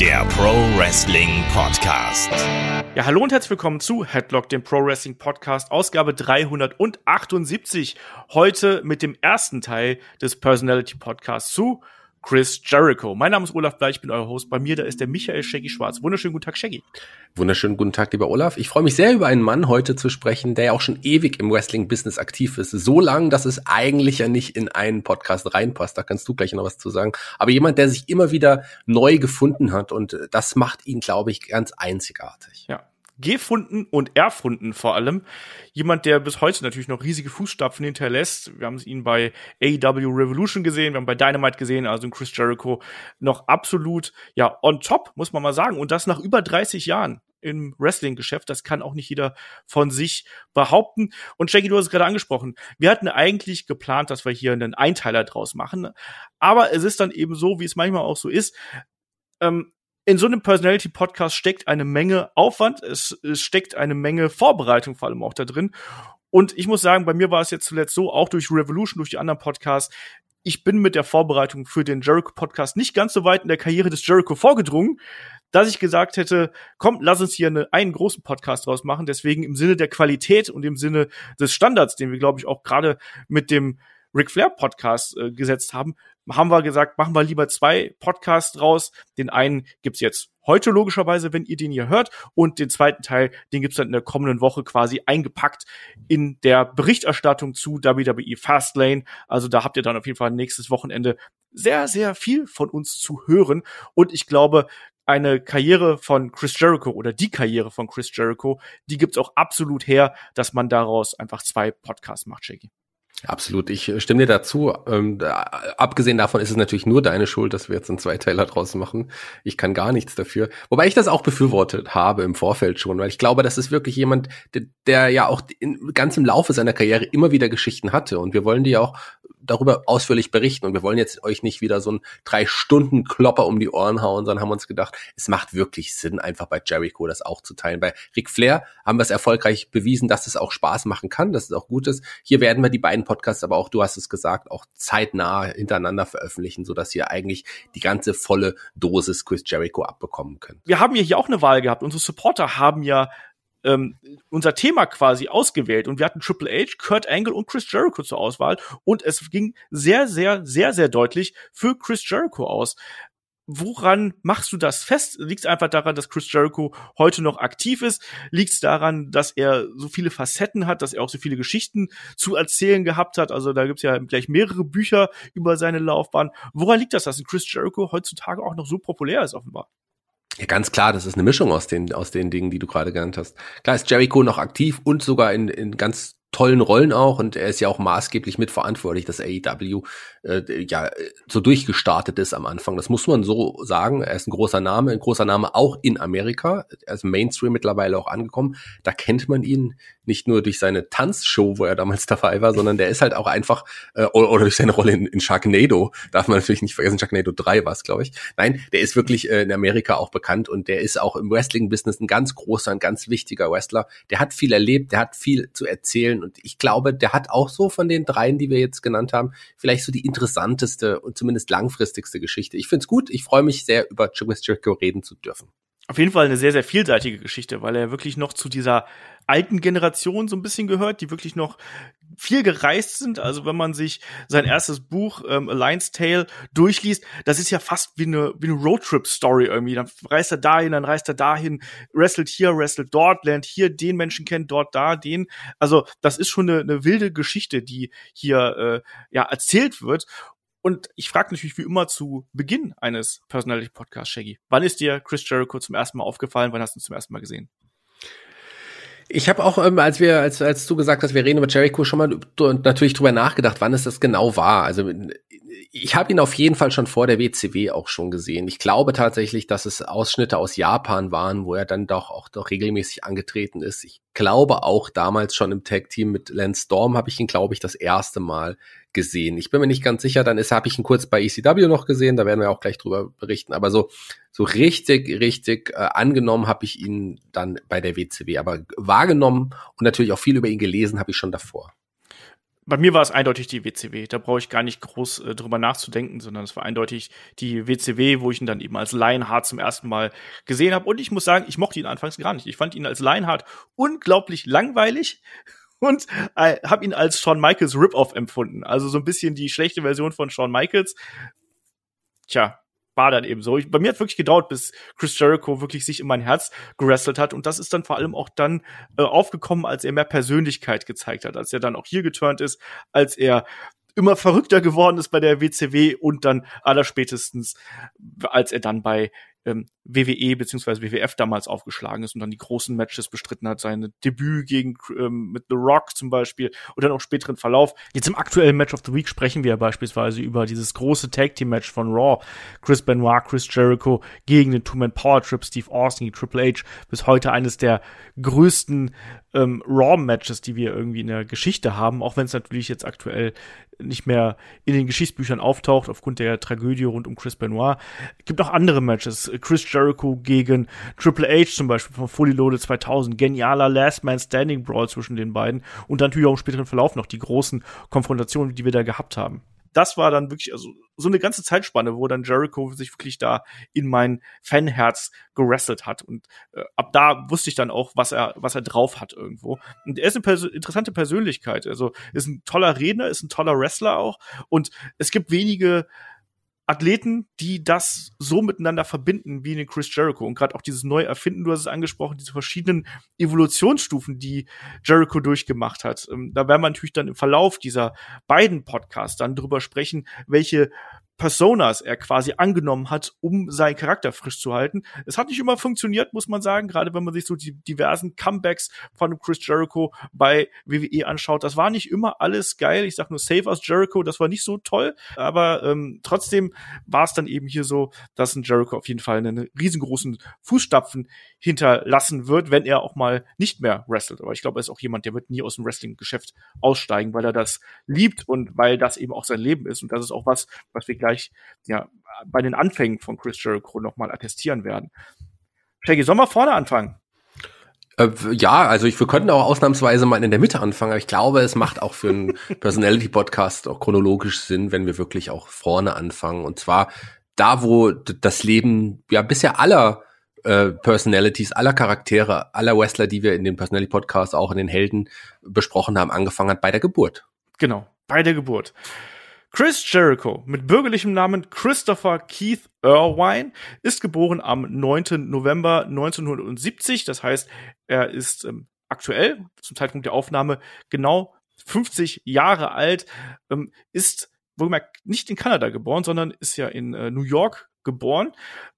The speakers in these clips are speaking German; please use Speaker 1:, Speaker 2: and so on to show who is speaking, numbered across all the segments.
Speaker 1: der Pro Wrestling Podcast.
Speaker 2: Ja, hallo und herzlich willkommen zu Headlock, dem Pro Wrestling Podcast, Ausgabe 378. Heute mit dem ersten Teil des Personality Podcasts zu Chris Jericho. Mein Name ist Olaf Bleich, ich bin euer Host. Bei mir, da ist der Michael Shaggy Schwarz. Wunderschönen guten Tag, Shaggy.
Speaker 3: Wunderschönen guten Tag, lieber Olaf. Ich freue mich sehr über einen Mann heute zu sprechen, der ja auch schon ewig im Wrestling-Business aktiv ist. So lang, dass es eigentlich ja nicht in einen Podcast reinpasst. Da kannst du gleich noch was zu sagen. Aber jemand, der sich immer wieder neu gefunden hat und das macht ihn, glaube ich, ganz einzigartig.
Speaker 2: Ja, gefunden und erfunden vor allem. Jemand, der bis heute natürlich noch riesige Fußstapfen hinterlässt. Wir haben ihn bei AEW Revolution gesehen, wir haben bei Dynamite gesehen, also Chris Jericho noch absolut, ja, on top, muss man mal sagen. Und das nach über 30 Jahren im Wrestling-Geschäft. Das kann auch nicht jeder von sich behaupten. Und Jackie, du hast es gerade angesprochen. Wir hatten eigentlich geplant, dass wir hier einen Einteiler draus machen. Aber es ist dann eben so, wie es manchmal auch so ist. Ähm, in so einem Personality-Podcast steckt eine Menge Aufwand, es, es steckt eine Menge Vorbereitung vor allem auch da drin. Und ich muss sagen, bei mir war es jetzt zuletzt so, auch durch Revolution, durch die anderen Podcasts, ich bin mit der Vorbereitung für den Jericho-Podcast nicht ganz so weit in der Karriere des Jericho vorgedrungen, dass ich gesagt hätte, komm, lass uns hier eine, einen großen Podcast draus machen. Deswegen im Sinne der Qualität und im Sinne des Standards, den wir, glaube ich, auch gerade mit dem Ric Flair Podcast äh, gesetzt haben, haben wir gesagt, machen wir lieber zwei Podcasts draus. Den einen gibt's jetzt heute logischerweise, wenn ihr den hier hört, und den zweiten Teil, den gibt's dann in der kommenden Woche quasi eingepackt in der Berichterstattung zu WWE Fastlane. Also da habt ihr dann auf jeden Fall nächstes Wochenende sehr, sehr viel von uns zu hören. Und ich glaube, eine Karriere von Chris Jericho oder die Karriere von Chris Jericho, die gibt's auch absolut her, dass man daraus einfach zwei Podcasts macht, Shaggy.
Speaker 3: Absolut, ich äh, stimme dir dazu. Ähm, da, abgesehen davon ist es natürlich nur deine Schuld, dass wir jetzt einen Zweiteiler draus machen. Ich kann gar nichts dafür. Wobei ich das auch befürwortet habe im Vorfeld schon, weil ich glaube, das ist wirklich jemand, der, der ja auch in, ganz im Laufe seiner Karriere immer wieder Geschichten hatte. Und wir wollen die auch darüber ausführlich berichten. Und wir wollen jetzt euch nicht wieder so einen drei Stunden Klopper um die Ohren hauen, sondern haben uns gedacht, es macht wirklich Sinn, einfach bei Jericho das auch zu teilen. Bei Ric Flair haben wir es erfolgreich bewiesen, dass es auch Spaß machen kann, dass es auch gut ist. Hier werden wir die beiden Podcasts, aber auch du hast es gesagt, auch zeitnah hintereinander veröffentlichen, sodass ihr eigentlich die ganze volle Dosis Chris Jericho abbekommen könnt.
Speaker 2: Wir haben ja hier auch eine Wahl gehabt. Unsere Supporter haben ja ähm, unser Thema quasi ausgewählt und wir hatten Triple H, Kurt Angle und Chris Jericho zur Auswahl und es ging sehr, sehr, sehr, sehr deutlich für Chris Jericho aus. Woran machst du das fest? Liegt es einfach daran, dass Chris Jericho heute noch aktiv ist? Liegt es daran, dass er so viele Facetten hat, dass er auch so viele Geschichten zu erzählen gehabt hat? Also da gibt's ja gleich mehrere Bücher über seine Laufbahn. Woran liegt das, dass Chris Jericho heutzutage auch noch so populär ist offenbar?
Speaker 3: Ja, ganz klar, das ist eine Mischung aus den, aus den Dingen, die du gerade genannt hast. Klar ist Jericho noch aktiv und sogar in, in ganz tollen Rollen auch und er ist ja auch maßgeblich mitverantwortlich, dass AEW äh, ja so durchgestartet ist am Anfang. Das muss man so sagen. Er ist ein großer Name, ein großer Name auch in Amerika. Er ist Mainstream mittlerweile auch angekommen. Da kennt man ihn nicht nur durch seine Tanzshow, wo er damals dabei war, sondern der ist halt auch einfach, äh, oder, durch seine Rolle in, in Sharknado, darf man natürlich nicht vergessen, Sharknado 3 war es, glaube ich. Nein, der ist wirklich äh, in Amerika auch bekannt und der ist auch im Wrestling-Business ein ganz großer, ein ganz wichtiger Wrestler. Der hat viel erlebt, der hat viel zu erzählen und ich glaube, der hat auch so von den dreien, die wir jetzt genannt haben, vielleicht so die interessanteste und zumindest langfristigste Geschichte. Ich finde es gut, ich freue mich sehr, über Chris Jericho reden zu dürfen
Speaker 2: auf jeden Fall eine sehr, sehr vielseitige Geschichte, weil er wirklich noch zu dieser alten Generation so ein bisschen gehört, die wirklich noch viel gereist sind. Also wenn man sich sein erstes Buch ähm, Alliance Tale durchliest, das ist ja fast wie eine, wie eine Roadtrip-Story irgendwie. Dann reist er dahin, dann reist er dahin, wrestelt hier, wrestelt dort, lernt hier den Menschen kennen, dort da, den. Also das ist schon eine, eine wilde Geschichte, die hier äh, ja erzählt wird. Und ich frage natürlich wie immer zu Beginn eines Personality Podcasts, Shaggy. Wann ist dir Chris Jericho zum ersten Mal aufgefallen? Wann hast du ihn zum ersten Mal gesehen?
Speaker 3: Ich habe auch, ähm, als wir, als, als du gesagt hast, wir reden über Jericho, schon mal natürlich drüber nachgedacht, wann es das genau war. Also ich habe ihn auf jeden Fall schon vor der WCW auch schon gesehen. Ich glaube tatsächlich, dass es Ausschnitte aus Japan waren, wo er dann doch auch doch regelmäßig angetreten ist. Ich glaube auch damals schon im Tag Team mit Lance Storm habe ich ihn, glaube ich, das erste Mal gesehen. Ich bin mir nicht ganz sicher, dann ist habe ich ihn kurz bei ECW noch gesehen, da werden wir auch gleich drüber berichten, aber so so richtig richtig äh, angenommen habe ich ihn dann bei der WCW, aber wahrgenommen und natürlich auch viel über ihn gelesen habe ich schon davor.
Speaker 2: Bei mir war es eindeutig die WCW. Da brauche ich gar nicht groß äh, drüber nachzudenken, sondern es war eindeutig die WCW, wo ich ihn dann eben als Lionheart zum ersten Mal gesehen habe. Und ich muss sagen, ich mochte ihn anfangs gar nicht. Ich fand ihn als Lionheart unglaublich langweilig und äh, habe ihn als Shawn Michaels Rip-Off empfunden. Also so ein bisschen die schlechte Version von Shawn Michaels. Tja, war dann eben so. Ich, bei mir hat wirklich gedauert, bis Chris Jericho wirklich sich in mein Herz gerestelt hat. Und das ist dann vor allem auch dann äh, aufgekommen, als er mehr Persönlichkeit gezeigt hat, als er dann auch hier geturnt ist, als er immer verrückter geworden ist bei der WCW und dann allerspätestens, als er dann bei ähm, WWE bzw. WWF damals aufgeschlagen ist und dann die großen Matches bestritten hat, sein Debüt gegen ähm, mit The Rock zum Beispiel und dann auch späteren Verlauf. Jetzt im aktuellen Match of the Week sprechen wir beispielsweise über dieses große Tag Team Match von Raw, Chris Benoit, Chris Jericho gegen den Two Man Power Trip, Steve Austin, Triple H, bis heute eines der größten ähm, Raw Matches, die wir irgendwie in der Geschichte haben, auch wenn es natürlich jetzt aktuell nicht mehr in den Geschichtsbüchern auftaucht aufgrund der Tragödie rund um Chris Benoit. Es gibt auch andere Matches. Chris Jericho gegen Triple H zum Beispiel von Fully Loaded 2000. Genialer Last Man Standing Brawl zwischen den beiden. Und dann natürlich auch im späteren Verlauf noch die großen Konfrontationen, die wir da gehabt haben das war dann wirklich also so eine ganze Zeitspanne, wo dann Jericho sich wirklich da in mein Fanherz gerestelt hat und äh, ab da wusste ich dann auch, was er was er drauf hat irgendwo. Und er ist eine pers interessante Persönlichkeit, also ist ein toller Redner, ist ein toller Wrestler auch und es gibt wenige Athleten, die das so miteinander verbinden wie den Chris Jericho und gerade auch dieses neue Erfinden, du hast es angesprochen, diese verschiedenen Evolutionsstufen, die Jericho durchgemacht hat. Ähm, da werden wir natürlich dann im Verlauf dieser beiden Podcasts dann drüber sprechen, welche Personas er quasi angenommen hat, um seinen Charakter frisch zu halten. Es hat nicht immer funktioniert, muss man sagen, gerade wenn man sich so die diversen Comebacks von Chris Jericho bei WWE anschaut. Das war nicht immer alles geil. Ich sag nur Save Us Jericho, das war nicht so toll, aber ähm, trotzdem war es dann eben hier so, dass ein Jericho auf jeden Fall einen riesengroßen Fußstapfen hinterlassen wird, wenn er auch mal nicht mehr wrestelt. Aber ich glaube, er ist auch jemand, der wird nie aus dem Wrestling-Geschäft aussteigen, weil er das liebt und weil das eben auch sein Leben ist. Und das ist auch was, was wir gleich ja bei den Anfängen von Chris Jericho nochmal attestieren werden. Shaggy, sollen wir vorne anfangen?
Speaker 3: Äh, ja, also ich, wir könnten auch ausnahmsweise mal in der Mitte anfangen, aber ich glaube, es macht auch für einen Personality-Podcast auch chronologisch Sinn, wenn wir wirklich auch vorne anfangen. Und zwar da, wo das Leben ja bisher aller äh, Personalities, aller Charaktere, aller Wrestler, die wir in den Personality-Podcasts, auch in den Helden besprochen haben, angefangen hat bei der Geburt.
Speaker 2: Genau, bei der Geburt. Chris Jericho mit bürgerlichem Namen Christopher Keith Irwine ist geboren am 9. November 1970. Das heißt, er ist ähm, aktuell zum Zeitpunkt der Aufnahme genau 50 Jahre alt, ähm, ist wohlgemerkt nicht in Kanada geboren, sondern ist ja in äh, New York geboren,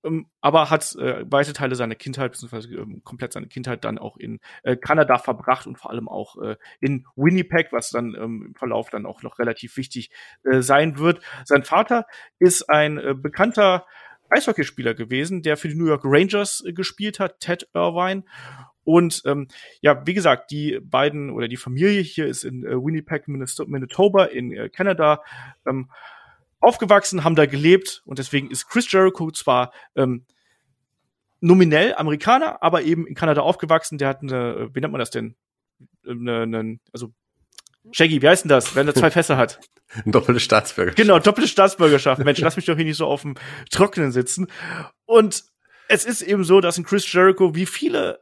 Speaker 2: ähm, aber hat äh, weite Teile seiner Kindheit, beziehungsweise ähm, komplett seine Kindheit dann auch in äh, Kanada verbracht und vor allem auch äh, in Winnipeg, was dann ähm, im Verlauf dann auch noch relativ wichtig äh, sein wird. Sein Vater ist ein äh, bekannter Eishockeyspieler gewesen, der für die New York Rangers äh, gespielt hat, Ted Irvine. Und ähm, ja, wie gesagt, die beiden oder die Familie hier ist in äh, Winnipeg, Manitoba in äh, Kanada. Ähm, aufgewachsen, haben da gelebt und deswegen ist Chris Jericho zwar ähm, nominell Amerikaner, aber eben in Kanada aufgewachsen. Der hat eine, wie nennt man das denn? Eine, eine, also Shaggy, wie heißt denn das, wenn er zwei Fässer hat?
Speaker 3: Doppelte Staatsbürgerschaft.
Speaker 2: Genau, doppelte Staatsbürgerschaft. Mensch, lass mich doch hier nicht so auf dem Trockenen sitzen. Und es ist eben so, dass ein Chris Jericho, wie viele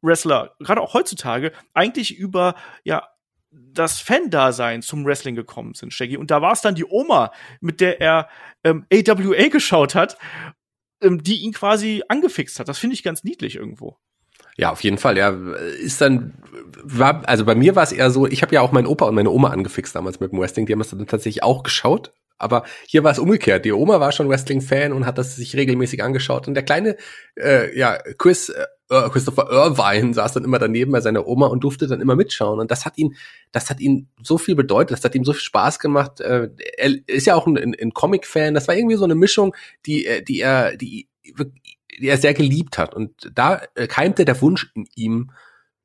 Speaker 2: Wrestler, gerade auch heutzutage, eigentlich über ja das Fan-Dasein zum Wrestling gekommen sind, Shaggy. Und da war es dann die Oma, mit der er ähm, AWA geschaut hat, ähm, die ihn quasi angefixt hat. Das finde ich ganz niedlich irgendwo.
Speaker 3: Ja, auf jeden Fall. Er ist dann, war, also bei mir war es eher so, ich habe ja auch meinen Opa und meine Oma angefixt damals mit dem Wrestling. Die haben es dann tatsächlich auch geschaut. Aber hier war es umgekehrt. Die Oma war schon Wrestling-Fan und hat das sich regelmäßig angeschaut. Und der kleine, äh, ja, Chris, äh, Christopher Irvine saß dann immer daneben bei seiner Oma und durfte dann immer mitschauen. Und das hat ihn, das hat ihn so viel bedeutet, das hat ihm so viel Spaß gemacht. Äh, er ist ja auch ein, ein, Comic-Fan. Das war irgendwie so eine Mischung, die, äh, die er, die, die er sehr geliebt hat. Und da äh, keimte der Wunsch in ihm,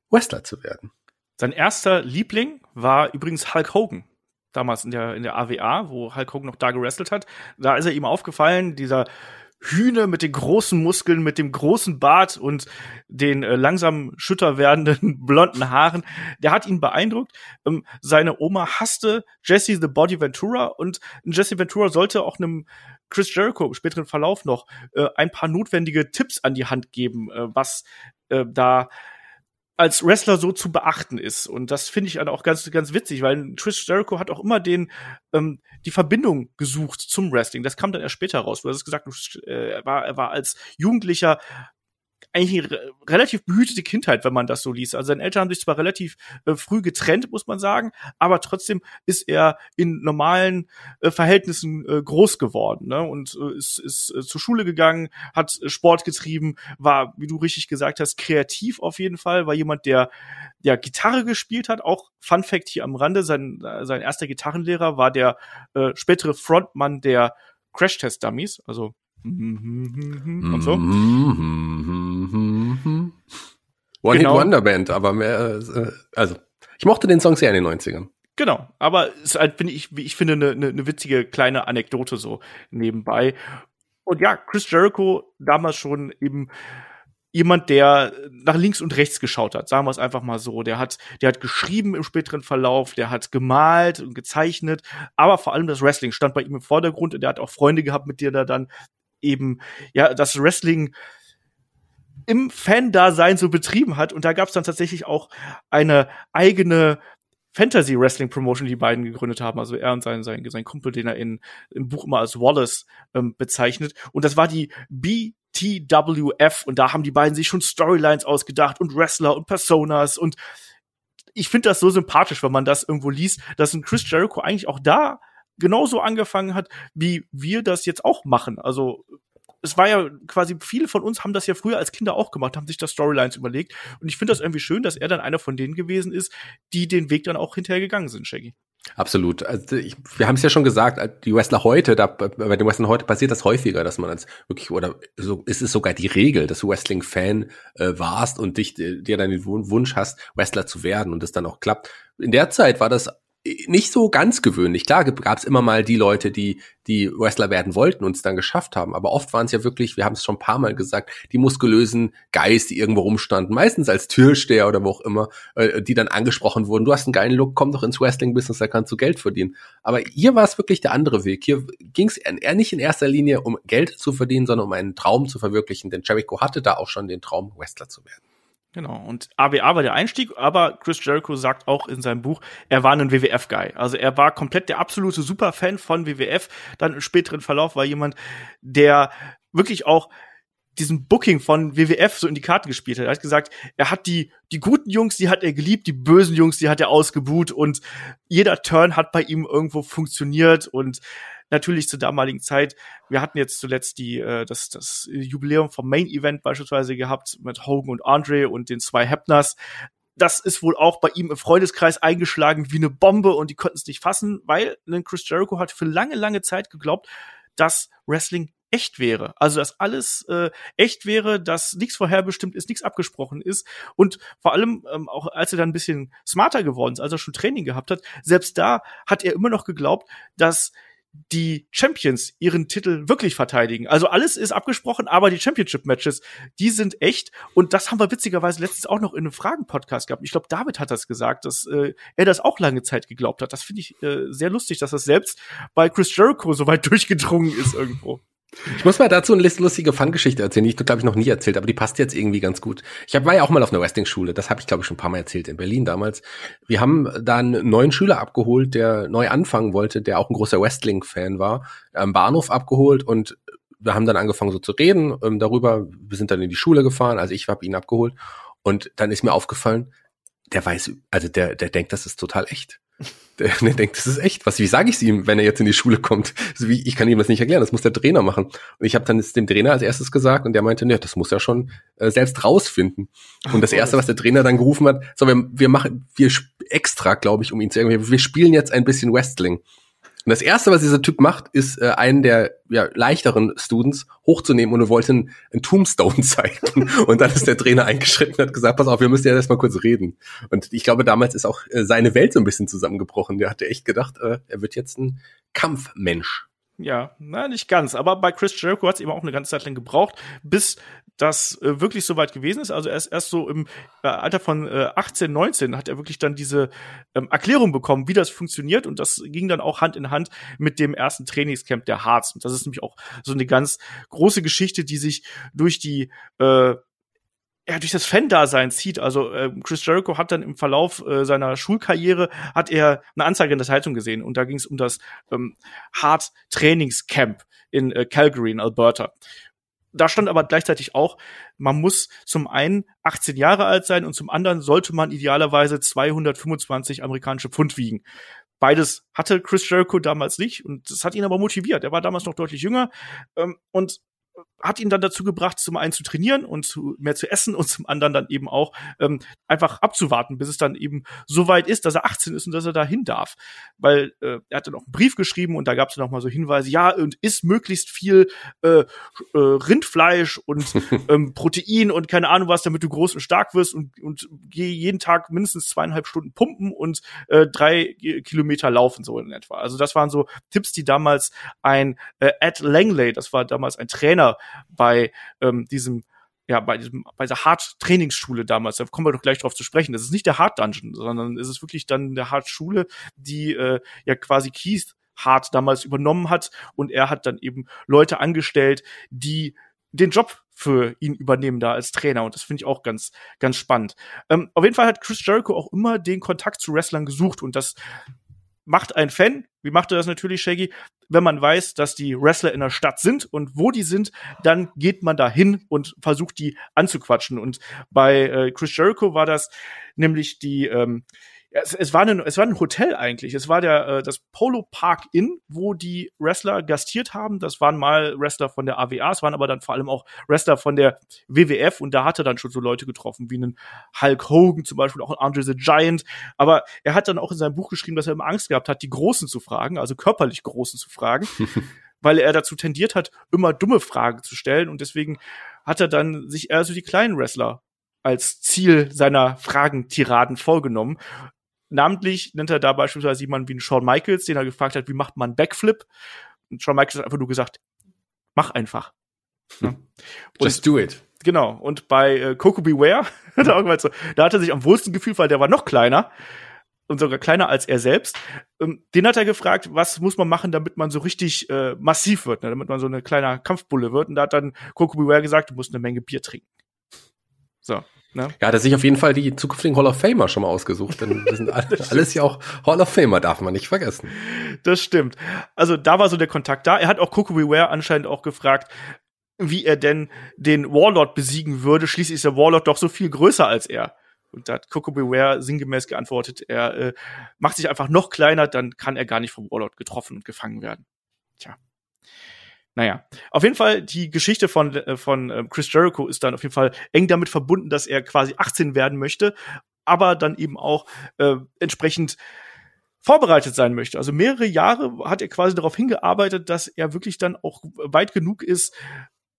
Speaker 3: Wrestler zu werden.
Speaker 2: Sein erster Liebling war übrigens Hulk Hogan damals in der, in der AWA, wo Hulk Hogan noch da gewrestelt hat. Da ist er ihm aufgefallen, dieser Hühne mit den großen Muskeln, mit dem großen Bart und den äh, langsam schütter werdenden blonden Haaren. Der hat ihn beeindruckt. Ähm, seine Oma hasste Jesse the Body Ventura und Jesse Ventura sollte auch einem Chris Jericho im späteren Verlauf noch äh, ein paar notwendige Tipps an die Hand geben, äh, was äh, da als Wrestler so zu beachten ist. Und das finde ich dann auch ganz, ganz witzig, weil Chris Jericho hat auch immer den, ähm, die Verbindung gesucht zum Wrestling. Das kam dann erst später raus. Du hast gesagt, äh, er, war, er war als Jugendlicher eigentlich eine relativ behütete Kindheit, wenn man das so liest. Also seine Eltern haben sich zwar relativ äh, früh getrennt, muss man sagen, aber trotzdem ist er in normalen äh, Verhältnissen äh, groß geworden ne? und äh, ist, ist äh, zur Schule gegangen, hat Sport getrieben, war, wie du richtig gesagt hast, kreativ auf jeden Fall, war jemand, der ja Gitarre gespielt hat. Auch Fun Fact hier am Rande: Sein, sein erster Gitarrenlehrer war der äh, spätere Frontmann der Crash Test Dummies, also und so.
Speaker 3: One genau. Hit Wonder Band, aber mehr, äh, also ich mochte den Song sehr in den 90ern.
Speaker 2: Genau, aber es ist halt, finde ich, ich finde eine, eine, eine witzige kleine Anekdote so nebenbei. Und ja, Chris Jericho damals schon eben jemand, der nach links und rechts geschaut hat, sagen wir es einfach mal so. Der hat, der hat geschrieben im späteren Verlauf, der hat gemalt und gezeichnet, aber vor allem das Wrestling stand bei ihm im Vordergrund und der hat auch Freunde gehabt, mit denen er dann eben ja das Wrestling im Fan-Dasein so betrieben hat. Und da gab es dann tatsächlich auch eine eigene Fantasy Wrestling Promotion, die beiden gegründet haben. Also er und sein, sein, sein Kumpel, den er in, im Buch immer als Wallace ähm, bezeichnet. Und das war die BTWF. Und da haben die beiden sich schon Storylines ausgedacht und Wrestler und Personas. Und ich finde das so sympathisch, wenn man das irgendwo liest, dass ein Chris Jericho eigentlich auch da genauso angefangen hat, wie wir das jetzt auch machen. Also es war ja quasi, viele von uns haben das ja früher als Kinder auch gemacht, haben sich da Storylines überlegt. Und ich finde das irgendwie schön, dass er dann einer von denen gewesen ist, die den Weg dann auch hinterher gegangen sind, Shaggy.
Speaker 3: Absolut. Also ich, wir haben es ja schon gesagt, die Wrestler heute, da, bei den Wrestlern heute passiert das häufiger, dass man als wirklich, oder so, es ist sogar die Regel, dass du Wrestling-Fan äh, warst und dich, dir dann den Wunsch hast, Wrestler zu werden und das dann auch klappt. In der Zeit war das nicht so ganz gewöhnlich. Klar gab es immer mal die Leute, die die Wrestler werden wollten und es dann geschafft haben, aber oft waren es ja wirklich, wir haben es schon ein paar Mal gesagt, die muskulösen Guys, die irgendwo rumstanden, meistens als Türsteher oder wo auch immer, äh, die dann angesprochen wurden. Du hast einen geilen Look, komm doch ins Wrestling-Business, da kannst du Geld verdienen. Aber hier war es wirklich der andere Weg. Hier ging es nicht in erster Linie um Geld zu verdienen, sondern um einen Traum zu verwirklichen. Denn Jericho hatte da auch schon den Traum, Wrestler zu werden.
Speaker 2: Genau. Und ABA war der Einstieg, aber Chris Jericho sagt auch in seinem Buch, er war ein WWF-Guy. Also er war komplett der absolute Superfan von WWF. Dann im späteren Verlauf war jemand, der wirklich auch diesem Booking von WWF so in die Karten gespielt hat. Er hat gesagt, er hat die, die guten Jungs, die hat er geliebt, die bösen Jungs, die hat er ausgebuht und jeder Turn hat bei ihm irgendwo funktioniert und natürlich zur damaligen Zeit. Wir hatten jetzt zuletzt die, äh, das, das Jubiläum vom Main Event beispielsweise gehabt mit Hogan und Andre und den zwei Hepners. Das ist wohl auch bei ihm im Freundeskreis eingeschlagen wie eine Bombe und die konnten es nicht fassen, weil Chris Jericho hat für lange, lange Zeit geglaubt, dass Wrestling echt wäre. Also dass alles äh, echt wäre, dass nichts vorherbestimmt ist, nichts abgesprochen ist. Und vor allem, ähm, auch als er dann ein bisschen smarter geworden ist, als er schon Training gehabt hat, selbst da hat er immer noch geglaubt, dass die Champions ihren Titel wirklich verteidigen. Also alles ist abgesprochen, aber die Championship-Matches, die sind echt. Und das haben wir witzigerweise letztens auch noch in einem Fragen-Podcast gehabt. Ich glaube, David hat das gesagt, dass äh, er das auch lange Zeit geglaubt hat. Das finde ich äh, sehr lustig, dass das selbst bei Chris Jericho so weit durchgedrungen ist irgendwo.
Speaker 3: Ich muss mal dazu eine lustige Fun-Geschichte erzählen, die ich, glaube ich, noch nie erzählt, aber die passt jetzt irgendwie ganz gut. Ich hab, war ja auch mal auf einer Wrestling-Schule, das habe ich, glaube ich, schon ein paar Mal erzählt, in Berlin damals. Wir haben da einen neuen Schüler abgeholt, der neu anfangen wollte, der auch ein großer Wrestling-Fan war, am Bahnhof abgeholt und wir haben dann angefangen so zu reden ähm, darüber. Wir sind dann in die Schule gefahren, also ich habe ihn abgeholt und dann ist mir aufgefallen, der weiß, also der, der denkt, das ist total echt. Der, der denkt, das ist echt. Was, wie sage ich es ihm, wenn er jetzt in die Schule kommt? Also wie, ich kann ihm das nicht erklären, das muss der Trainer machen. Und ich habe dann es dem Trainer als erstes gesagt und der meinte, ne, das muss er schon äh, selbst rausfinden. Und das erste, was der Trainer dann gerufen hat, so, wir, wir machen, wir extra, glaube ich, um ihn zu irgendwie, wir spielen jetzt ein bisschen Wrestling. Und das erste, was dieser Typ macht, ist äh, einen der ja, leichteren Students hochzunehmen und er wollte einen, einen Tombstone zeigen. Und dann ist der Trainer eingeschritten und hat gesagt, pass auf, wir müssen ja erstmal kurz reden. Und ich glaube, damals ist auch äh, seine Welt so ein bisschen zusammengebrochen. Der hatte echt gedacht, äh, er wird jetzt ein Kampfmensch.
Speaker 2: Ja, na, nicht ganz. Aber bei Chris Jericho hat es eben auch eine ganze Zeit lang gebraucht, bis das äh, wirklich so weit gewesen ist. Also erst, erst so im äh, Alter von äh, 18, 19 hat er wirklich dann diese ähm, Erklärung bekommen, wie das funktioniert. Und das ging dann auch Hand in Hand mit dem ersten Trainingscamp der Harz. Und das ist nämlich auch so eine ganz große Geschichte, die sich durch die äh, ja, durch das Fan-Dasein zieht. Also äh, Chris Jericho hat dann im Verlauf äh, seiner Schulkarriere hat er eine Anzeige in der Zeitung gesehen und da ging es um das ähm, Hard Trainingscamp in äh, Calgary in Alberta. Da stand aber gleichzeitig auch, man muss zum einen 18 Jahre alt sein und zum anderen sollte man idealerweise 225 amerikanische Pfund wiegen. Beides hatte Chris Jericho damals nicht und das hat ihn aber motiviert. Er war damals noch deutlich jünger ähm, und hat ihn dann dazu gebracht, zum einen zu trainieren und zu, mehr zu essen und zum anderen dann eben auch ähm, einfach abzuwarten, bis es dann eben so weit ist, dass er 18 ist und dass er dahin darf. Weil äh, er hat dann auch einen Brief geschrieben und da gab es noch mal so Hinweise, ja, und isst möglichst viel äh, äh, Rindfleisch und ähm, Protein und keine Ahnung was, damit du groß und stark wirst und, und geh jeden Tag mindestens zweieinhalb Stunden pumpen und äh, drei Kilometer laufen, so in etwa. Also das waren so Tipps, die damals ein äh, Ed Langley, das war damals ein Trainer bei ähm, diesem ja, bei diesem, bei dieser Hard-Trainingsschule damals, da kommen wir doch gleich drauf zu sprechen. Das ist nicht der Hard-Dungeon, sondern es ist wirklich dann der Hard-Schule, die äh, ja quasi Keith Hart damals übernommen hat und er hat dann eben Leute angestellt, die den Job für ihn übernehmen da als Trainer und das finde ich auch ganz ganz spannend. Ähm, auf jeden Fall hat Chris Jericho auch immer den Kontakt zu Wrestlern gesucht und das macht ein Fan, wie macht er das natürlich, Shaggy? Wenn man weiß, dass die Wrestler in der Stadt sind und wo die sind, dann geht man da hin und versucht, die anzuquatschen. Und bei äh, Chris Jericho war das nämlich die ähm, es, es, war ein, es war ein Hotel eigentlich. Es war der, äh, das Polo Park Inn, wo die Wrestler gastiert haben. Das waren mal Wrestler von der AWA, es waren aber dann vor allem auch Wrestler von der WWF und da hat er dann schon so Leute getroffen, wie einen Hulk Hogan zum Beispiel, auch Andre the Giant. Aber er hat dann auch in seinem Buch geschrieben, dass er immer Angst gehabt hat, die Großen zu fragen, also körperlich Großen zu fragen. weil er dazu tendiert hat, immer dumme Fragen zu stellen und deswegen hat er dann sich eher so die kleinen Wrestler als Ziel seiner Fragentiraden vorgenommen. Namentlich nennt er da beispielsweise jemanden wie einen Shawn Michaels, den er gefragt hat, wie macht man Backflip? Und Shawn Michaels hat einfach nur gesagt, mach einfach.
Speaker 3: Ja. Just do it.
Speaker 2: Genau. Und bei äh, Coco Beware, da, so, da hat er sich am wohlsten gefühlt, weil der war noch kleiner und sogar kleiner als er selbst. Ähm, den hat er gefragt, was muss man machen, damit man so richtig äh, massiv wird, ne? damit man so eine kleine Kampfbulle wird. Und da hat dann Coco Beware gesagt, du musst eine Menge Bier trinken.
Speaker 3: So. Ne? Ja, hat er sich auf jeden Fall die zukünftigen Hall of Famer schon mal ausgesucht, denn das sind alles, alles ja auch Hall of Famer, darf man nicht vergessen.
Speaker 2: Das stimmt. Also da war so der Kontakt da. Er hat auch Coco Beware anscheinend auch gefragt, wie er denn den Warlord besiegen würde. Schließlich ist der Warlord doch so viel größer als er. Und da hat Coco Beware sinngemäß geantwortet, er äh, macht sich einfach noch kleiner, dann kann er gar nicht vom Warlord getroffen und gefangen werden. Tja. Naja, auf jeden Fall, die Geschichte von, äh, von äh, Chris Jericho ist dann auf jeden Fall eng damit verbunden, dass er quasi 18 werden möchte, aber dann eben auch äh, entsprechend vorbereitet sein möchte. Also mehrere Jahre hat er quasi darauf hingearbeitet, dass er wirklich dann auch weit genug ist,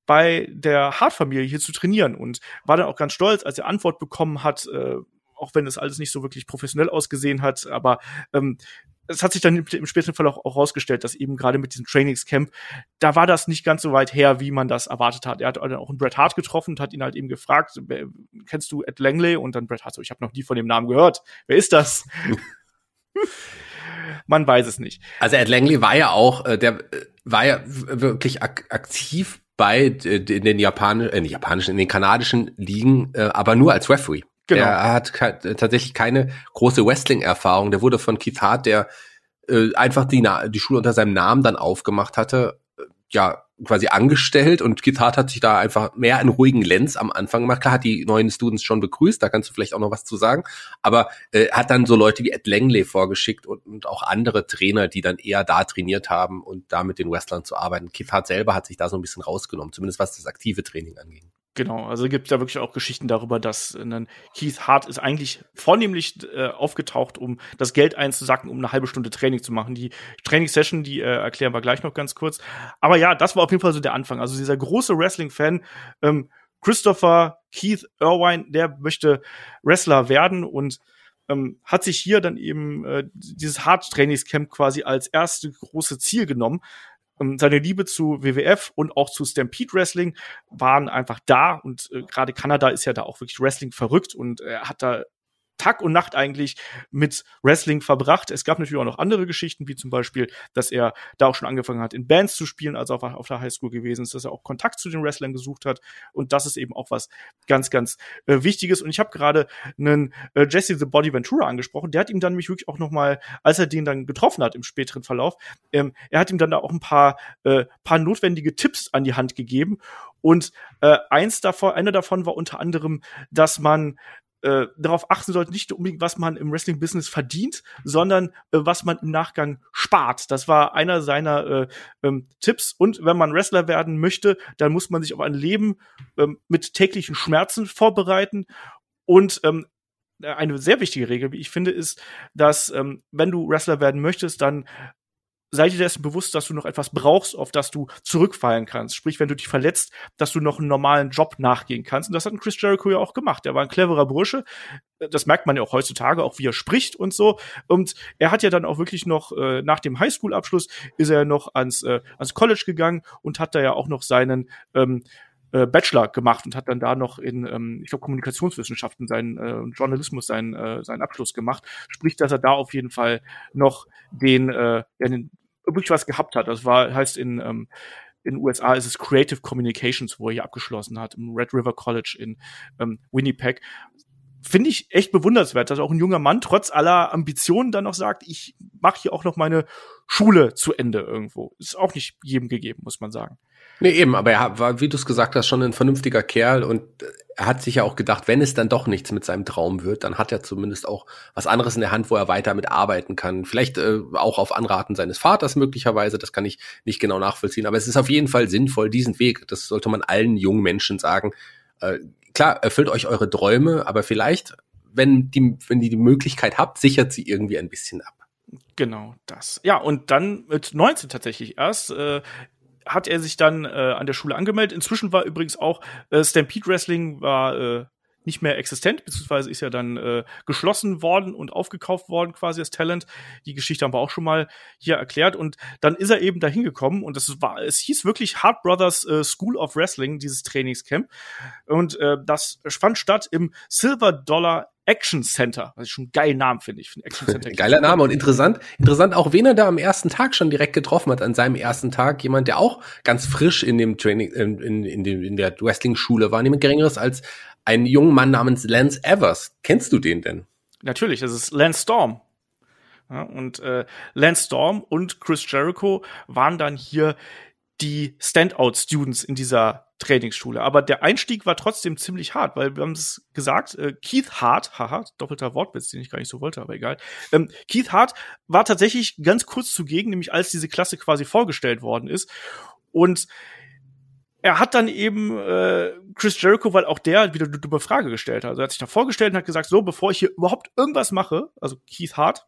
Speaker 2: bei der Hart-Familie hier zu trainieren und war dann auch ganz stolz, als er Antwort bekommen hat, äh, auch wenn es alles nicht so wirklich professionell ausgesehen hat, aber ähm, es hat sich dann im späteren Fall auch, auch rausgestellt, dass eben gerade mit diesem Trainingscamp, da war das nicht ganz so weit her, wie man das erwartet hat. Er hat auch einen Bret Hart getroffen und hat ihn halt eben gefragt, kennst du Ed Langley? Und dann Bret Hart so, ich habe noch nie von dem Namen gehört. Wer ist das? man weiß es nicht.
Speaker 3: Also Ed Langley war ja auch, äh, der äh, war ja wirklich ak aktiv bei äh, in den japanischen, äh, japanischen, in den kanadischen Ligen, äh, aber nur als Referee. Genau. Der hat tatsächlich keine große Wrestling-Erfahrung. Der wurde von Keith Hart, der äh, einfach die, die Schule unter seinem Namen dann aufgemacht hatte, äh, ja, quasi angestellt und Keith Hart hat sich da einfach mehr einen ruhigen Lenz am Anfang gemacht. Klar hat die neuen Students schon begrüßt, da kannst du vielleicht auch noch was zu sagen, aber äh, hat dann so Leute wie Ed Langley vorgeschickt und, und auch andere Trainer, die dann eher da trainiert haben und da mit den Wrestlern zu arbeiten. Keith Hart selber hat sich da so ein bisschen rausgenommen, zumindest was das aktive Training angeht.
Speaker 2: Genau, also gibt es da wirklich auch Geschichten darüber, dass äh, Keith Hart ist eigentlich vornehmlich äh, aufgetaucht, um das Geld einzusacken, um eine halbe Stunde Training zu machen. Die Trainingssession, die äh, erklären wir gleich noch ganz kurz. Aber ja, das war auf jeden Fall so der Anfang. Also dieser große Wrestling-Fan, ähm, Christopher Keith Irwine, der möchte Wrestler werden und ähm, hat sich hier dann eben äh, dieses Hard-Trainingscamp quasi als erste große Ziel genommen seine Liebe zu WWF und auch zu Stampede Wrestling waren einfach da und äh, gerade Kanada ist ja da auch wirklich Wrestling verrückt und er hat da Tag und Nacht eigentlich mit Wrestling verbracht. Es gab natürlich auch noch andere Geschichten, wie zum Beispiel, dass er da auch schon angefangen hat, in Bands zu spielen, also auf, auf der Highschool gewesen ist, dass er auch Kontakt zu den Wrestlern gesucht hat. Und das ist eben auch was ganz, ganz äh, Wichtiges. Und ich habe gerade einen äh, Jesse the Body Ventura angesprochen. Der hat ihm dann nämlich wirklich auch noch mal, als er den dann getroffen hat im späteren Verlauf, ähm, er hat ihm dann da auch ein paar, äh, paar notwendige Tipps an die Hand gegeben. Und äh, eins davon, einer davon war unter anderem, dass man äh, darauf achten sollte, nicht unbedingt, was man im Wrestling-Business verdient, sondern äh, was man im Nachgang spart. Das war einer seiner äh, ähm, Tipps. Und wenn man Wrestler werden möchte, dann muss man sich auf ein Leben ähm, mit täglichen Schmerzen vorbereiten. Und ähm, eine sehr wichtige Regel, wie ich finde, ist, dass ähm, wenn du Wrestler werden möchtest, dann sei dir dessen bewusst, dass du noch etwas brauchst, auf das du zurückfallen kannst. Sprich, wenn du dich verletzt, dass du noch einen normalen Job nachgehen kannst. Und das hat ein Chris Jericho ja auch gemacht. Er war ein cleverer Bursche. Das merkt man ja auch heutzutage, auch wie er spricht und so. Und er hat ja dann auch wirklich noch, äh, nach dem Highschool-Abschluss, ist er noch ans, äh, ans College gegangen und hat da ja auch noch seinen ähm, äh, Bachelor gemacht und hat dann da noch in, ähm, ich glaube, Kommunikationswissenschaften seinen äh, Journalismus seinen, äh, seinen Abschluss gemacht. Sprich, dass er da auf jeden Fall noch den, äh, den wirklich was gehabt hat. Das war, heißt in, ähm, in den USA ist es Creative Communications, wo er hier abgeschlossen hat, im Red River College in ähm, Winnipeg. Finde ich echt bewundernswert, dass auch ein junger Mann trotz aller Ambitionen dann noch sagt, ich mache hier auch noch meine Schule zu Ende irgendwo. Ist auch nicht jedem gegeben, muss man sagen.
Speaker 3: Nee, eben, aber er war, wie du es gesagt hast, schon ein vernünftiger Kerl und er hat sich ja auch gedacht, wenn es dann doch nichts mit seinem Traum wird, dann hat er zumindest auch was anderes in der Hand, wo er weiter mit arbeiten kann. Vielleicht äh, auch auf Anraten seines Vaters möglicherweise, das kann ich nicht genau nachvollziehen, aber es ist auf jeden Fall sinnvoll, diesen Weg, das sollte man allen jungen Menschen sagen. Äh, klar, erfüllt euch eure Träume, aber vielleicht, wenn die, wenn die die Möglichkeit habt, sichert sie irgendwie ein bisschen ab.
Speaker 2: Genau, das. Ja, und dann mit 19 tatsächlich erst äh, hat er sich dann äh, an der Schule angemeldet. Inzwischen war übrigens auch äh, Stampede Wrestling war äh, nicht mehr existent, beziehungsweise ist ja dann äh, geschlossen worden und aufgekauft worden, quasi als Talent. Die Geschichte haben wir auch schon mal hier erklärt. Und dann ist er eben dahin gekommen und das war, es hieß wirklich Hard Brothers äh, School of Wrestling, dieses Trainingscamp. Und äh, das fand statt im Silver Dollar Action Center, was ich schon einen geilen Namen finde. Ich Action Center.
Speaker 3: Geiler Name und interessant, interessant auch, wen er da am ersten Tag schon direkt getroffen hat, an seinem ersten Tag. Jemand, der auch ganz frisch in dem Training, in, in, in, dem, in der Wrestling-Schule war, niemand geringeres als ein junger Mann namens Lance Evers. Kennst du den denn?
Speaker 2: Natürlich, das ist Lance Storm. Ja, und äh, Lance Storm und Chris Jericho waren dann hier die Standout-Students in dieser Trainingsschule. Aber der Einstieg war trotzdem ziemlich hart, weil wir haben es gesagt, äh, Keith Hart, haha, doppelter Wortwitz, den ich gar nicht so wollte, aber egal. Ähm, Keith Hart war tatsächlich ganz kurz zugegen, nämlich als diese Klasse quasi vorgestellt worden ist. Und er hat dann eben äh, Chris Jericho, weil auch der wieder eine dumme Frage gestellt hat. Also er hat sich da vorgestellt und hat gesagt, so, bevor ich hier überhaupt irgendwas mache, also Keith Hart,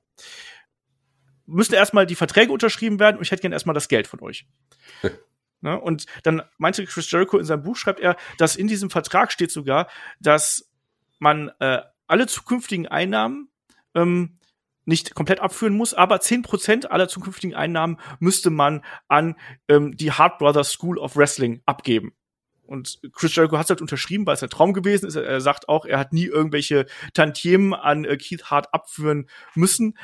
Speaker 2: müsste erstmal die Verträge unterschrieben werden und ich hätte gern erstmal das Geld von euch. Ne? Und dann meinte Chris Jericho in seinem Buch, schreibt er, dass in diesem Vertrag steht sogar, dass man äh, alle zukünftigen Einnahmen ähm, nicht komplett abführen muss, aber zehn Prozent aller zukünftigen Einnahmen müsste man an ähm, die Hart Brothers School of Wrestling abgeben. Und Chris Jericho hat es halt unterschrieben, weil es ein Traum gewesen ist. Er sagt auch, er hat nie irgendwelche Tantiemen an äh, Keith Hart abführen müssen.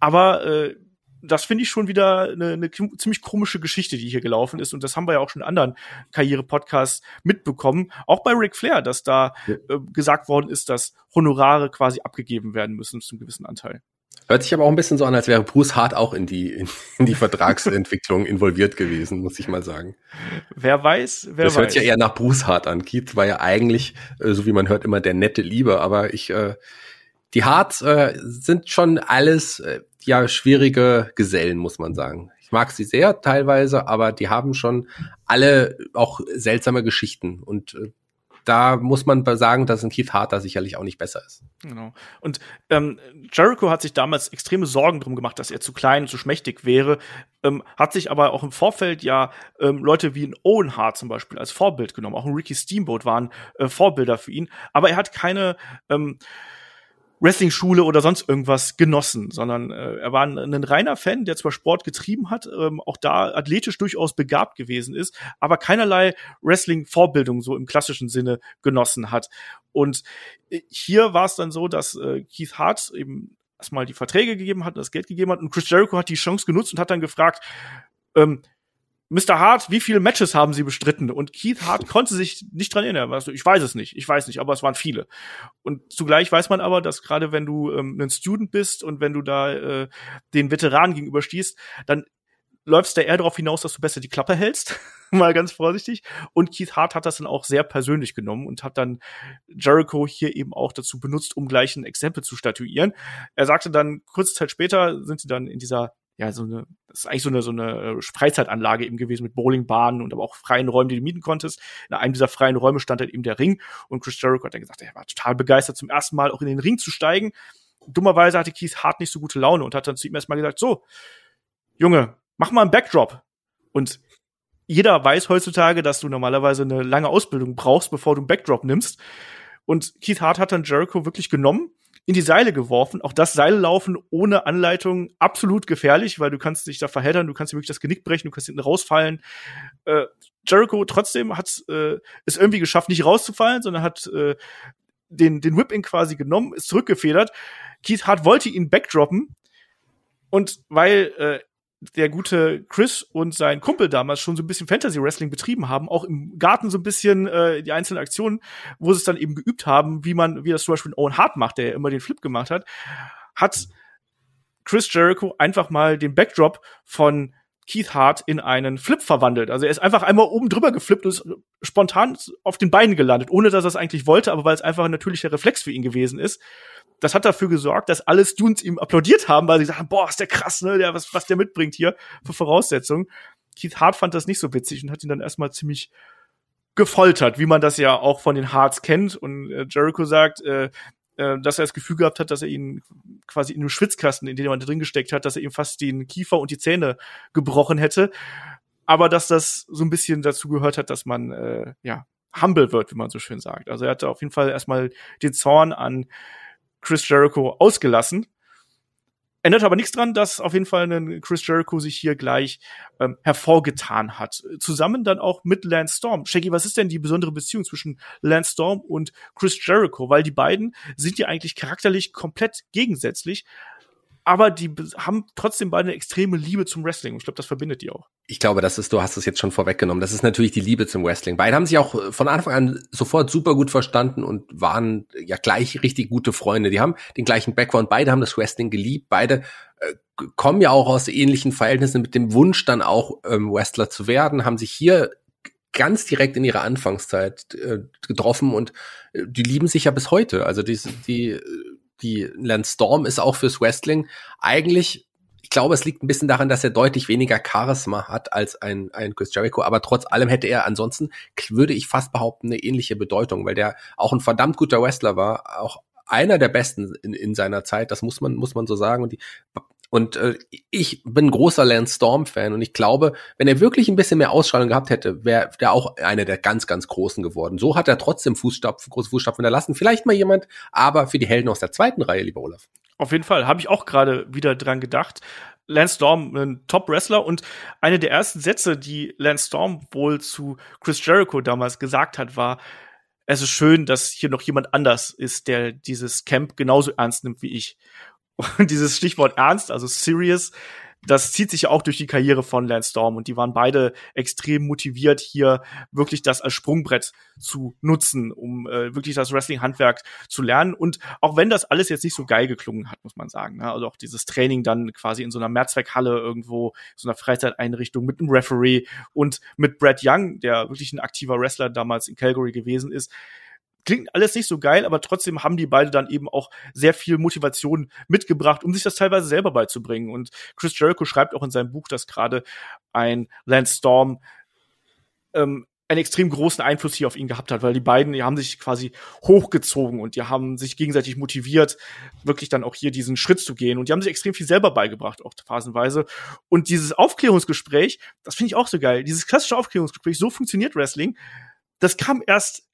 Speaker 2: Aber äh, das finde ich schon wieder eine, eine ziemlich komische Geschichte, die hier gelaufen ist. Und das haben wir ja auch schon in anderen Karriere-Podcasts mitbekommen. Auch bei Ric Flair, dass da ja. äh, gesagt worden ist, dass Honorare quasi abgegeben werden müssen zum gewissen Anteil.
Speaker 3: Hört sich aber auch ein bisschen so an, als wäre Bruce Hart auch in die, in, in die Vertragsentwicklung involviert gewesen, muss ich mal sagen.
Speaker 2: Wer weiß, wer
Speaker 3: das
Speaker 2: weiß.
Speaker 3: Das hört sich ja eher nach Bruce Hart an. Keith war ja eigentlich, äh, so wie man hört, immer der nette Liebe, aber ich, äh, die Hart äh, sind schon alles äh, ja schwierige Gesellen, muss man sagen. Ich mag sie sehr teilweise, aber die haben schon alle auch seltsame Geschichten und äh, da muss man sagen, dass ein Keith Harter sicherlich auch nicht besser ist.
Speaker 2: Genau. Und ähm, Jericho hat sich damals extreme Sorgen drum gemacht, dass er zu klein, zu schmächtig wäre, ähm, hat sich aber auch im Vorfeld ja ähm, Leute wie ein Owen Hart zum Beispiel als Vorbild genommen. Auch ein Ricky Steamboat waren äh, Vorbilder für ihn. Aber er hat keine ähm, Wrestling-Schule oder sonst irgendwas genossen, sondern äh, er war ein, ein, reiner Fan, der zwar Sport getrieben hat, ähm, auch da athletisch durchaus begabt gewesen ist, aber keinerlei Wrestling-Vorbildung so im klassischen Sinne genossen hat. Und äh, hier war es dann so, dass äh, Keith Hart eben erstmal die Verträge gegeben hat, das Geld gegeben hat und Chris Jericho hat die Chance genutzt und hat dann gefragt, ähm, Mr. Hart, wie viele Matches haben Sie bestritten? Und Keith Hart konnte sich nicht dran erinnern. Also, ich weiß es nicht, ich weiß nicht, aber es waren viele. Und zugleich weiß man aber, dass gerade wenn du ähm, ein Student bist und wenn du da äh, den Veteranen gegenüberstehst, dann läufst du eher darauf hinaus, dass du besser die Klappe hältst, mal ganz vorsichtig. Und Keith Hart hat das dann auch sehr persönlich genommen und hat dann Jericho hier eben auch dazu benutzt, um gleich ein Exempel zu statuieren. Er sagte dann, kurze Zeit später sind sie dann in dieser ja, so eine, das ist eigentlich so eine, so eine äh, Freizeitanlage eben gewesen mit Bowlingbahnen und aber auch freien Räumen, die du mieten konntest. In einem dieser freien Räume stand halt eben der Ring und Chris Jericho hat dann gesagt, er war total begeistert, zum ersten Mal auch in den Ring zu steigen. Dummerweise hatte Keith Hart nicht so gute Laune und hat dann zu ihm erstmal gesagt, so, Junge, mach mal einen Backdrop. Und jeder weiß heutzutage, dass du normalerweise eine lange Ausbildung brauchst, bevor du einen Backdrop nimmst. Und Keith Hart hat dann Jericho wirklich genommen in die Seile geworfen. Auch das Seillaufen ohne Anleitung absolut gefährlich, weil du kannst dich da verheddern, du kannst dir wirklich das Genick brechen, du kannst hinten rausfallen. Äh, Jericho trotzdem hat äh, es irgendwie geschafft, nicht rauszufallen, sondern hat äh, den, den Whip-In quasi genommen, ist zurückgefedert. Keith Hart wollte ihn backdroppen. Und weil äh, der gute Chris und sein Kumpel damals schon so ein bisschen Fantasy Wrestling betrieben haben, auch im Garten so ein bisschen äh, die einzelnen Aktionen, wo sie es dann eben geübt haben, wie man, wie das zum Beispiel Owen Hart macht, der ja immer den Flip gemacht hat, hat Chris Jericho einfach mal den Backdrop von Keith Hart in einen Flip verwandelt. Also er ist einfach einmal oben drüber geflippt und ist spontan auf den Beinen gelandet, ohne dass er es eigentlich wollte, aber weil es einfach ein natürlicher Reflex für ihn gewesen ist das hat dafür gesorgt, dass alle Students ihm applaudiert haben, weil sie sagen, boah, ist der krass, ne, der, was, was der mitbringt hier für Voraussetzungen. Keith Hart fand das nicht so witzig und hat ihn dann erstmal ziemlich gefoltert, wie man das ja auch von den Harts kennt. Und äh, Jericho sagt, äh, äh, dass er das Gefühl gehabt hat, dass er ihn quasi in einem Schwitzkasten, in den er drin gesteckt hat, dass er ihm fast den Kiefer und die Zähne gebrochen hätte. Aber dass das so ein bisschen dazu gehört hat, dass man äh, ja humble wird, wie man so schön sagt. Also er hatte auf jeden Fall erstmal den Zorn an Chris Jericho ausgelassen. Ändert aber nichts dran, dass auf jeden Fall ein Chris Jericho sich hier gleich ähm, hervorgetan hat. Zusammen dann auch mit Lance Storm. Shaggy, was ist denn die besondere Beziehung zwischen Lance Storm und Chris Jericho? Weil die beiden sind ja eigentlich charakterlich komplett gegensätzlich aber die haben trotzdem beide eine extreme Liebe zum Wrestling. Ich glaube, das verbindet die auch.
Speaker 3: Ich glaube, das ist, du hast es jetzt schon vorweggenommen. Das ist natürlich die Liebe zum Wrestling. Beide haben sich auch äh, von Anfang an sofort super gut verstanden und waren ja gleich richtig gute Freunde. Die haben den gleichen Background. Beide haben das Wrestling geliebt. Beide äh, kommen ja auch aus ähnlichen Verhältnissen mit dem Wunsch dann auch ähm, Wrestler zu werden, haben sich hier ganz direkt in ihrer Anfangszeit äh, getroffen und äh, die lieben sich ja bis heute. Also die, die äh, die Lance Storm ist auch fürs Wrestling eigentlich ich glaube, es liegt ein bisschen daran, dass er deutlich weniger Charisma hat als ein, ein Chris Jericho, aber trotz allem hätte er ansonsten, würde ich fast behaupten, eine ähnliche Bedeutung, weil der auch ein verdammt guter Wrestler war, auch einer der besten in, in seiner Zeit, das muss man, muss man so sagen. Und die und äh, ich bin großer Lance Storm-Fan und ich glaube, wenn er wirklich ein bisschen mehr Ausstrahlung gehabt hätte, wäre der auch einer der ganz, ganz Großen geworden. So hat er trotzdem Fußstapfen, große Fußstapfen hinterlassen. Vielleicht mal jemand, aber für die Helden aus der zweiten Reihe, lieber Olaf.
Speaker 2: Auf jeden Fall, habe ich auch gerade wieder dran gedacht. Lance Storm, ein Top-Wrestler und eine der ersten Sätze, die Lance Storm wohl zu Chris Jericho damals gesagt hat, war, es ist schön, dass hier noch jemand anders ist, der dieses Camp genauso ernst nimmt wie ich. Und dieses Stichwort ernst, also serious, das zieht sich ja auch durch die Karriere von Lance Storm und die waren beide extrem motiviert, hier wirklich das als Sprungbrett zu nutzen, um äh, wirklich das Wrestling-Handwerk zu lernen. Und auch wenn das alles jetzt nicht so geil geklungen hat, muss man sagen, ne? also auch dieses Training dann quasi in so einer Mehrzweckhalle irgendwo, so einer Freizeiteinrichtung mit einem Referee und mit Brad Young, der wirklich ein aktiver Wrestler damals in Calgary gewesen ist, klingt alles nicht so geil, aber trotzdem haben die beide dann eben auch sehr viel Motivation mitgebracht, um sich das teilweise selber beizubringen. Und Chris Jericho schreibt auch in seinem Buch, dass gerade ein Lance Storm ähm, einen extrem großen Einfluss hier auf ihn gehabt hat, weil die beiden, die haben sich quasi hochgezogen und die haben sich gegenseitig motiviert, wirklich dann auch hier diesen Schritt zu gehen und die haben sich extrem viel selber beigebracht, auch phasenweise. Und dieses Aufklärungsgespräch, das finde ich auch so geil, dieses klassische Aufklärungsgespräch, so funktioniert Wrestling, das kam erst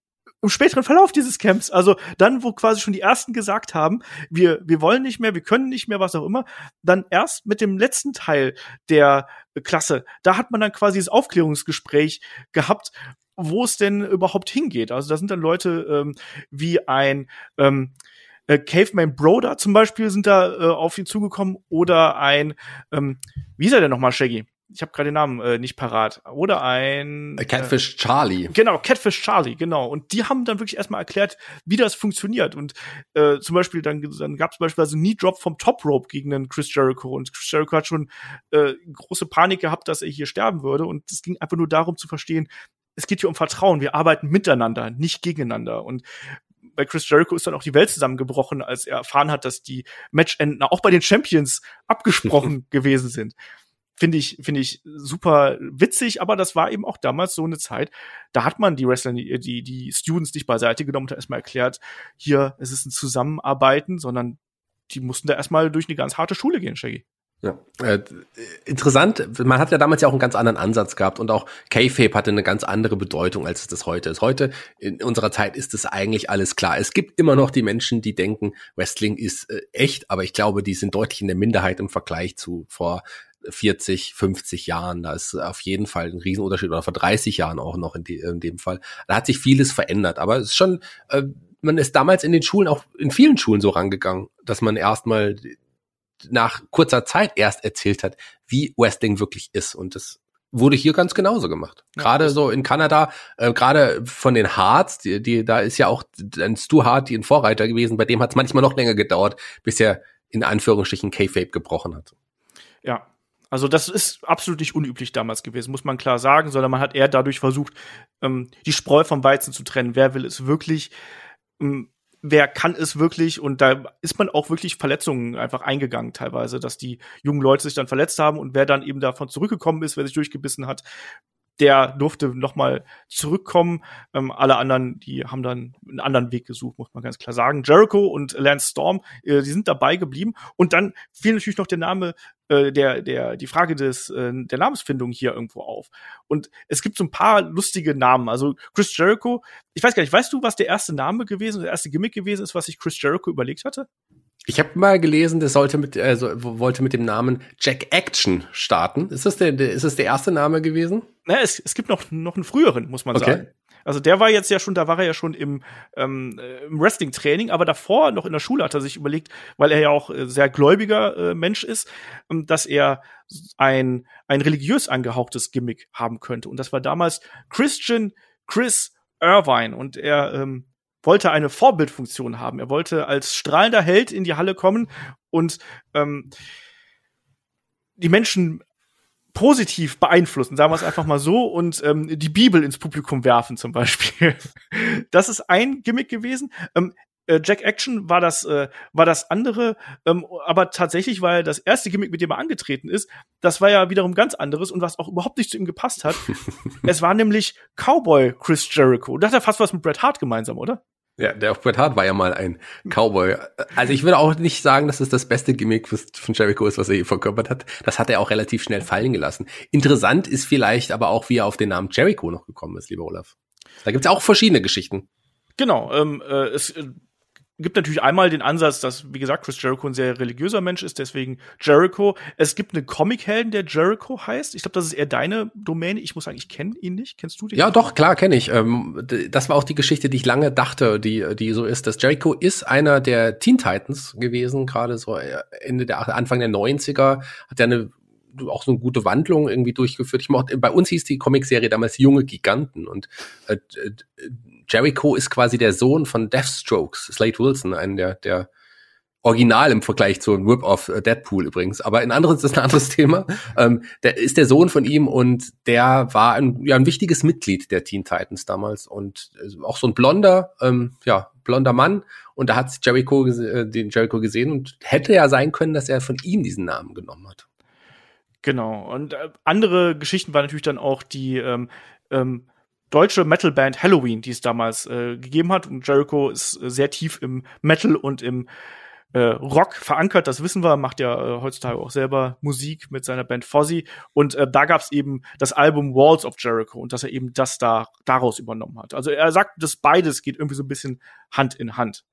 Speaker 2: im späteren Verlauf dieses Camps, also dann, wo quasi schon die ersten gesagt haben, wir, wir wollen nicht mehr, wir können nicht mehr, was auch immer, dann erst mit dem letzten Teil der Klasse, da hat man dann quasi das Aufklärungsgespräch gehabt, wo es denn überhaupt hingeht. Also da sind dann Leute ähm, wie ein ähm, äh, Caveman Broder zum Beispiel sind da äh, auf ihn zugekommen oder ein, ähm, wie ist er denn nochmal, Shaggy? Ich habe gerade den Namen äh, nicht parat. Oder ein
Speaker 3: äh, Catfish Charlie.
Speaker 2: Genau, Catfish Charlie, genau. Und die haben dann wirklich erstmal erklärt, wie das funktioniert. Und äh, zum Beispiel, dann, dann gab es beispielsweise Knee Drop vom Top Rope gegen den Chris Jericho. Und Chris Jericho hat schon äh, große Panik gehabt, dass er hier sterben würde. Und es ging einfach nur darum zu verstehen, es geht hier um Vertrauen. Wir arbeiten miteinander, nicht gegeneinander. Und bei Chris Jericho ist dann auch die Welt zusammengebrochen, als er erfahren hat, dass die Matchenden auch bei den Champions abgesprochen gewesen sind finde ich, finde ich super witzig, aber das war eben auch damals so eine Zeit, da hat man die Wrestler, die, die Students nicht beiseite genommen und erstmal erklärt, hier, es ist ein Zusammenarbeiten, sondern die mussten da erstmal durch eine ganz harte Schule gehen, Shaggy.
Speaker 3: Ja, äh, interessant. Man hat ja damals ja auch einen ganz anderen Ansatz gehabt und auch K-Fape hatte eine ganz andere Bedeutung, als es das heute ist. Heute in unserer Zeit ist es eigentlich alles klar. Es gibt immer noch die Menschen, die denken, Wrestling ist äh, echt, aber ich glaube, die sind deutlich in der Minderheit im Vergleich zu vor 40, 50 Jahren. Da ist auf jeden Fall ein Riesenunterschied oder vor 30 Jahren auch noch in, die, in dem Fall. Da hat sich vieles verändert, aber es ist schon, äh, man ist damals in den Schulen auch in vielen Schulen so rangegangen, dass man erstmal nach kurzer Zeit erst erzählt hat, wie Wrestling wirklich ist und das wurde hier ganz genauso gemacht. Gerade so in Kanada, äh, gerade von den Harts, die, die, da ist ja auch ein Stu Hart, die ein Vorreiter gewesen, bei dem hat es manchmal noch länger gedauert, bis er in Anführungsstrichen K-Fape gebrochen hat.
Speaker 2: Ja, also das ist absolut nicht unüblich damals gewesen, muss man klar sagen, sondern man hat eher dadurch versucht, ähm, die Spreu vom Weizen zu trennen. Wer will es wirklich? Ähm, wer kann es wirklich? Und da ist man auch wirklich Verletzungen einfach eingegangen teilweise, dass die jungen Leute sich dann verletzt haben und wer dann eben davon zurückgekommen ist, wer sich durchgebissen hat, der durfte nochmal zurückkommen. Ähm, alle anderen, die haben dann einen anderen Weg gesucht, muss man ganz klar sagen. Jericho und Lance Storm, äh, die sind dabei geblieben. Und dann fiel natürlich noch der Name, äh, der, der, die Frage des, äh, der Namensfindung hier irgendwo auf. Und es gibt so ein paar lustige Namen. Also Chris Jericho, ich weiß gar nicht, weißt du, was der erste Name gewesen, der erste Gimmick gewesen ist, was sich Chris Jericho überlegt hatte?
Speaker 3: Ich habe mal gelesen, das sollte mit, also wollte mit dem Namen Jack Action starten. Ist das der, ist das der erste Name gewesen?
Speaker 2: Na, es, es gibt noch, noch einen früheren, muss man okay. sagen. Also der war jetzt ja schon, da war er ja schon im, ähm, äh, im Wrestling-Training, aber davor noch in der Schule hat er sich überlegt, weil er ja auch äh, sehr gläubiger äh, Mensch ist, ähm, dass er ein, ein religiös angehauchtes Gimmick haben könnte. Und das war damals Christian Chris Irvine. Und er ähm, wollte eine Vorbildfunktion haben. Er wollte als strahlender Held in die Halle kommen und ähm, die Menschen positiv beeinflussen, sagen wir es einfach mal so, und ähm, die Bibel ins Publikum werfen zum Beispiel. Das ist ein Gimmick gewesen. Ähm, äh, Jack Action war das, äh, war das andere, ähm, aber tatsächlich war er das erste Gimmick, mit dem er angetreten ist. Das war ja wiederum ganz anderes und was auch überhaupt nicht zu ihm gepasst hat. es war nämlich Cowboy Chris Jericho. Das hat ja fast was mit Bret Hart gemeinsam, oder?
Speaker 3: Ja, der Bret Hart war ja mal ein Cowboy. Also ich würde auch nicht sagen, dass es das beste Gimmick von Jericho ist, was er je verkörpert hat. Das hat er auch relativ schnell fallen gelassen. Interessant ist vielleicht aber auch, wie er auf den Namen Jericho noch gekommen ist, lieber Olaf. Da gibt's auch verschiedene Geschichten.
Speaker 2: Genau, ähm, äh, es äh, gibt natürlich einmal den Ansatz, dass, wie gesagt, Chris Jericho ein sehr religiöser Mensch ist, deswegen Jericho. Es gibt einen Comic-Helden, der Jericho heißt. Ich glaube, das ist eher deine Domäne. Ich muss sagen, ich kenne ihn nicht. Kennst du den?
Speaker 3: Ja, doch, klar, kenne ich. Ähm, das war auch die Geschichte, die ich lange dachte, die, die so ist, dass Jericho ist einer der Teen Titans gewesen, gerade so äh, Ende der, Anfang der 90er, hat er eine auch so eine gute Wandlung irgendwie durchgeführt. Ich mochte, bei uns hieß die Comicserie damals Junge Giganten und äh, Jericho ist quasi der Sohn von Deathstrokes, Slade Wilson, einen der, der Original im Vergleich zu Rip-Off äh, Deadpool übrigens. Aber in anderen ist das ein anderes Thema. Ähm, der ist der Sohn von ihm und der war ein, ja, ein wichtiges Mitglied der Teen Titans damals und äh, auch so ein blonder, ähm, ja, blonder Mann. Und da hat Jericho äh, den Jericho gesehen und hätte ja sein können, dass er von ihm diesen Namen genommen hat.
Speaker 2: Genau. Und äh, andere Geschichten waren natürlich dann auch die ähm, ähm, deutsche Metalband Halloween, die es damals äh, gegeben hat. Und Jericho ist äh, sehr tief im Metal und im äh, Rock verankert, das wissen wir, macht ja äh, heutzutage auch selber Musik mit seiner Band Fozzy. Und äh, da gab's eben das Album Walls of Jericho und dass er eben das da daraus übernommen hat. Also er sagt, dass beides geht irgendwie so ein bisschen Hand in Hand.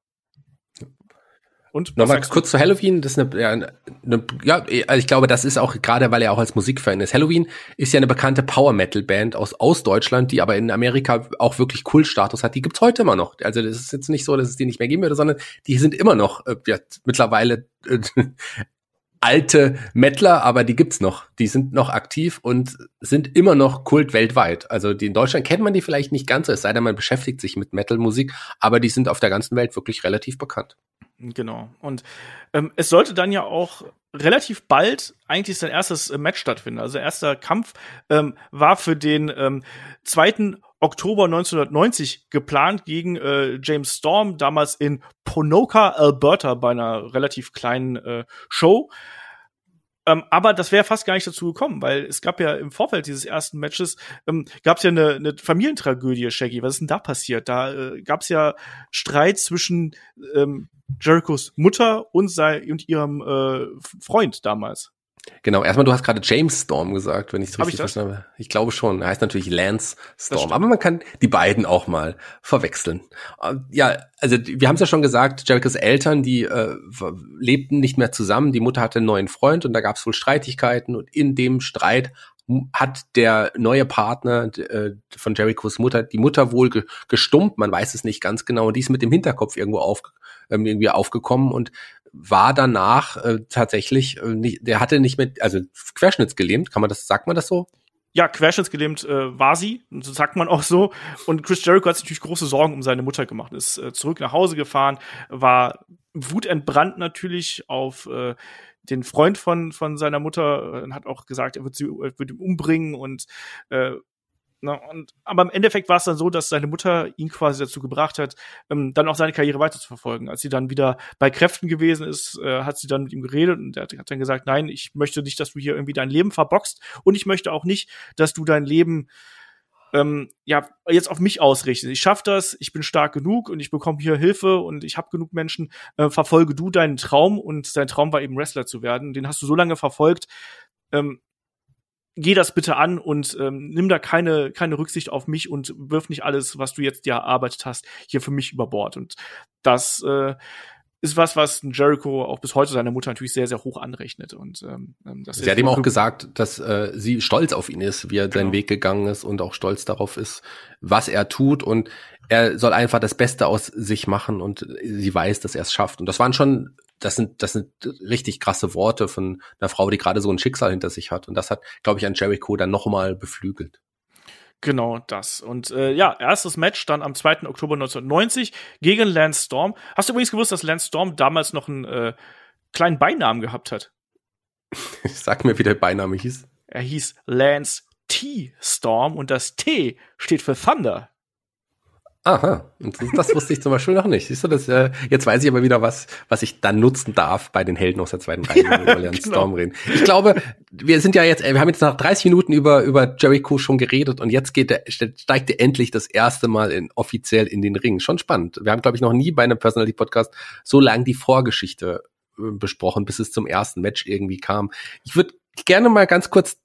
Speaker 3: Und nochmal kurz zu Halloween, das ist eine, ja, eine, ja, also ich glaube, das ist auch gerade, weil er auch als Musikfan ist. Halloween ist ja eine bekannte Power Metal Band aus aus Deutschland, die aber in Amerika auch wirklich Kultstatus hat. Die gibt's heute immer noch. Also das ist jetzt nicht so, dass es die nicht mehr geben würde, sondern die sind immer noch äh, ja, mittlerweile äh, alte Mettler, aber die gibt's noch. Die sind noch aktiv und sind immer noch Kult weltweit. Also die in Deutschland kennt man die vielleicht nicht ganz so, es sei denn, man beschäftigt sich mit Metal-Musik, aber die sind auf der ganzen Welt wirklich relativ bekannt.
Speaker 2: Genau. Und ähm, es sollte dann ja auch relativ bald eigentlich sein erstes äh, Match stattfinden. Also erster Kampf ähm, war für den ähm, 2. Oktober 1990 geplant gegen äh, James Storm, damals in Ponoka, Alberta, bei einer relativ kleinen äh, Show. Ähm, aber das wäre fast gar nicht dazu gekommen, weil es gab ja im Vorfeld dieses ersten Matches, ähm, gab es ja eine, eine Familientragödie, Shaggy. Was ist denn da passiert? Da äh, gab es ja Streit zwischen ähm, Jerichos Mutter und, sei, und ihrem äh, Freund damals.
Speaker 3: Genau, erstmal, du hast gerade James Storm gesagt, wenn ich es richtig verstanden habe. Ich glaube schon. Er heißt natürlich Lance Storm. Aber man kann die beiden auch mal verwechseln. Äh, ja, also wir haben es ja schon gesagt, Jerichos Eltern, die äh, lebten nicht mehr zusammen. Die Mutter hatte einen neuen Freund und da gab es wohl Streitigkeiten. Und in dem Streit hat der neue Partner äh, von Jerichos Mutter die Mutter wohl ge gestummt, man weiß es nicht ganz genau, und die ist mit dem Hinterkopf irgendwo auf, ähm, irgendwie aufgekommen und war danach äh, tatsächlich äh, nicht, der hatte nicht mehr, also querschnittsgelähmt, kann man das, sagt man das so?
Speaker 2: Ja, querschnittsgelähmt äh, war sie, so sagt man auch so. Und Chris Jericho hat sich natürlich große Sorgen um seine Mutter gemacht, ist äh, zurück nach Hause gefahren, war wutentbrannt natürlich auf äh, den Freund von, von seiner Mutter, äh, hat auch gesagt, er wird sie er wird ihn umbringen und äh, Ne? Und, aber im Endeffekt war es dann so, dass seine Mutter ihn quasi dazu gebracht hat, ähm, dann auch seine Karriere weiterzuverfolgen. Als sie dann wieder bei Kräften gewesen ist, äh, hat sie dann mit ihm geredet und er hat dann gesagt, nein, ich möchte nicht, dass du hier irgendwie dein Leben verboxt und ich möchte auch nicht, dass du dein Leben ähm, ja jetzt auf mich ausrichtest. Ich schaffe das, ich bin stark genug und ich bekomme hier Hilfe und ich habe genug Menschen. Äh, verfolge du deinen Traum und dein Traum war eben Wrestler zu werden. Den hast du so lange verfolgt. Ähm, geh das bitte an und ähm, nimm da keine, keine Rücksicht auf mich und wirf nicht alles, was du jetzt dir erarbeitet hast, hier für mich über Bord. Und das äh, ist was, was Jericho auch bis heute seiner Mutter natürlich sehr, sehr hoch anrechnet. Und ähm, ähm das
Speaker 3: Sie hat ihm auch gesagt, dass äh, sie stolz auf ihn ist, wie er genau. seinen Weg gegangen ist und auch stolz darauf ist, was er tut. Und er soll einfach das Beste aus sich machen und sie weiß, dass er es schafft. Und das waren schon das sind, das sind richtig krasse Worte von einer Frau, die gerade so ein Schicksal hinter sich hat. Und das hat, glaube ich, an Jericho dann nochmal beflügelt.
Speaker 2: Genau das. Und äh, ja, erstes Match dann am 2. Oktober 1990 gegen Lance Storm. Hast du übrigens gewusst, dass Lance Storm damals noch einen äh, kleinen Beinamen gehabt hat?
Speaker 3: Sag mir, wie der Beiname hieß.
Speaker 2: Er hieß Lance T. Storm und das T steht für Thunder.
Speaker 3: Aha, das wusste ich zum Beispiel noch nicht. Siehst du, das, äh, jetzt weiß ich aber wieder was, was ich dann nutzen darf bei den Helden aus der zweiten Reihe, wenn wir über genau. Storm reden. Ich glaube, wir sind ja jetzt, wir haben jetzt nach 30 Minuten über, über Jericho schon geredet und jetzt geht der, steigt er endlich das erste Mal in, offiziell in den Ring. Schon spannend. Wir haben, glaube ich, noch nie bei einem Personality Podcast so lange die Vorgeschichte äh, besprochen, bis es zum ersten Match irgendwie kam. Ich würde gerne mal ganz kurz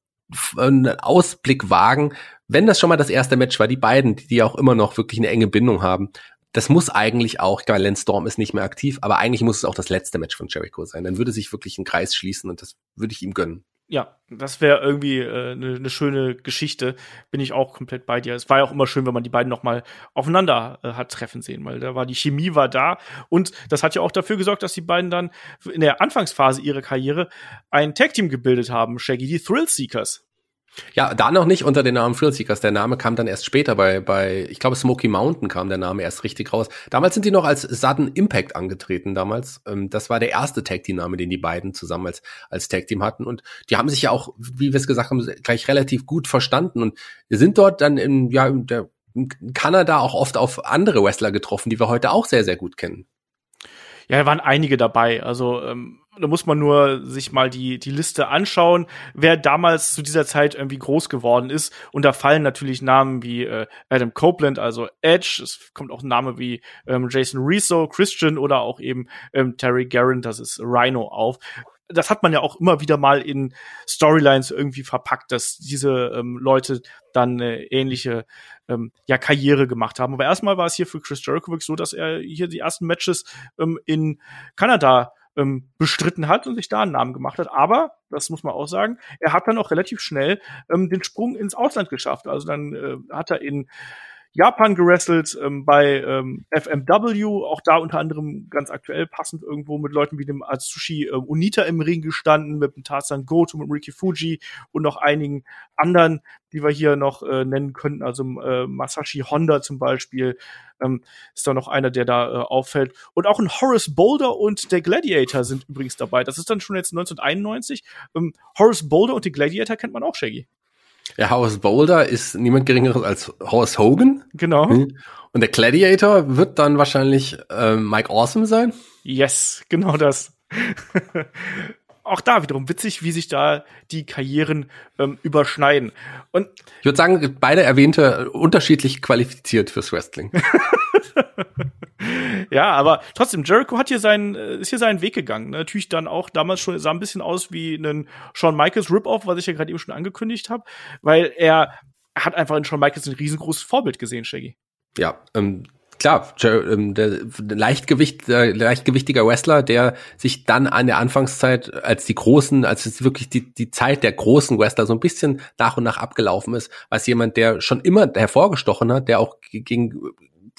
Speaker 3: einen Ausblick wagen, wenn das schon mal das erste Match war, die beiden, die, die auch immer noch wirklich eine enge Bindung haben, das muss eigentlich auch, ich glaube, Lance Storm ist nicht mehr aktiv, aber eigentlich muss es auch das letzte Match von Jericho sein. Dann würde sich wirklich ein Kreis schließen und das würde ich ihm gönnen.
Speaker 2: Ja, das wäre irgendwie eine äh, ne, ne schöne Geschichte. Bin ich auch komplett bei dir. Es war ja auch immer schön, wenn man die beiden noch mal aufeinander äh, hat treffen sehen, weil da war die Chemie war da und das hat ja auch dafür gesorgt, dass die beiden dann in der Anfangsphase ihrer Karriere ein Tag Team gebildet haben, Shaggy die Thrill Seekers.
Speaker 3: Ja, da noch nicht unter dem Namen Thrillseekers. Der Name kam dann erst später bei, bei, ich glaube, Smoky Mountain kam der Name erst richtig raus. Damals sind die noch als Sudden Impact angetreten damals. Ähm, das war der erste Tag Team Name, den die beiden zusammen als, als Tag Team hatten. Und die haben sich ja auch, wie wir es gesagt haben, gleich relativ gut verstanden. Und sind dort dann in, ja, in, der, in Kanada auch oft auf andere Wrestler getroffen, die wir heute auch sehr, sehr gut kennen.
Speaker 2: Ja, da waren einige dabei. Also, ähm, da muss man nur sich mal die, die Liste anschauen, wer damals zu dieser Zeit irgendwie groß geworden ist. Und da fallen natürlich Namen wie äh, Adam Copeland, also Edge. Es kommt auch Name wie ähm, Jason Rizzo, Christian oder auch eben ähm, Terry Garrett, das ist Rhino auf. Das hat man ja auch immer wieder mal in Storylines irgendwie verpackt, dass diese ähm, Leute dann äh, ähnliche ähm, ja, Karriere gemacht haben. Aber erstmal war es hier für Chris Jericho wirklich so, dass er hier die ersten Matches ähm, in Kanada ähm, bestritten hat und sich da einen Namen gemacht hat. Aber, das muss man auch sagen, er hat dann auch relativ schnell ähm, den Sprung ins Ausland geschafft. Also dann äh, hat er in Japan gerestelt, ähm, bei ähm, FMW, auch da unter anderem ganz aktuell passend irgendwo mit Leuten wie dem Atsushi äh, Unita im Ring gestanden, mit dem Tarzan Goto, mit Ricky Fuji und noch einigen anderen, die wir hier noch äh, nennen könnten, also äh, Masashi Honda zum Beispiel, ähm, ist da noch einer, der da äh, auffällt. Und auch ein Horace Boulder und der Gladiator sind übrigens dabei. Das ist dann schon jetzt 1991. Ähm, Horace Boulder und die Gladiator kennt man auch, Shaggy.
Speaker 3: Ja, Horace Boulder ist niemand geringeres als Horace Hogan.
Speaker 2: Genau.
Speaker 3: Hm. Und der Gladiator wird dann wahrscheinlich äh, Mike Awesome sein.
Speaker 2: Yes, genau das. auch da wiederum witzig, wie sich da die Karrieren ähm, überschneiden. Und
Speaker 3: ich würde sagen, beide erwähnte unterschiedlich qualifiziert fürs Wrestling.
Speaker 2: ja, aber trotzdem, Jericho hat hier seinen, äh, ist hier seinen Weg gegangen. Ne? Natürlich dann auch damals schon, sah ein bisschen aus wie ein Shawn Michaels Rip-Off, was ich ja gerade eben schon angekündigt habe, weil er, hat einfach in Shawn Michaels ein riesengroßes Vorbild gesehen, Shaggy.
Speaker 3: Ja, ähm, klar, ähm, der Leichtgewicht, der leichtgewichtiger Wrestler, der sich dann an der Anfangszeit als die großen, als es wirklich die, die Zeit der großen Wrestler so ein bisschen nach und nach abgelaufen ist, als jemand, der schon immer hervorgestochen hat, der auch gegen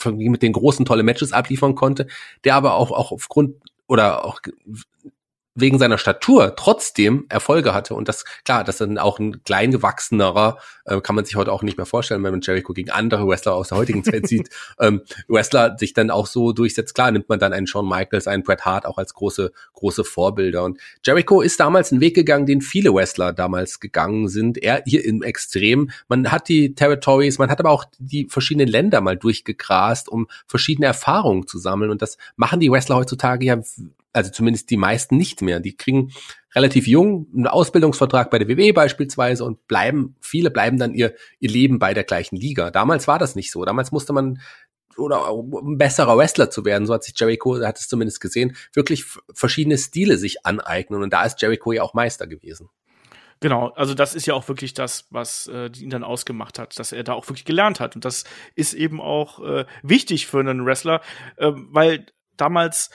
Speaker 3: mit den großen tolle Matches abliefern konnte, der aber auch, auch aufgrund oder auch wegen seiner Statur trotzdem Erfolge hatte. Und das, klar, das dann auch ein kleingewachsenerer, äh, kann man sich heute auch nicht mehr vorstellen, wenn man Jericho gegen andere Wrestler aus der heutigen Zeit sieht, ähm, Wrestler sich dann auch so durchsetzt. Klar, nimmt man dann einen Shawn Michaels, einen Bret Hart auch als große, große Vorbilder. Und Jericho ist damals einen Weg gegangen, den viele Wrestler damals gegangen sind. Er hier im Extrem. Man hat die Territories, man hat aber auch die verschiedenen Länder mal durchgegrast, um verschiedene Erfahrungen zu sammeln. Und das machen die Wrestler heutzutage ja also zumindest die meisten nicht mehr. Die kriegen relativ jung einen Ausbildungsvertrag bei der WWE beispielsweise und bleiben, viele bleiben dann ihr, ihr Leben bei der gleichen Liga. Damals war das nicht so. Damals musste man oder um besserer Wrestler zu werden, so hat sich Jericho, hat es zumindest gesehen, wirklich verschiedene Stile sich aneignen und da ist Jericho ja auch Meister gewesen.
Speaker 2: Genau, also das ist ja auch wirklich das, was äh, ihn dann ausgemacht hat, dass er da auch wirklich gelernt hat. Und das ist eben auch äh, wichtig für einen Wrestler, äh, weil damals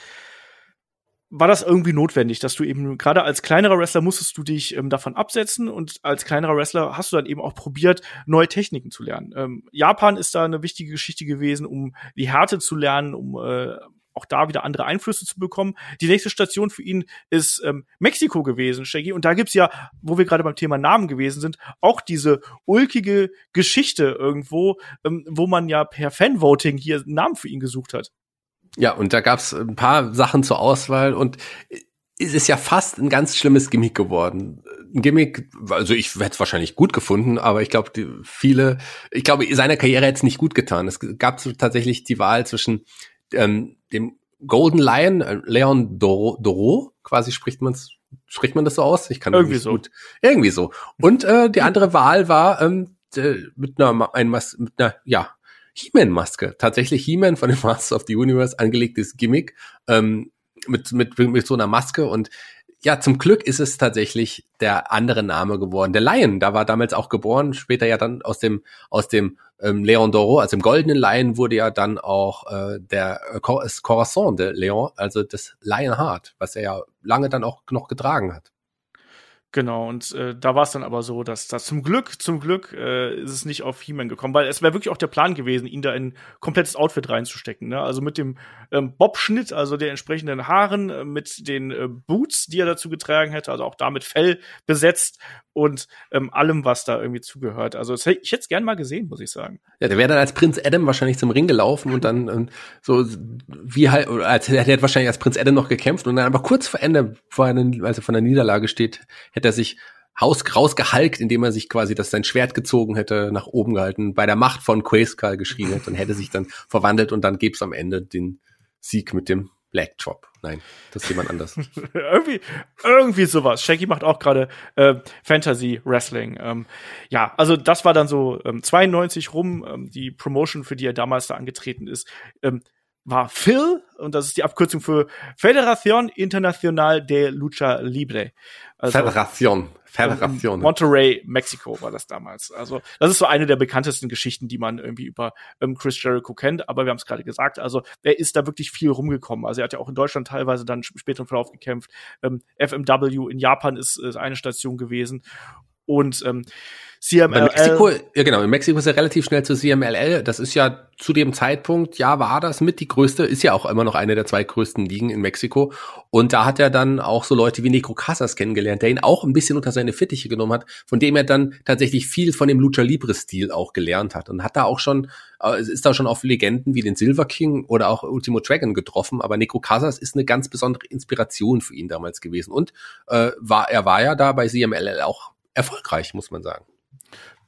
Speaker 2: war das irgendwie notwendig, dass du eben gerade als kleinerer Wrestler musstest du dich ähm, davon absetzen und als kleinerer Wrestler hast du dann eben auch probiert, neue Techniken zu lernen. Ähm, Japan ist da eine wichtige Geschichte gewesen, um die Härte zu lernen, um äh, auch da wieder andere Einflüsse zu bekommen. Die nächste Station für ihn ist ähm, Mexiko gewesen, Shaggy. Und da gibt's ja, wo wir gerade beim Thema Namen gewesen sind, auch diese ulkige Geschichte irgendwo, ähm, wo man ja per Fanvoting hier Namen für ihn gesucht hat.
Speaker 3: Ja, und da gab's ein paar Sachen zur Auswahl und es ist ja fast ein ganz schlimmes Gimmick geworden. Ein Gimmick, also ich hätte es wahrscheinlich gut gefunden, aber ich glaube, viele, ich glaube, seiner Karriere hätte es nicht gut getan. Es gab so tatsächlich die Wahl zwischen ähm, dem Golden Lion, äh, Leon Doro, Doro, quasi spricht man's, spricht man das so aus? Ich kann
Speaker 2: irgendwie so. Gut.
Speaker 3: Irgendwie so. Und äh, die andere Wahl war ähm, mit einer, ein, mit einer, ja, He-Man-Maske. Tatsächlich He-Man von den Masters of the Universe angelegtes Gimmick ähm, mit, mit, mit so einer Maske und ja, zum Glück ist es tatsächlich der andere Name geworden. Der Lion, da war damals auch geboren, später ja dann aus dem, aus dem ähm, Leon Doro, also dem goldenen Lion wurde ja dann auch äh, der äh, Corazon de Leon, also das Lionheart, was er ja lange dann auch noch getragen hat.
Speaker 2: Genau, und äh, da war es dann aber so, dass das zum Glück, zum Glück äh, ist es nicht auf He-Man gekommen, weil es wäre wirklich auch der Plan gewesen, ihn da in ein komplettes Outfit reinzustecken. Ne? Also mit dem ähm, Bob-Schnitt, also der entsprechenden Haaren, äh, mit den äh, Boots, die er dazu getragen hätte, also auch da mit Fell besetzt und ähm, allem, was da irgendwie zugehört. Also das, ich hätte gern mal gesehen, muss ich sagen.
Speaker 3: Ja, der wäre dann als Prinz Adam wahrscheinlich zum Ring gelaufen und dann ähm, so wie halt, als er hätte wahrscheinlich als Prinz Adam noch gekämpft und dann aber kurz vor Ende, vor einem, als er von der Niederlage steht, hätte er sich Haus rausgehalkt, indem er sich quasi das sein Schwert gezogen hätte, nach oben gehalten, bei der Macht von Quayskull geschrien hätte und hätte sich dann verwandelt und dann gäbe es am Ende den Sieg mit dem Black Drop. Nein, das ist jemand anders.
Speaker 2: irgendwie, irgendwie sowas. Shaggy macht auch gerade äh, Fantasy Wrestling. Ähm, ja, also das war dann so ähm, 92 rum, ähm, die Promotion, für die er damals da angetreten ist. Ähm, war Phil, und das ist die Abkürzung für Federación Internacional de Lucha Libre.
Speaker 3: Also, Federation. Federation.
Speaker 2: Monterrey, Mexiko war das damals. Also das ist so eine der bekanntesten Geschichten, die man irgendwie über ähm, Chris Jericho kennt. Aber wir haben es gerade gesagt, also er ist da wirklich viel rumgekommen. Also er hat ja auch in Deutschland teilweise dann später im Verlauf gekämpft. Ähm, FMW in Japan ist, ist eine Station gewesen. Und ähm,
Speaker 3: CMLL. Mexiko, ja genau, in Mexiko ist er relativ schnell zu CMLL. Das ist ja zu dem Zeitpunkt, ja, war das mit die größte, ist ja auch immer noch eine der zwei größten Ligen in Mexiko. Und da hat er dann auch so Leute wie Necro Casas kennengelernt, der ihn auch ein bisschen unter seine Fittiche genommen hat, von dem er dann tatsächlich viel von dem Lucha Libre Stil auch gelernt hat. Und hat da auch schon, äh, ist da schon auf Legenden wie den Silver King oder auch Ultimo Dragon getroffen. Aber Necro Casas ist eine ganz besondere Inspiration für ihn damals gewesen. Und äh, war, er war ja da bei CMLL auch erfolgreich, muss man sagen.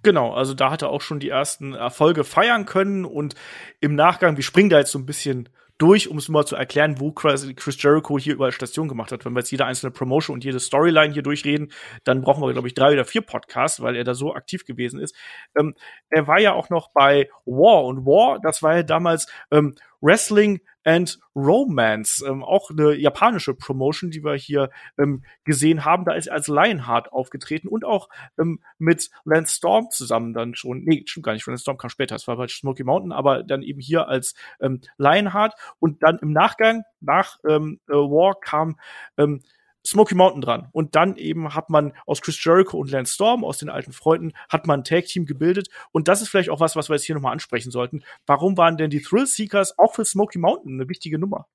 Speaker 2: Genau, also da hat er auch schon die ersten Erfolge feiern können und im Nachgang, wir springen da jetzt so ein bisschen durch, um es mal zu erklären, wo Chris Jericho hier überall Station gemacht hat. Wenn wir jetzt jede einzelne Promotion und jede Storyline hier durchreden, dann brauchen wir, glaube ich, drei oder vier Podcasts, weil er da so aktiv gewesen ist. Ähm, er war ja auch noch bei War und War, das war ja damals ähm, Wrestling and Romance, ähm, auch eine japanische Promotion, die wir hier ähm, gesehen haben. Da ist er als Lionheart aufgetreten und auch ähm, mit Lance Storm zusammen dann schon. Nee, stimmt gar nicht. Lance Storm kam später, das war bei Smoky Mountain, aber dann eben hier als ähm, Lionheart und dann im Nachgang nach ähm, äh, War kam ähm, Smoky Mountain dran. Und dann eben hat man aus Chris Jericho und Lance Storm, aus den alten Freunden, hat man ein Tag-Team gebildet. Und das ist vielleicht auch was, was wir jetzt hier nochmal ansprechen sollten. Warum waren denn die Thrill Seekers auch für Smoky Mountain eine wichtige Nummer?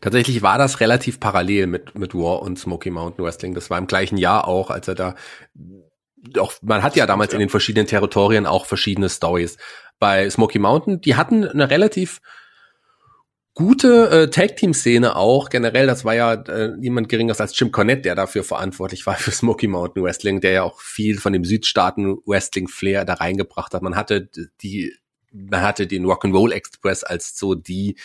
Speaker 3: Tatsächlich war das relativ parallel mit, mit War und Smoky Mountain Wrestling. Das war im gleichen Jahr auch, als er da auch, man hat ja damals in den verschiedenen Territorien auch verschiedene Stories. Bei Smoky Mountain, die hatten eine relativ gute äh, Tag-Team-Szene auch. Generell, das war ja äh, niemand geringeres als Jim Cornette, der dafür verantwortlich war für Smoky Mountain Wrestling, der ja auch viel von dem Südstaaten-Wrestling-Flair da reingebracht hat. Man hatte die man hatte den Rock'n'Roll Express als so die,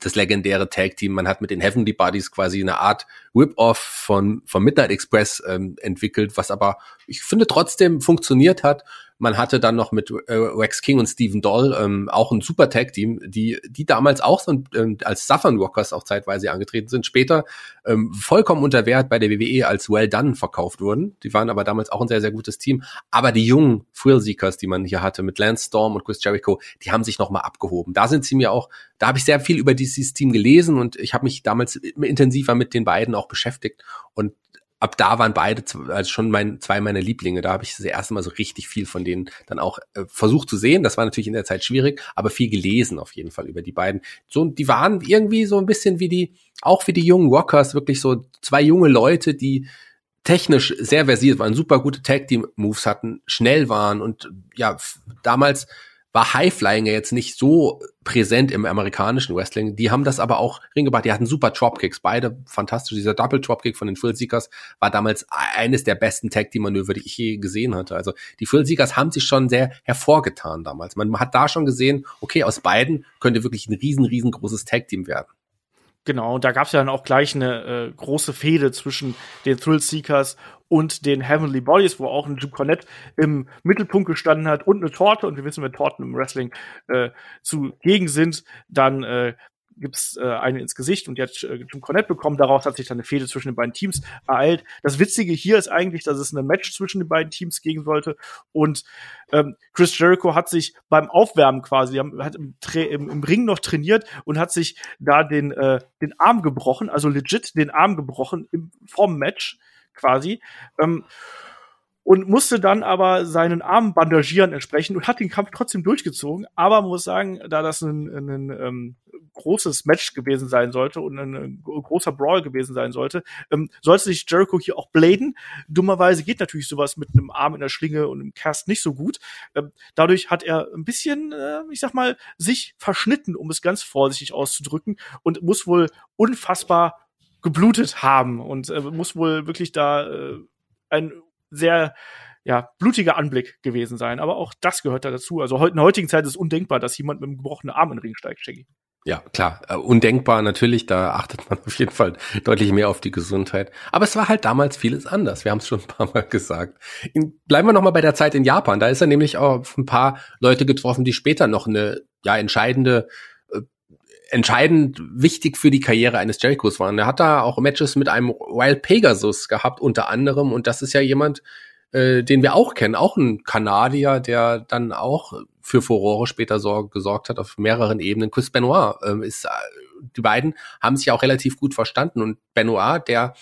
Speaker 3: das legendäre Tag Team. Man hat mit den Heavenly Buddies quasi eine Art Rip-Off von, von Midnight Express ähm, entwickelt, was aber ich finde trotzdem funktioniert hat. Man hatte dann noch mit äh, Rex King und Stephen Doll ähm, auch ein super Tag-Team, die, die damals auch so ähm, als Southern Rockers auch zeitweise angetreten sind, später ähm, vollkommen unter Wert bei der WWE als Well Done verkauft wurden. Die waren aber damals auch ein sehr, sehr gutes Team. Aber die jungen Thrill-Seekers, die man hier hatte, mit Lance Storm und Chris Jericho, die haben sich nochmal abgehoben. Da sind sie mir auch, da habe ich sehr viel über dieses Team gelesen und ich habe mich damals intensiver mit den beiden auch beschäftigt. Und ab da waren beide also schon mein, zwei meiner Lieblinge. Da habe ich das erste Mal so richtig viel von denen dann auch äh, versucht zu sehen. Das war natürlich in der Zeit schwierig, aber viel gelesen auf jeden Fall über die beiden. So, die waren irgendwie so ein bisschen wie die, auch wie die jungen Rockers, wirklich so zwei junge Leute, die technisch sehr versiert waren, super gute Tag Team Moves hatten, schnell waren und ja, damals war Highflying ja jetzt nicht so präsent im amerikanischen Wrestling. Die haben das aber auch ringebracht. Die hatten super Dropkicks, beide fantastisch. Dieser Double Dropkick von den Full Seekers war damals eines der besten Tag Team Manöver, die ich je gesehen hatte. Also die Full Seekers haben sich schon sehr hervorgetan damals. Man hat da schon gesehen, okay, aus beiden könnte wirklich ein riesen, riesengroßes Tag Team werden.
Speaker 2: Genau, und da gab es ja dann auch gleich eine äh, große Fehde zwischen den Thrill Seekers und den Heavenly Bodies, wo auch ein Jim Cornette im Mittelpunkt gestanden hat und eine Torte. Und wir wissen, wenn Torten im Wrestling äh, zugegen sind, dann äh, gibt's äh, eine ins Gesicht und die hat äh, Jim Cornette bekommen. Daraus hat sich dann eine Fehde zwischen den beiden Teams ereilt. Das Witzige hier ist eigentlich, dass es ein Match zwischen den beiden Teams gegen sollte. Und ähm, Chris Jericho hat sich beim Aufwärmen quasi, hat im, im, im Ring noch trainiert und hat sich da den, äh, den Arm gebrochen, also legit den Arm gebrochen im, vom Match quasi. Ähm, und musste dann aber seinen Arm bandagieren entsprechend und hat den Kampf trotzdem durchgezogen. Aber muss sagen, da das ein, ein, ein ähm, großes Match gewesen sein sollte und ein, ein großer Brawl gewesen sein sollte, ähm, sollte sich Jericho hier auch bladen. Dummerweise geht natürlich sowas mit einem Arm in der Schlinge und einem Cast nicht so gut. Ähm, dadurch hat er ein bisschen, äh, ich sag mal, sich verschnitten, um es ganz vorsichtig auszudrücken und muss wohl unfassbar geblutet haben und äh, muss wohl wirklich da äh, ein sehr ja, blutiger Anblick gewesen sein. Aber auch das gehört da dazu. Also in der heutigen Zeit ist es undenkbar, dass jemand mit einem gebrochenen Arm in den Ring steigt, Shaggy.
Speaker 3: Ja, klar. Äh, undenkbar natürlich, da achtet man auf jeden Fall deutlich mehr auf die Gesundheit. Aber es war halt damals vieles anders. Wir haben es schon ein paar Mal gesagt. In, bleiben wir nochmal bei der Zeit in Japan. Da ist er nämlich auf ein paar Leute getroffen, die später noch eine ja entscheidende äh, entscheidend wichtig für die Karriere eines Jerichos waren. Er hat da auch Matches mit einem Wild Pegasus gehabt, unter anderem. Und das ist ja jemand, äh, den wir auch kennen, auch ein Kanadier, der dann auch für Furore später sorg gesorgt hat auf mehreren Ebenen. Chris Benoit ähm, ist, äh, die beiden haben sich auch relativ gut verstanden und Benoit, der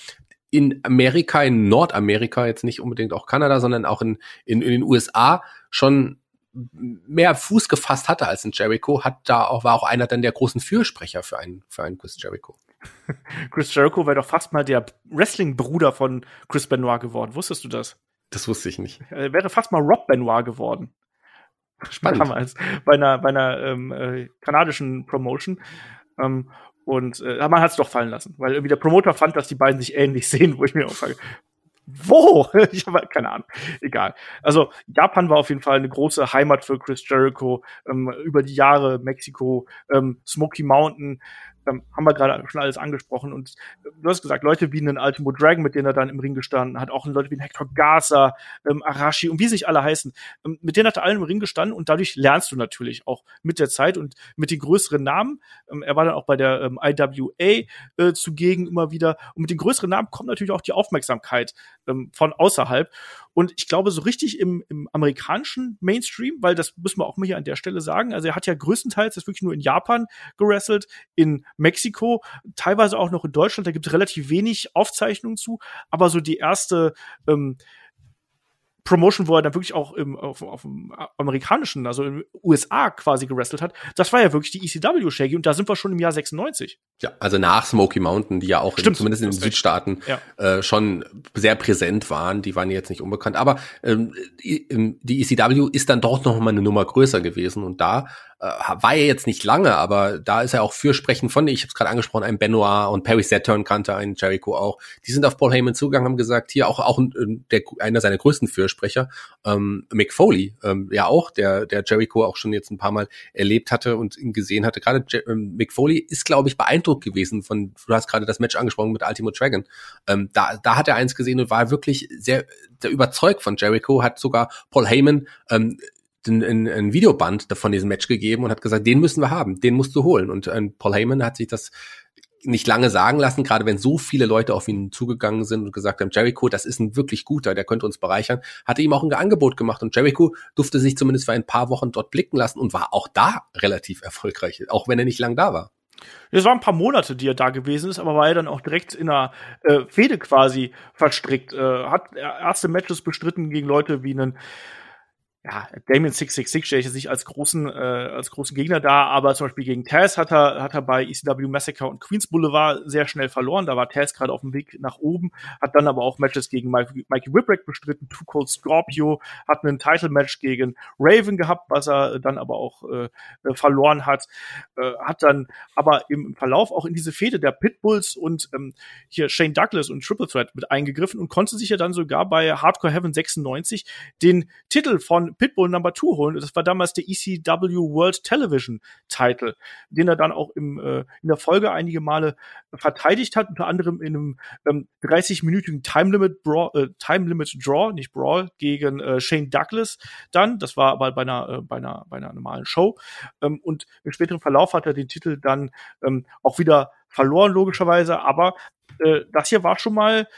Speaker 3: in Amerika, in Nordamerika, jetzt nicht unbedingt auch Kanada, sondern auch in, in, in den USA schon mehr Fuß gefasst hatte als in Jericho, hat da auch, war auch einer dann der großen Fürsprecher für einen, für einen Chris Jericho.
Speaker 2: Chris Jericho wäre doch fast mal der Wrestling-Bruder von Chris Benoit geworden. Wusstest du das?
Speaker 3: Das wusste ich nicht.
Speaker 2: Er wäre fast mal Rob Benoit geworden. Spannend. Damals bei einer, bei einer ähm, äh, kanadischen Promotion. Ähm, und äh, man hat es doch fallen lassen, weil irgendwie der Promoter fand, dass die beiden sich ähnlich sehen, wo ich mir auch frage, wo? ich habe keine Ahnung. Egal. Also Japan war auf jeden Fall eine große Heimat für Chris Jericho. Ähm, über die Jahre Mexiko, ähm, Smoky Mountain, ähm, haben wir gerade schon alles angesprochen. Und du hast gesagt, Leute wie einen Ultimo Dragon, mit denen er dann im Ring gestanden hat, auch Leute wie ein Hector Garza, ähm, Arashi und wie sich alle heißen, ähm, mit denen hat er allen im Ring gestanden und dadurch lernst du natürlich auch mit der Zeit und mit den größeren Namen. Ähm, er war dann auch bei der ähm, IWA äh, zugegen immer wieder. Und mit den größeren Namen kommt natürlich auch die Aufmerksamkeit ähm, von außerhalb. Und ich glaube, so richtig im, im amerikanischen Mainstream, weil das müssen wir auch mal hier an der Stelle sagen, also er hat ja größtenteils das wirklich nur in Japan gewrestelt, in Mexiko, teilweise auch noch in Deutschland, da gibt es relativ wenig Aufzeichnungen zu, aber so die erste ähm, Promotion, wo er dann wirklich auch im, auf, auf dem amerikanischen, also in den USA quasi gewrestelt hat, das war ja wirklich die ECW Shaggy und da sind wir schon im Jahr 96.
Speaker 3: Ja, also nach Smoky Mountain, die ja auch Stimmt, in, zumindest in den Südstaaten ja. äh, schon sehr präsent waren, die waren jetzt nicht unbekannt, aber ähm, die ECW ist dann doch noch mal eine Nummer größer gewesen und da äh, war er jetzt nicht lange, aber da ist er auch fürsprechend von, ich habe es gerade angesprochen, ein Benoit und Perry Saturn kannte einen Jericho auch. Die sind auf Paul Heyman zugegangen, haben gesagt, hier auch auch der, einer seiner größten Fürsprecher, ähm, Mick Foley, ähm, ja auch, der der Jericho auch schon jetzt ein paar Mal erlebt hatte und ihn gesehen hatte. Gerade ähm, Mick Foley ist, glaube ich, beeindruckt gewesen von, du hast gerade das Match angesprochen mit Ultimo Dragon. Ähm, da, da hat er eins gesehen und war wirklich sehr, sehr überzeugt von Jericho, hat sogar Paul Heyman ähm, ein, Videoband von diesem Match gegeben und hat gesagt, den müssen wir haben, den musst du holen. Und äh, Paul Heyman hat sich das nicht lange sagen lassen, gerade wenn so viele Leute auf ihn zugegangen sind und gesagt haben, Jericho, das ist ein wirklich guter, der könnte uns bereichern, hatte ihm auch ein Angebot gemacht und Jericho durfte sich zumindest für ein paar Wochen dort blicken lassen und war auch da relativ erfolgreich, auch wenn er nicht lang da war.
Speaker 2: Es waren ein paar Monate, die er da gewesen ist, aber war er dann auch direkt in einer äh, Fehde quasi verstrickt. Äh, hat erste Matches bestritten gegen Leute wie einen ja, Damien 666 stelle ich jetzt nicht als großen, äh, als großen Gegner da, aber zum Beispiel gegen Taz hat er, hat er bei ECW Massacre und Queens Boulevard sehr schnell verloren. Da war Taz gerade auf dem Weg nach oben, hat dann aber auch Matches gegen Mike, Mikey Whipwreck bestritten, Too Cold Scorpio, hat einen Title-Match gegen Raven gehabt, was er dann aber auch äh, verloren hat, äh, hat dann aber im Verlauf auch in diese Fehde der Pitbulls und ähm, hier Shane Douglas und Triple Threat mit eingegriffen und konnte sich ja dann sogar bei Hardcore Heaven 96 den Titel von Pitbull Number 2 holen. Das war damals der ECW World Television Title, den er dann auch im, äh, in der Folge einige Male verteidigt hat, unter anderem in einem ähm, 30-minütigen Time Limit Brawl, äh, Time Limit Draw, nicht Brawl, gegen äh, Shane Douglas dann. Das war aber bei einer, äh, bei einer, bei einer normalen Show. Ähm, und im späteren Verlauf hat er den Titel dann ähm, auch wieder verloren, logischerweise. Aber äh, das hier war schon mal,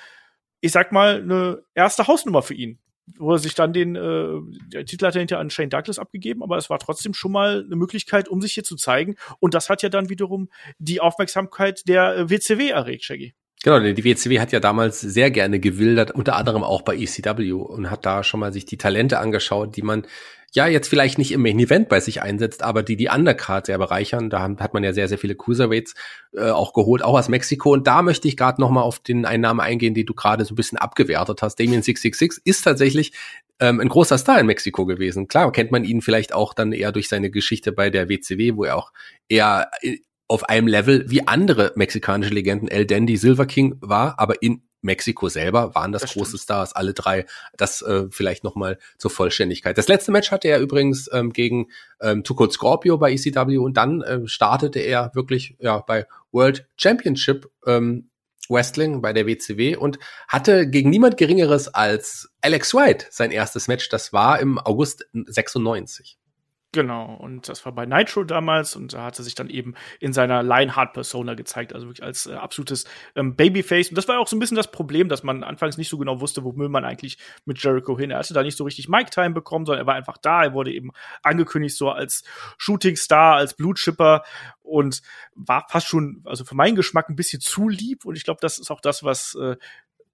Speaker 2: ich sag mal, eine erste Hausnummer für ihn wo er sich dann den, äh, Titel hat er hinterher an Shane Douglas abgegeben, aber es war trotzdem schon mal eine Möglichkeit, um sich hier zu zeigen. Und das hat ja dann wiederum die Aufmerksamkeit der WCW erregt, Shaggy.
Speaker 3: Genau, die WCW hat ja damals sehr gerne gewildert, unter anderem auch bei ECW und hat da schon mal sich die Talente angeschaut, die man ja jetzt vielleicht nicht im Main Event bei sich einsetzt, aber die die Undercard sehr bereichern. Da hat man ja sehr, sehr viele Cruiserweights äh, auch geholt, auch aus Mexiko. Und da möchte ich gerade noch mal auf den Einnahmen eingehen, die du gerade so ein bisschen abgewertet hast. Damien 666 ist tatsächlich ähm, ein großer Star in Mexiko gewesen. Klar kennt man ihn vielleicht auch dann eher durch seine Geschichte bei der WCW, wo er auch eher äh, auf einem Level wie andere mexikanische Legenden El Dandy Silver King war, aber in Mexiko selber waren das, das große stimmt. Stars, alle drei. Das äh, vielleicht nochmal zur Vollständigkeit. Das letzte Match hatte er übrigens ähm, gegen ähm, Tuco Scorpio bei ECW und dann ähm, startete er wirklich ja bei World Championship ähm, Wrestling bei der WCW und hatte gegen niemand Geringeres als Alex White sein erstes Match. Das war im August 96.
Speaker 2: Genau, und das war bei Nitro damals und da hat er sich dann eben in seiner Lionheart-Persona gezeigt, also wirklich als äh, absolutes ähm, Babyface. Und das war auch so ein bisschen das Problem, dass man anfangs nicht so genau wusste, wo will man eigentlich mit Jericho hin. Er hatte da nicht so richtig Mic-Time bekommen, sondern er war einfach da. Er wurde eben angekündigt so als Shooting-Star, als Blutschipper und war fast schon, also für meinen Geschmack ein bisschen zu lieb. Und ich glaube, das ist auch das, was äh,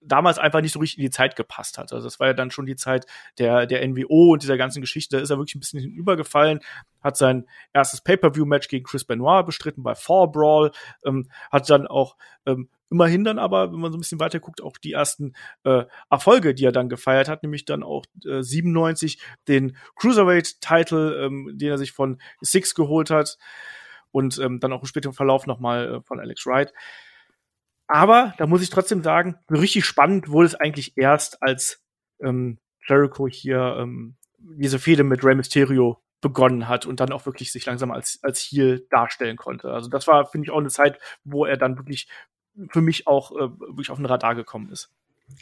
Speaker 2: damals einfach nicht so richtig in die Zeit gepasst hat. Also das war ja dann schon die Zeit der, der NWO und dieser ganzen Geschichte. Da ist er wirklich ein bisschen hinübergefallen, hat sein erstes Pay-Per-View-Match gegen Chris Benoit bestritten bei Fall Brawl, ähm, hat dann auch ähm, immerhin dann aber, wenn man so ein bisschen weiter guckt, auch die ersten äh, Erfolge, die er dann gefeiert hat, nämlich dann auch äh, 97 den Cruiserweight-Title, ähm, den er sich von Six geholt hat und ähm, dann auch im späteren Verlauf nochmal äh, von Alex Wright. Aber da muss ich trotzdem sagen, richtig spannend wurde es eigentlich erst, als ähm, Jericho hier ähm, diese Fehde mit Rey Mysterio begonnen hat und dann auch wirklich sich langsam als, als Heel darstellen konnte. Also das war, finde ich, auch eine Zeit, wo er dann wirklich für mich auch äh, wirklich auf den Radar gekommen ist.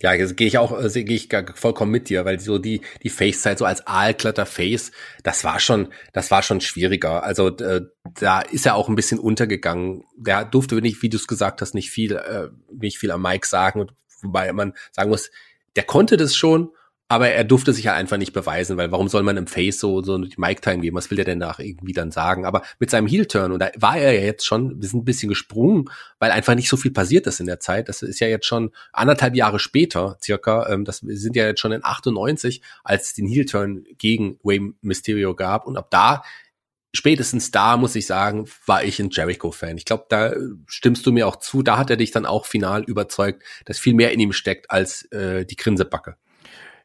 Speaker 3: Ja, das gehe ich auch, äh, gehe ich vollkommen mit dir, weil so die die Face-Zeit so als aalglatter Face, das war schon, das war schon schwieriger. Also äh, da ist er auch ein bisschen untergegangen. Der durfte nicht, wie du es gesagt hast, nicht viel, äh, nicht viel am Mike sagen, wobei man sagen muss, der konnte das schon aber er durfte sich ja einfach nicht beweisen, weil warum soll man im Face so, so die Mic-Time geben? Was will der denn da irgendwie dann sagen? Aber mit seinem Heel-Turn, und da war er ja jetzt schon, wir sind ein bisschen gesprungen, weil einfach nicht so viel passiert ist in der Zeit. Das ist ja jetzt schon anderthalb Jahre später, circa, ähm, das sind ja jetzt schon in 98, als es den Heel-Turn gegen Way Mysterio gab. Und ab da spätestens da, muss ich sagen, war ich ein Jericho-Fan. Ich glaube, da stimmst du mir auch zu. Da hat er dich dann auch final überzeugt, dass viel mehr in ihm steckt als äh, die Grinsebacke.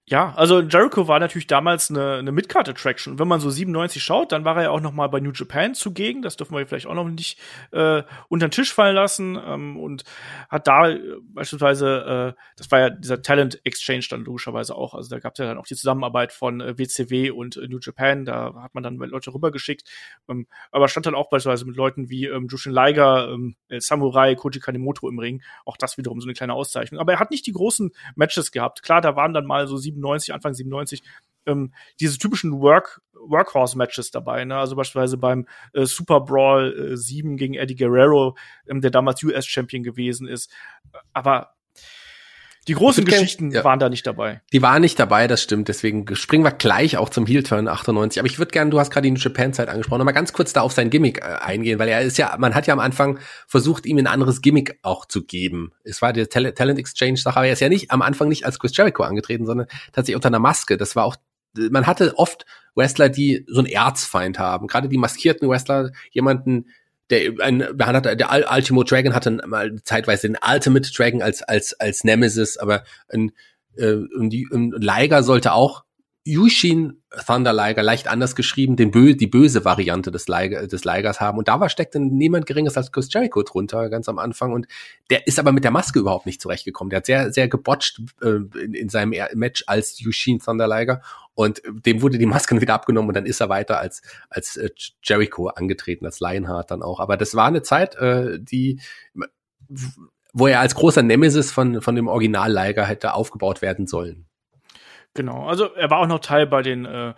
Speaker 2: Ja, also Jericho war natürlich damals eine, eine Midcard-Attraction. Wenn man so 97 schaut, dann war er ja auch noch mal bei New Japan zugegen. Das dürfen wir vielleicht auch noch nicht äh, unter den Tisch fallen lassen. Ähm, und hat da äh, beispielsweise, äh, das war ja dieser Talent Exchange dann logischerweise auch. Also da gab es ja dann auch die Zusammenarbeit von äh, WCW und äh, New Japan. Da hat man dann Leute rübergeschickt. Ähm, aber stand dann auch beispielsweise mit Leuten wie ähm, Jushin Liger, ähm, Samurai, Koji Kanemoto im Ring. Auch das wiederum so eine kleine Auszeichnung. Aber er hat nicht die großen Matches gehabt. Klar, da waren dann mal so sieben 97, Anfang 97, ähm, diese typischen Work Workhorse-Matches dabei. Ne? Also beispielsweise beim äh, Super Brawl äh, 7 gegen Eddie Guerrero, ähm, der damals US-Champion gewesen ist. Aber die großen Geschichten ja. waren da nicht dabei.
Speaker 3: Die waren nicht dabei, das stimmt. Deswegen springen wir gleich auch zum Heel-Turn 98. Aber ich würde gerne, du hast gerade die New Japan-Zeit angesprochen, nochmal ganz kurz da auf sein Gimmick äh, eingehen, weil er ist ja, man hat ja am Anfang versucht, ihm ein anderes Gimmick auch zu geben. Es war die Tal Talent Exchange-Sache, aber er ist ja nicht am Anfang nicht als Chris Jericho angetreten, sondern tatsächlich unter einer Maske. Das war auch man hatte oft Wrestler, die so einen Erzfeind haben. Gerade die maskierten Wrestler, jemanden, der ein hat der Ultimo Dragon hatte mal zeitweise den Ultimate Dragon als als als Nemesis, aber ein, äh, und die, ein Liger sollte auch Yushin Thunder Liger leicht anders geschrieben, den bö die böse Variante des, Liger, des Ligers haben. Und da war steckte niemand geringes als Chris Jericho drunter, ganz am Anfang. Und der ist aber mit der Maske überhaupt nicht zurechtgekommen. Der hat sehr, sehr gebotcht äh, in, in, seinem Match als Yushin Thunder Liger. Und dem wurde die Maske wieder abgenommen und dann ist er weiter als, als äh, Jericho angetreten, als Lionheart dann auch. Aber das war eine Zeit, äh, die wo er als großer Nemesis von, von dem Original Liger hätte aufgebaut werden sollen.
Speaker 2: Genau, also er war auch noch Teil bei den äh,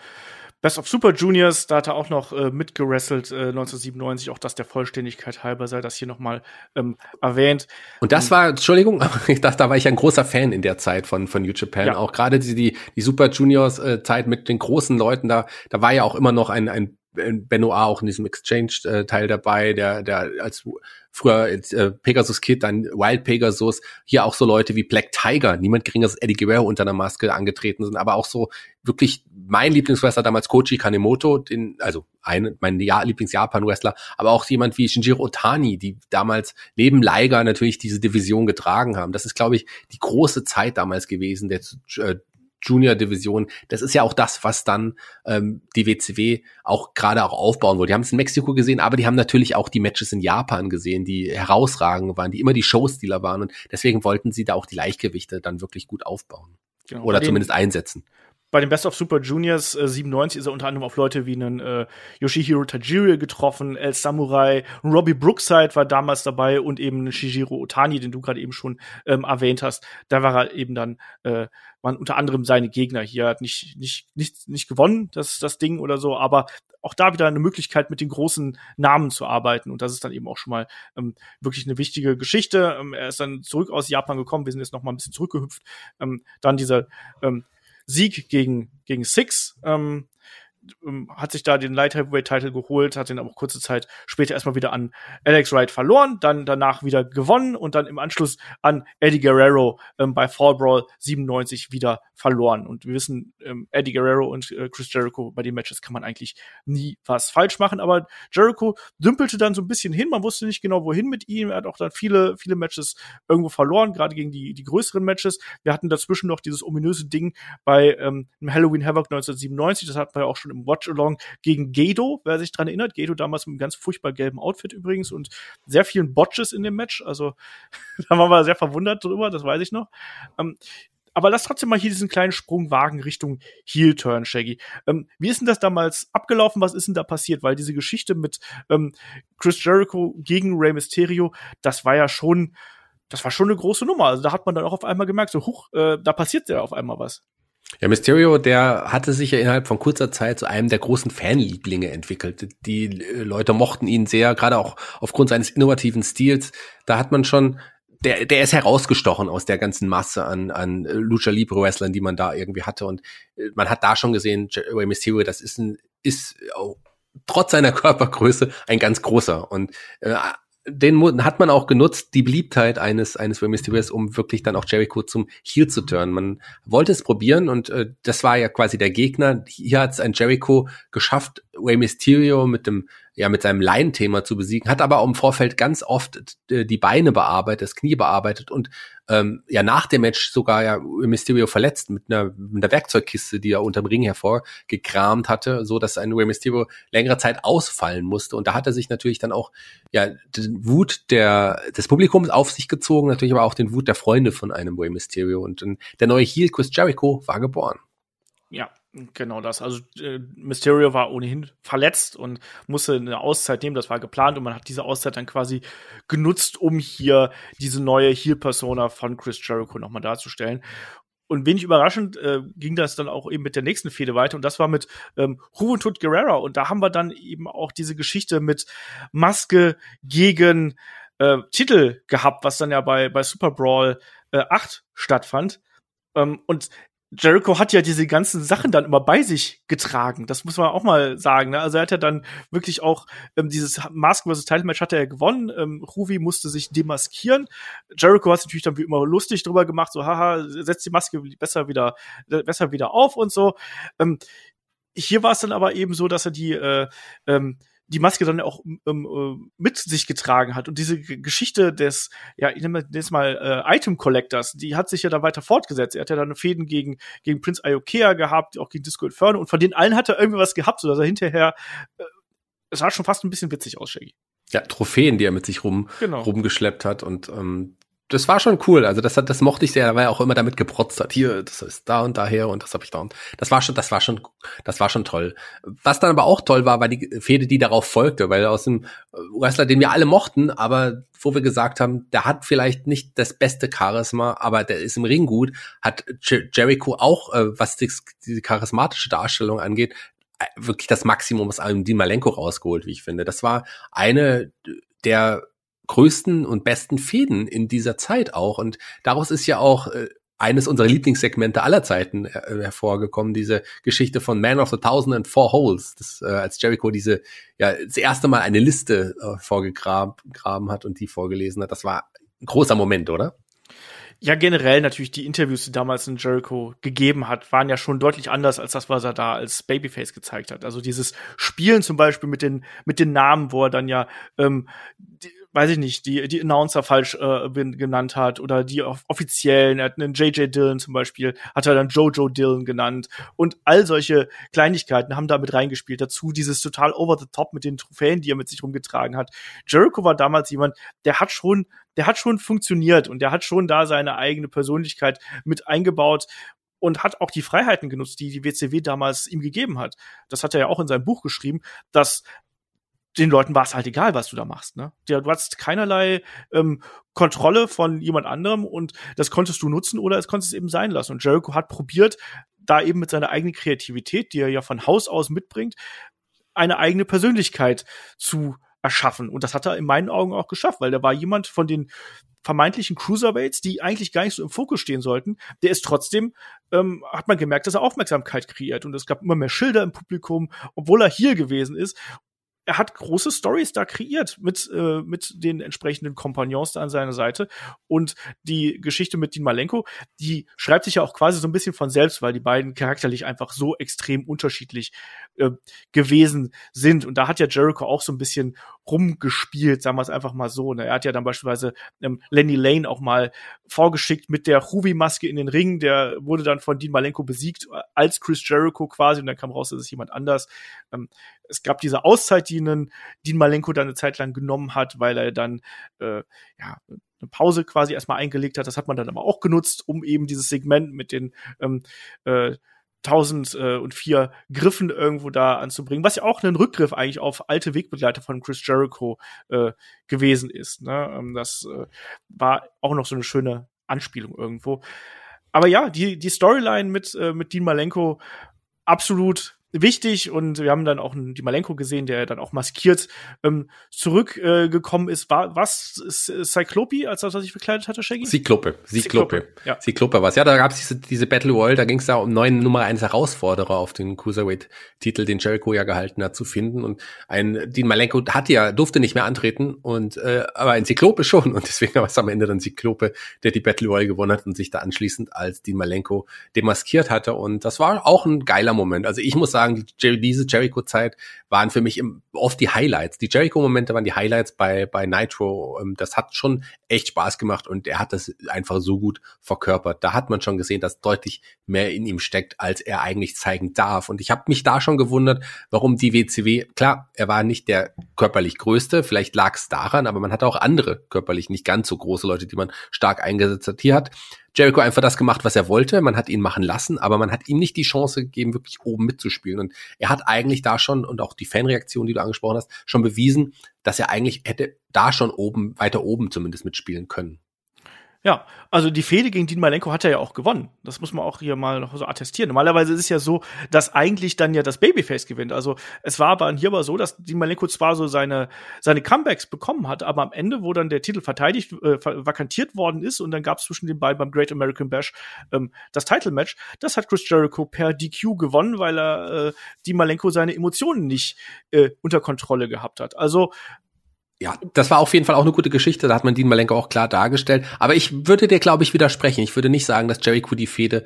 Speaker 2: Best of Super Juniors, da hat er auch noch äh, mitgerestelt äh, 1997, auch das der Vollständigkeit halber sei das hier nochmal ähm, erwähnt.
Speaker 3: Und das war, Entschuldigung, ich dachte, da war ich ein großer Fan in der Zeit von, von New Japan. Ja. Auch gerade die, die, die Super Juniors äh, Zeit mit den großen Leuten, da, da war ja auch immer noch ein, ein Benoit auch in diesem Exchange-Teil dabei, der, der als früher äh, Pegasus Kid, dann Wild Pegasus, hier auch so Leute wie Black Tiger, niemand geringeres Eddie Guerrero unter einer Maske angetreten sind, aber auch so wirklich mein Lieblingswrestler damals Koji Kanemoto, den, also ein, mein ja, Lieblings-Japan-Wrestler, aber auch jemand wie Shinjiro Otani, die damals neben Liger natürlich diese Division getragen haben. Das ist, glaube ich, die große Zeit damals gewesen, der äh, Junior-Division. Das ist ja auch das, was dann ähm, die WCW auch gerade auch aufbauen wollte. Die haben es in Mexiko gesehen, aber die haben natürlich auch die Matches in Japan gesehen, die herausragend waren, die immer die Showstealer waren und deswegen wollten sie da auch die Leichtgewichte dann wirklich gut aufbauen. Genau. Oder zumindest einsetzen
Speaker 2: bei den Best of Super Juniors äh, 97 ist er unter anderem auf Leute wie einen äh, Yoshihiro Tajiri getroffen, El Samurai, Robbie Brookside war damals dabei und eben Shijiro Otani, den du gerade eben schon ähm, erwähnt hast. Da war er eben dann, äh, waren unter anderem seine Gegner hier, hat nicht, nicht, nicht, nicht gewonnen, das, das Ding oder so, aber auch da wieder eine Möglichkeit, mit den großen Namen zu arbeiten. Und das ist dann eben auch schon mal ähm, wirklich eine wichtige Geschichte. Ähm, er ist dann zurück aus Japan gekommen, wir sind jetzt noch mal ein bisschen zurückgehüpft. Ähm, dann dieser ähm, Sieg gegen, gegen Six. Ähm, ähm, hat sich da den Light Heavyweight Title geholt, hat den aber auch kurze Zeit später erstmal wieder an Alex Wright verloren, dann danach wieder gewonnen und dann im Anschluss an Eddie Guerrero ähm, bei Fall Brawl 97 wieder verloren. Und wir wissen, ähm, Eddie Guerrero und äh, Chris Jericho, bei den Matches kann man eigentlich nie was falsch machen, aber Jericho dümpelte dann so ein bisschen hin, man wusste nicht genau wohin mit ihm, er hat auch dann viele, viele Matches irgendwo verloren, gerade gegen die, die größeren Matches. Wir hatten dazwischen noch dieses ominöse Ding bei ähm, Halloween Havoc 1997, das hatten wir auch schon im Watch-Along gegen Gedo, wer sich dran erinnert. Gedo damals mit einem ganz furchtbar gelben Outfit übrigens und sehr vielen Botches in dem Match. Also da waren wir sehr verwundert drüber, das weiß ich noch. Ähm, aber lass trotzdem mal hier diesen kleinen Sprung wagen Richtung Heel-Turn, Shaggy. Ähm, wie ist denn das damals abgelaufen? Was ist denn da passiert? Weil diese Geschichte mit ähm, Chris Jericho gegen Rey Mysterio, das war ja schon, das war schon eine große Nummer. Also da hat man dann auch auf einmal gemerkt, so, huch, äh, da passiert ja auf einmal was.
Speaker 3: Ja, Mysterio, der hatte sich ja innerhalb von kurzer Zeit zu einem der großen Fanlieblinge entwickelt. Die äh, Leute mochten ihn sehr, gerade auch aufgrund seines innovativen Stils. Da hat man schon, der, der ist herausgestochen aus der ganzen Masse an, an Lucha Libre Wrestlern, die man da irgendwie hatte. Und äh, man hat da schon gesehen, Rey Mysterio, das ist ein, ist oh, trotz seiner Körpergröße ein ganz großer. Und äh, den hat man auch genutzt, die Beliebtheit eines, eines Rey Mysterio, um wirklich dann auch Jericho zum Heel zu turnen. Man wollte es probieren und äh, das war ja quasi der Gegner. Hier hat es ein Jericho geschafft, Rey Mysterio mit dem ja mit seinem Laienthema zu besiegen, hat aber auch im Vorfeld ganz oft äh, die Beine bearbeitet, das Knie bearbeitet und ähm, ja nach dem Match sogar ja Mysterio verletzt mit einer, mit einer Werkzeugkiste, die er unterm Ring hervorgekramt hatte, so dass ein Rey Mysterio längere Zeit ausfallen musste. Und da hat er sich natürlich dann auch ja den Wut der des Publikums auf sich gezogen, natürlich aber auch den Wut der Freunde von einem Rey Mysterio. Und der neue Heel Chris Jericho war geboren.
Speaker 2: Ja, Genau das. Also äh, Mysterio war ohnehin verletzt und musste eine Auszeit nehmen. Das war geplant und man hat diese Auszeit dann quasi genutzt, um hier diese neue Heel-Persona von Chris Jericho nochmal darzustellen. Und wenig überraschend äh, ging das dann auch eben mit der nächsten Fehde weiter und das war mit ähm, Juventud Guerrera. Und da haben wir dann eben auch diese Geschichte mit Maske gegen äh, Titel gehabt, was dann ja bei, bei Super Brawl äh, 8 stattfand. Ähm, und Jericho hat ja diese ganzen Sachen dann immer bei sich getragen. Das muss man auch mal sagen. Ne? Also er hat ja dann wirklich auch ähm, dieses Mask vs. Title Match hat er ja gewonnen. Ähm, Ruvi musste sich demaskieren. Jericho hat natürlich dann wie immer lustig drüber gemacht, so haha, setzt die Maske besser wieder, besser wieder auf und so. Ähm, hier war es dann aber eben so, dass er die äh, ähm, die Maske dann auch ähm, äh, mit sich getragen hat. Und diese Geschichte des, ja, ich nenne das mal äh, Item Collectors, die hat sich ja da weiter fortgesetzt. Er hat ja dann Fäden gegen, gegen Prince Iokea gehabt, auch gegen Disco Inferno. Und von den allen hat er irgendwie was gehabt, so dass er hinterher, äh, es sah schon fast ein bisschen witzig aus, Shaggy.
Speaker 3: Ja, Trophäen, die er mit sich rum, genau. rumgeschleppt hat. Und ähm, das war schon cool. Also das hat, das mochte ich sehr, weil er auch immer damit geprotzt hat. Hier, das ist da und daher und das habe ich da und das war schon, das war schon, das war schon toll. Was dann aber auch toll war, war die Fehde, die darauf folgte, weil aus dem Wrestler, den wir alle mochten, aber wo wir gesagt haben, der hat vielleicht nicht das beste Charisma, aber der ist im Ring gut, hat Jericho auch, äh, was die, die charismatische Darstellung angeht, äh, wirklich das Maximum aus einem Dean Malenko rausgeholt, wie ich finde. Das war eine der größten und besten Fäden in dieser Zeit auch. Und daraus ist ja auch äh, eines unserer Lieblingssegmente aller Zeiten äh, hervorgekommen, diese Geschichte von Man of the Thousand and Four Holes, das, äh, als Jericho diese, ja, das erste Mal eine Liste äh, vorgegraben hat und die vorgelesen hat. Das war ein großer Moment, oder?
Speaker 2: Ja, generell natürlich die Interviews, die damals in Jericho gegeben hat, waren ja schon deutlich anders als das, was er da als Babyface gezeigt hat. Also dieses Spielen zum Beispiel mit den mit den Namen, wo er dann ja ähm, die, weiß ich nicht, die, die Announcer falsch äh, genannt hat oder die offiziellen, er hat einen JJ Dillon zum Beispiel, hat er dann Jojo Dillon genannt und all solche Kleinigkeiten haben da mit reingespielt. Dazu dieses total over the top mit den Trophäen, die er mit sich rumgetragen hat. Jericho war damals jemand, der hat schon, der hat schon funktioniert und der hat schon da seine eigene Persönlichkeit mit eingebaut und hat auch die Freiheiten genutzt, die die WCW damals ihm gegeben hat. Das hat er ja auch in seinem Buch geschrieben, dass den Leuten war es halt egal, was du da machst. Ne? Du hattest keinerlei ähm, Kontrolle von jemand anderem und das konntest du nutzen oder es konntest es eben sein lassen. Und Jericho hat probiert, da eben mit seiner eigenen Kreativität, die er ja von Haus aus mitbringt, eine eigene Persönlichkeit zu erschaffen. Und das hat er in meinen Augen auch geschafft, weil der war jemand von den vermeintlichen Cruiserweights, die eigentlich gar nicht so im Fokus stehen sollten, der ist trotzdem, ähm, hat man gemerkt, dass er Aufmerksamkeit kreiert. Und es gab immer mehr Schilder im Publikum, obwohl er hier gewesen ist er hat große Stories da kreiert mit, äh, mit den entsprechenden Kompagnons da an seiner Seite. Und die Geschichte mit Dean Malenko, die schreibt sich ja auch quasi so ein bisschen von selbst, weil die beiden charakterlich einfach so extrem unterschiedlich äh, gewesen sind. Und da hat ja Jericho auch so ein bisschen rumgespielt, sagen wir es einfach mal so. Ne? Er hat ja dann beispielsweise ähm, Lenny Lane auch mal vorgeschickt mit der Ruby-Maske in den Ring. Der wurde dann von Dean Malenko besiegt äh, als Chris Jericho quasi und dann kam raus, dass es jemand anders. Ähm, es gab diese Auszeit, die einen Dean Malenko dann eine Zeit lang genommen hat, weil er dann äh, ja eine Pause quasi erstmal eingelegt hat. Das hat man dann aber auch genutzt, um eben dieses Segment mit den ähm, äh, 1004 Griffen irgendwo da anzubringen, was ja auch ein Rückgriff eigentlich auf alte Wegbegleiter von Chris Jericho äh, gewesen ist. Ne? Ähm, das äh, war auch noch so eine schöne Anspielung irgendwo. Aber ja, die, die Storyline mit, äh, mit Dean Malenko absolut wichtig und wir haben dann auch einen Di Malenko gesehen, der dann auch maskiert ähm, zurückgekommen äh, ist. War was ist, ist Cyclope, als das, was ich verkleidet hatte, Shaggy?
Speaker 3: Cyclope, Cyclope. Ja. Cyclope was. Ja, da gab es diese, diese Battle Royale, da ging es da um neuen Nummer eins Herausforderer auf den Cruiserweight-Titel, den Jericho ja gehalten hat, zu finden. Und ein Dean Malenko hatte ja, durfte nicht mehr antreten, und äh, aber ein Cyclope schon. Und deswegen war es am Ende dann Cyclope, der die Battle Royale gewonnen hat und sich da anschließend als Dean Malenko demaskiert hatte. Und das war auch ein geiler Moment. Also ich muss sagen, sagen, die, diese Jericho-Zeit waren für mich oft die Highlights. Die Jericho-Momente waren die Highlights bei, bei Nitro. Ähm, das hat schon echt Spaß gemacht und er hat das einfach so gut verkörpert. Da hat man schon gesehen, dass deutlich mehr in ihm steckt, als er eigentlich zeigen darf. Und ich habe mich da schon gewundert, warum die WCW, klar, er war nicht der körperlich größte, vielleicht lag es daran, aber man hatte auch andere körperlich nicht ganz so große Leute, die man stark eingesetzt hat. Hier hat Jericho einfach das gemacht, was er wollte. Man hat ihn machen lassen, aber man hat ihm nicht die Chance gegeben, wirklich oben mitzuspielen. Und er hat eigentlich da schon, und auch die Fanreaktion, die du angesprochen hast, schon bewiesen, dass er eigentlich hätte da schon oben, weiter oben zumindest mitspielen können.
Speaker 2: Ja, also die Fehde gegen Dean Malenko hat er ja auch gewonnen. Das muss man auch hier mal noch so attestieren. Normalerweise ist es ja so, dass eigentlich dann ja das Babyface gewinnt. Also es war aber hier aber so, dass Dean Malenko zwar so seine, seine Comebacks bekommen hat, aber am Ende, wo dann der Titel verteidigt, äh, vakantiert worden ist und dann gab es zwischen den beiden beim Great American Bash ähm, das Title-Match, das hat Chris Jericho per DQ gewonnen, weil er äh, Dean Malenko seine Emotionen nicht äh, unter Kontrolle gehabt hat. Also
Speaker 3: ja, das war auf jeden Fall auch eine gute Geschichte. Da hat man Dean Malenko auch klar dargestellt. Aber ich würde dir, glaube ich, widersprechen. Ich würde nicht sagen, dass Jericho die Fehde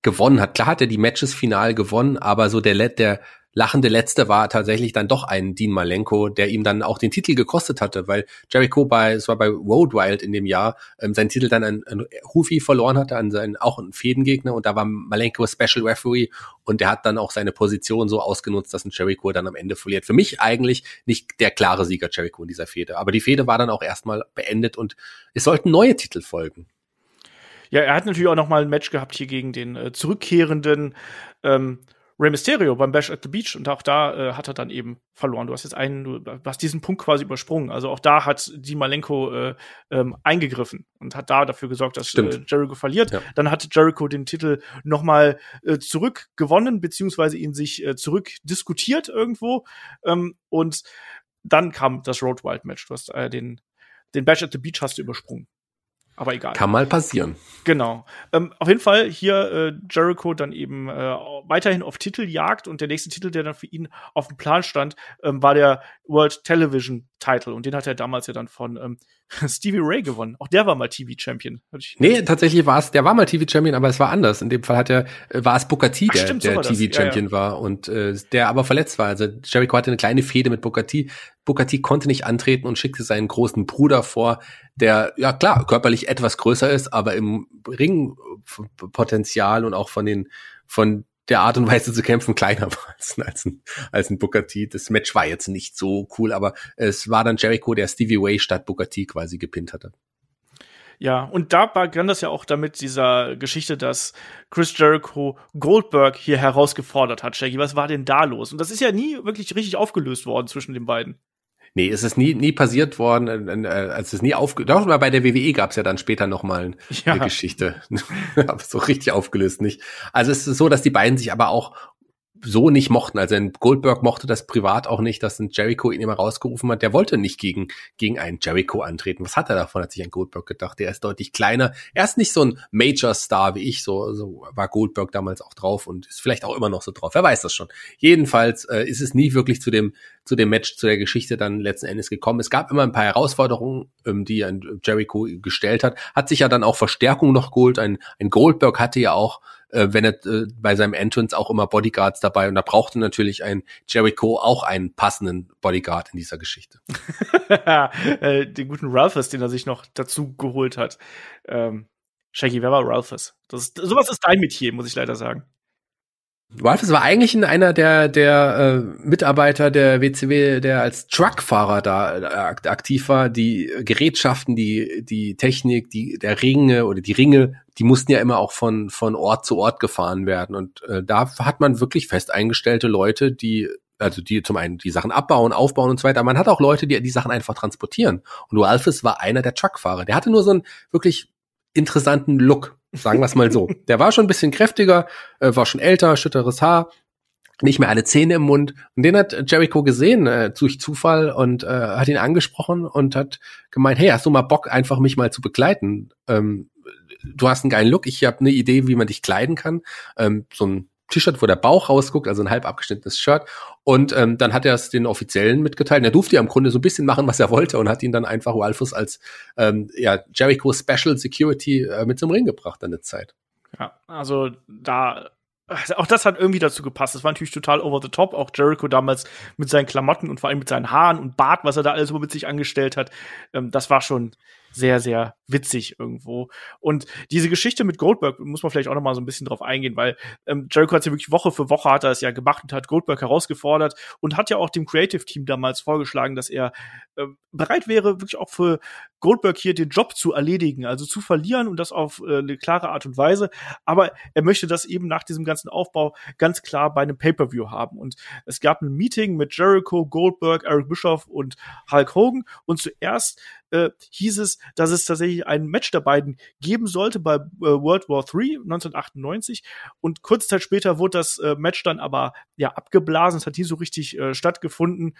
Speaker 3: gewonnen hat. Klar hat er die Matches final gewonnen, aber so der, der lachende Letzte war tatsächlich dann doch ein Dean Malenko, der ihm dann auch den Titel gekostet hatte, weil Jericho bei, es war bei Road Wild in dem Jahr, ähm, seinen Titel dann an, an Hufi verloren hatte, an seinen, auch einen Fädengegner und da war Malenko Special Referee und der hat dann auch seine Position so ausgenutzt, dass ein Jericho dann am Ende verliert. Für mich eigentlich nicht der klare Sieger Jericho in dieser Fehde, aber die Fehde war dann auch erstmal beendet und es sollten neue Titel folgen.
Speaker 2: Ja, er hat natürlich auch noch mal ein Match gehabt hier gegen den äh, zurückkehrenden ähm, Rey Mysterio beim Bash at the Beach und auch da äh, hat er dann eben verloren. Du hast jetzt einen, du hast diesen Punkt quasi übersprungen. Also auch da hat die Malenko äh, ähm, eingegriffen und hat da dafür gesorgt, dass äh, Jericho verliert. Ja. Dann hat Jericho den Titel nochmal äh, zurückgewonnen, beziehungsweise ihn sich äh, zurückdiskutiert irgendwo. Ähm, und dann kam das Road Wild Match. Du hast äh, den, den Bash at the Beach hast du übersprungen. Aber egal.
Speaker 3: Kann mal passieren.
Speaker 2: Genau. Ähm, auf jeden Fall hier äh, Jericho dann eben äh, weiterhin auf Titeljagd und der nächste Titel, der dann für ihn auf dem Plan stand, ähm, war der World Television Title und den hat er damals ja dann von ähm, Stevie Ray gewonnen. Auch der war mal TV-Champion.
Speaker 3: Nee, tatsächlich war es, der war mal TV-Champion, aber es war anders. In dem Fall hat er, äh, war es Booker T, der, stimmt, der TV-Champion ja, ja. war und äh, der aber verletzt war. Also Jericho hatte eine kleine Fehde mit Booker T. Booker T konnte nicht antreten und schickte seinen großen Bruder vor, der, ja klar, körperlich etwas größer ist, aber im Ringpotenzial und auch von den, von der Art und Weise zu kämpfen kleiner war als, als, ein, als ein Booker T. Das Match war jetzt nicht so cool, aber es war dann Jericho, der Stevie Way statt Booker T quasi gepinnt hatte.
Speaker 2: Ja, und da begann das ja auch damit dieser Geschichte, dass Chris Jericho Goldberg hier herausgefordert hat. Shaggy, was war denn da los? Und das ist ja nie wirklich richtig aufgelöst worden zwischen den beiden.
Speaker 3: Nee, es ist nie, nie passiert worden, äh, äh, als es nie aufge... Doch, mal bei der WWE gab es ja dann später noch mal ja. eine Geschichte. aber so richtig aufgelöst nicht. Also es ist so, dass die beiden sich aber auch so nicht mochten. Also Goldberg mochte das privat auch nicht, dass ein Jericho ihn immer rausgerufen hat. Der wollte nicht gegen, gegen einen Jericho antreten. Was hat er davon, hat sich ein Goldberg gedacht. Der ist deutlich kleiner. Er ist nicht so ein Major-Star wie ich. So, so war Goldberg damals auch drauf und ist vielleicht auch immer noch so drauf. Wer weiß das schon. Jedenfalls äh, ist es nie wirklich zu dem, zu dem Match, zu der Geschichte dann letzten Endes gekommen. Es gab immer ein paar Herausforderungen, ähm, die ein Jericho gestellt hat. Hat sich ja dann auch Verstärkung noch geholt. Ein, ein Goldberg hatte ja auch äh, wenn er äh, bei seinem Entrance auch immer Bodyguards dabei und da brauchte natürlich ein Jericho auch einen passenden Bodyguard in dieser Geschichte.
Speaker 2: äh, den guten Ralphus, den er sich noch dazu geholt hat. Ähm, Shaggy, wer war Ralphus? Das sowas ist dein Metier, muss ich leider sagen.
Speaker 3: Ralphus war eigentlich einer der, der äh, Mitarbeiter der WCW, der als Truckfahrer da äh, aktiv war. Die Gerätschaften, die, die Technik, die, der Ringe oder die Ringe, die mussten ja immer auch von, von Ort zu Ort gefahren werden. Und äh, da hat man wirklich fest eingestellte Leute, die also die zum einen die Sachen abbauen, aufbauen und so weiter. Man hat auch Leute, die die Sachen einfach transportieren. Und Ralphus war einer der Truckfahrer. Der hatte nur so einen wirklich interessanten Look. Sagen wir es mal so. Der war schon ein bisschen kräftiger, äh, war schon älter, schütteres Haar, nicht mehr alle Zähne im Mund. Und den hat Jericho gesehen, äh, durch Zufall, und äh, hat ihn angesprochen und hat gemeint, hey, hast du mal Bock, einfach mich mal zu begleiten? Ähm, du hast einen geilen Look, ich habe eine Idee, wie man dich kleiden kann. Ähm, so ein T-Shirt, wo der Bauch rausguckt, also ein halb abgeschnittenes Shirt. Und ähm, dann hat er es den Offiziellen mitgeteilt. Er durfte ja im Grunde so ein bisschen machen, was er wollte und hat ihn dann einfach Ralphus als ähm, ja, Jericho Special Security äh, mit zum Ring gebracht an der Zeit.
Speaker 2: Ja, also da auch das hat irgendwie dazu gepasst. Das war natürlich total over the top. Auch Jericho damals mit seinen Klamotten und vor allem mit seinen Haaren und Bart, was er da alles so mit sich angestellt hat. Ähm, das war schon sehr, sehr witzig irgendwo. Und diese Geschichte mit Goldberg muss man vielleicht auch noch mal so ein bisschen drauf eingehen, weil ähm, Jericho hat ja wirklich Woche für Woche hat er es ja gemacht und hat Goldberg herausgefordert und hat ja auch dem Creative Team damals vorgeschlagen, dass er äh, bereit wäre, wirklich auch für Goldberg hier den Job zu erledigen, also zu verlieren und das auf äh, eine klare Art und Weise. Aber er möchte das eben nach diesem ganzen Aufbau ganz klar bei einem Pay-per-View haben. Und es gab ein Meeting mit Jericho, Goldberg, Eric Bischoff und Hulk Hogan. Und zuerst äh, hieß es, dass es tatsächlich ein Match der beiden geben sollte bei äh, World War III 1998. Und kurze Zeit später wurde das äh, Match dann aber ja abgeblasen. Es hat nie so richtig äh, stattgefunden.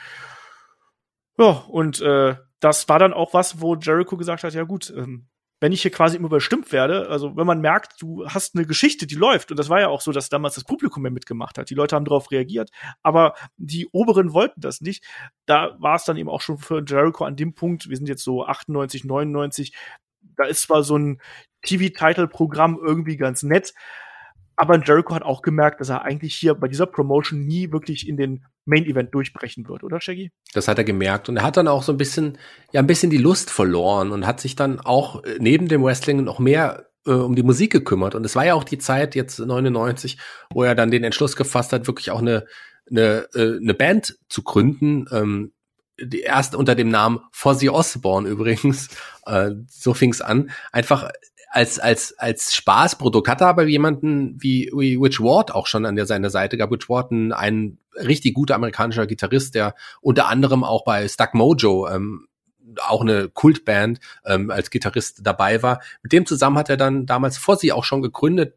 Speaker 2: Ja, und äh, das war dann auch was, wo Jericho gesagt hat, ja gut, ähm, wenn ich hier quasi immer überstimmt werde, also wenn man merkt, du hast eine Geschichte, die läuft, und das war ja auch so, dass damals das Publikum mehr mitgemacht hat, die Leute haben darauf reagiert, aber die Oberen wollten das nicht. Da war es dann eben auch schon für Jericho an dem Punkt, wir sind jetzt so 98, 99, da ist zwar so ein TV-Title-Programm irgendwie ganz nett, aber Jericho hat auch gemerkt, dass er eigentlich hier bei dieser Promotion nie wirklich in den Main Event durchbrechen wird, oder Shaggy?
Speaker 3: Das hat er gemerkt und er hat dann auch so ein bisschen, ja, ein bisschen die Lust verloren und hat sich dann auch äh, neben dem Wrestling noch mehr äh, um die Musik gekümmert. Und es war ja auch die Zeit jetzt 99, wo er dann den Entschluss gefasst hat, wirklich auch eine eine, äh, eine Band zu gründen. Ähm, erst unter dem Namen Fozzy Osbourne übrigens. Äh, so fing's an. Einfach als, als, als Spaßprodukt hatte aber jemanden wie, wie Rich Ward auch schon an der seiner Seite gab. Rich Ward ein, ein richtig guter amerikanischer Gitarrist, der unter anderem auch bei Stuck Mojo ähm, auch eine Kultband ähm, als Gitarrist dabei war. Mit dem zusammen hat er dann damals vor sie auch schon gegründet,